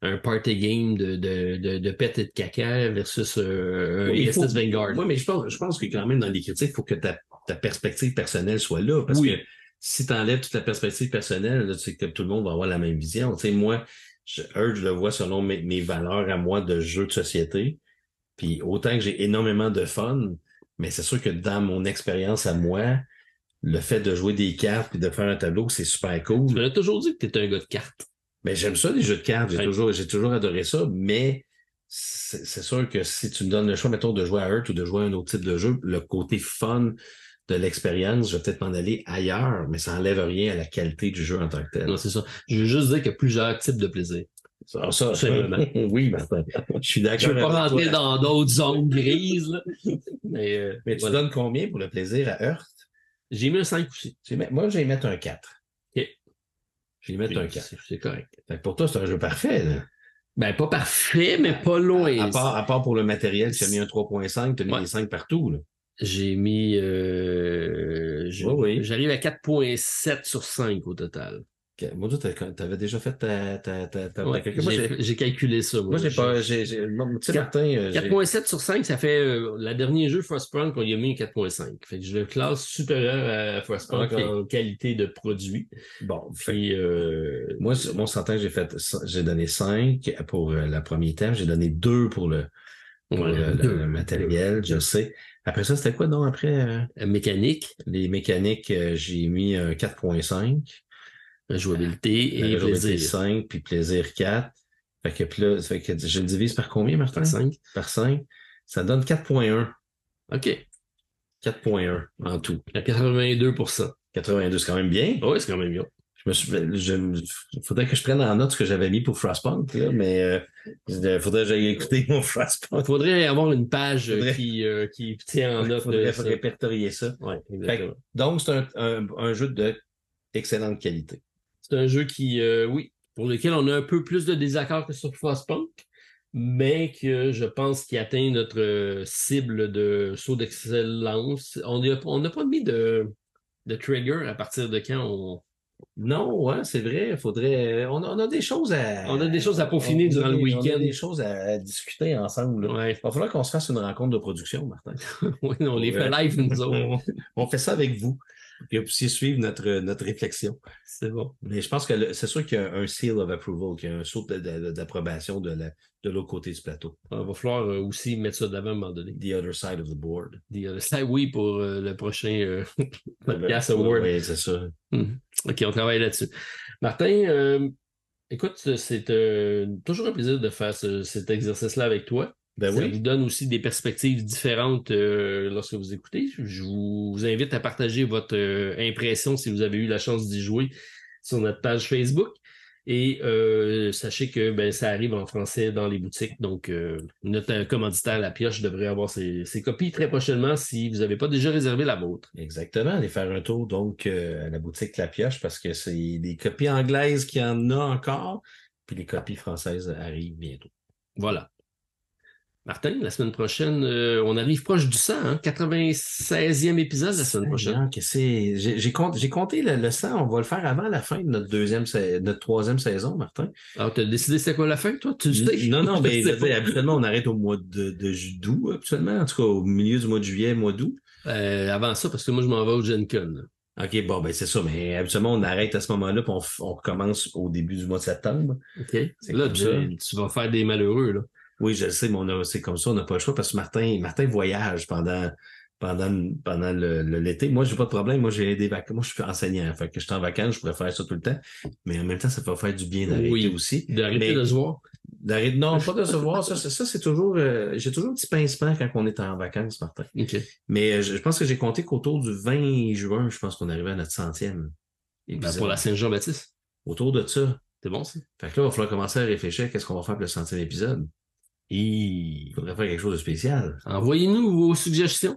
un party game de, de, de, de pète et de caca versus euh, un Oui, faut- Vanguard. Oui, mais je pense, je pense que quand même dans les critiques, il faut que ta, ta perspective personnelle soit là. Parce Oui. que si tu enlèves toute la perspective personnelle, là, tu sais que tout le monde va avoir la même vision. Tu sais, moi, je, Urge, je le vois selon mes, mes valeurs à moi de jeu de société. Puis autant que j'ai énormément de fun, mais c'est sûr que dans mon expérience à moi, le fait de jouer des cartes et de faire un tableau, c'est super cool. Tu m'as toujours dit que tu étais un gars de cartes. Mais j'aime ça, les jeux de cartes. J'ai Ouais. toujours, j'ai toujours adoré ça, mais c'est sûr que si tu me donnes le choix, mettons, de jouer à Earth ou de jouer à un autre type de jeu, le côté fun de l'expérience, je vais peut-être m'en aller ailleurs, mais ça enlève rien à la qualité du jeu en tant que tel. Non, c'est ça. Je veux juste dire qu'il y a plusieurs types de plaisir. Ça, ça, oui, Martin. Je suis d'accord. Je veux pas rentrer dans d'autres zones grises, là. Mais, euh, Mais tu voilà. donnes combien pour le plaisir à Earth? J'ai mis un 5 aussi. Moi, je vais y mettre un 4. Je vais mettre un 4. C'est correct. Fait que pour toi, c'est un jeu parfait, là. Ben, pas parfait, mais pas loin. À part, à part pour le matériel, tu as mis un 3.5, tu as mis Ouais. des 5 partout, là. J'ai mis. Euh, oui. J'arrive à 4,7 sur 5 au total. Ok. Moi, tu avais déjà fait ta, ta, ta, ta- Ouais, j'ai- calculé ça. Moi, moi, j'ai pas, j'ai, j'ai, moi, tu sais, Quatre- Martin, euh, j'ai- 4.7 sur 5, ça fait euh, le dernier jeu Frostpunk qu'on y a mis un 4.5. Fait que je le classe supérieur à Frostpunk Ok. en qualité de produit. bon, fait- Puis euh, moi, mon centaine, j'ai fait, j'ai donné 5 pour euh, le premier thème, j'ai donné 2 pour le, pour ouais, le, le- matériel, je sais. Après ça, c'était quoi, non, après, euh, Euh, mécanique, les mécaniques, euh, j'ai mis un 4.5. jouabilité et plaisir. 5, puis plaisir 4. Fait que, puis là, fait que je le divise par combien, Martin? Par 5. Par 5. Ça donne 4.1. OK. 4.1 en tout. À 82 82, c'est quand même bien. Oui, c'est quand même bien. Je me suis, je, faudrait que je prenne en note ce que j'avais mis pour Frostpunk, là, mais euh, il faudrait que j'aille écouter mon Il Frostpunk. faudrait avoir une page euh, Faudrait- qui, euh, qui tient en Il note faudrait de ça. répertorier ça. Ouais, Fait donc, c'est un, un, un jeu de excellente qualité. C'est un jeu qui, euh, oui, pour lequel on a un peu plus de désaccords que sur Frostpunk, mais que je pense qu'il atteint notre euh, cible de saut d'excellence. On n'a on pas mis de, de trigger à partir de quand on. Non, ouais, c'est vrai. Faudrait. On a, on a des choses à. On a des choses à peaufiner on durant le des- On week-end. a des choses à, discuter ensemble. là. Ouais, Il va falloir qu'on se fasse une rencontre de production, Martin. oui, on les fait live, nous autres. on fait ça avec vous. Que vous puissiez suivre notre, notre réflexion. C'est bon. Mais je pense que c'est sûr qu'il y a un seal of approval, qu'il y a un saut de- de- d'approbation de, la- de l'autre côté du plateau. Il va falloir euh, aussi mettre ça d'avant à un moment donné. The other side of the board. The other side, oui, pour euh, le prochain euh, podcast award. Oui, c'est ça. OK, on travaille là-dessus. Martin, euh, écoute, c'est euh, toujours un plaisir de faire ce- cet exercice-là avec toi. Ben Ça oui. vous donne aussi des perspectives différentes euh, lorsque vous écoutez. Je vous, vous invite à partager votre euh, impression si vous avez eu la chance d'y jouer sur notre page Facebook. Et euh, sachez que ben, ça arrive en français dans les boutiques. Donc, euh, notre commanditaire La Pioche devrait avoir ses, ses copies très prochainement si vous n'avez pas déjà réservé la vôtre. Exactement. Aller faire un tour donc à la boutique La Pioche parce que c'est des copies anglaises qu'il y en a encore. Puis les copies françaises arrivent bientôt. Voilà. Martin, la semaine prochaine, euh, on arrive proche du 100, hein? 96e épisode la semaine prochaine. Seigneur, que c'est- J'ai compté, j'ai compté le, le 100. On va le faire avant la fin de notre deuxième, notre troisième saison, Martin. Alors, tu as décidé c'est quoi la fin, toi? Tu sais? Non, non, mais pas. habituellement, on arrête au mois de, d'août, habituellement. En tout cas, au milieu du mois de juillet, mois d'août. Euh, avant ça, parce que moi, je m'en vais au Gen Con. OK, bon, ben c'est ça. Mais habituellement, on arrête à ce moment-là, puis on, on recommence au début du mois de septembre. OK? Là, tu, tu vas faire des malheureux, là. Oui, je le sais, mais on a- c'est comme ça, on n'a pas le choix parce que Martin, Martin voyage pendant, pendant, pendant le, le- l'été. Moi, j'ai pas de problème. Moi, j'ai des vacances. Moi, je suis enseignant. Fait que je suis en vacances, je pourrais faire ça tout le temps. Mais en même temps, ça peut faire du bien d'arrêter Oui. aussi. D'arrêter de se voir. D'arrêter, non, pas de se voir. Ça, c'est, ça, c'est toujours, euh, j'ai toujours un petit pincement quand on est en vacances, Martin. OK. Mais euh, je, je pense que j'ai compté qu'autour du 20 juin, je pense qu'on arrivait à notre centième. Ben, pour la Saint-Jean-Baptiste. Autour de ça. C'est bon, ça? Fait que là, il va falloir commencer à réfléchir à qu'est-ce qu'on va faire pour le centième épisode. Il faudrait faire quelque chose de spécial. Envoyez-nous vos suggestions.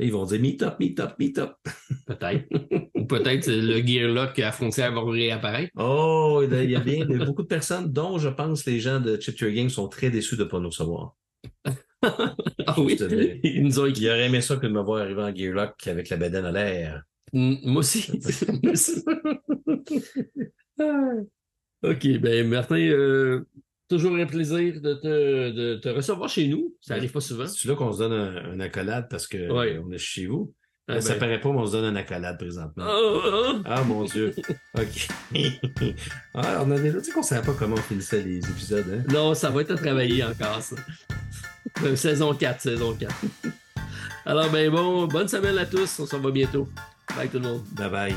Ils vont dire meet up, meet up, meet up. Peut-être. Ou peut-être le Gearlock à frontière va réapparaître. Oh, il y a bien beaucoup de personnes, dont je pense les gens de Chip Your Game sont très déçus de ne pas nous recevoir. Ah oui? Ils nous ont écrit. Ils auraient aimé ça que de me voir arriver en Gearlock avec la bedaine à l'air. Mm, Moi aussi. Moi aussi. Ah. OK, ben Martin, euh, toujours un plaisir de te, de te recevoir chez nous. Ça arrive pas souvent. C'est là qu'on se donne un, un accolade parce que Ouais. on est chez vous. Ah, ça ben. paraît pas, mais on se donne un accolade présentement. Oh, oh, Ah mon Dieu. OK. ah, on a déjà dit qu'on savait pas comment on finissait les épisodes, hein? oh. Non, ça va être à travailler encore, ça. Euh, saison 4, saison 4. Alors, ben bon, bonne semaine à tous. On se revoit bientôt. Bye tout le monde. Bye bye.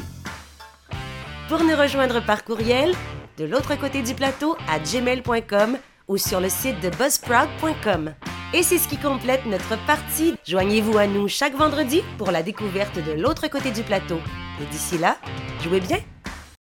Pour nous rejoindre par courriel, de l'autre côté du plateau à gmail.com ou sur le site de buzzsprout.com. Et c'est ce qui complète notre partie. Joignez-vous à nous chaque vendredi pour la découverte de l'autre côté du plateau. Et d'ici là, jouez bien!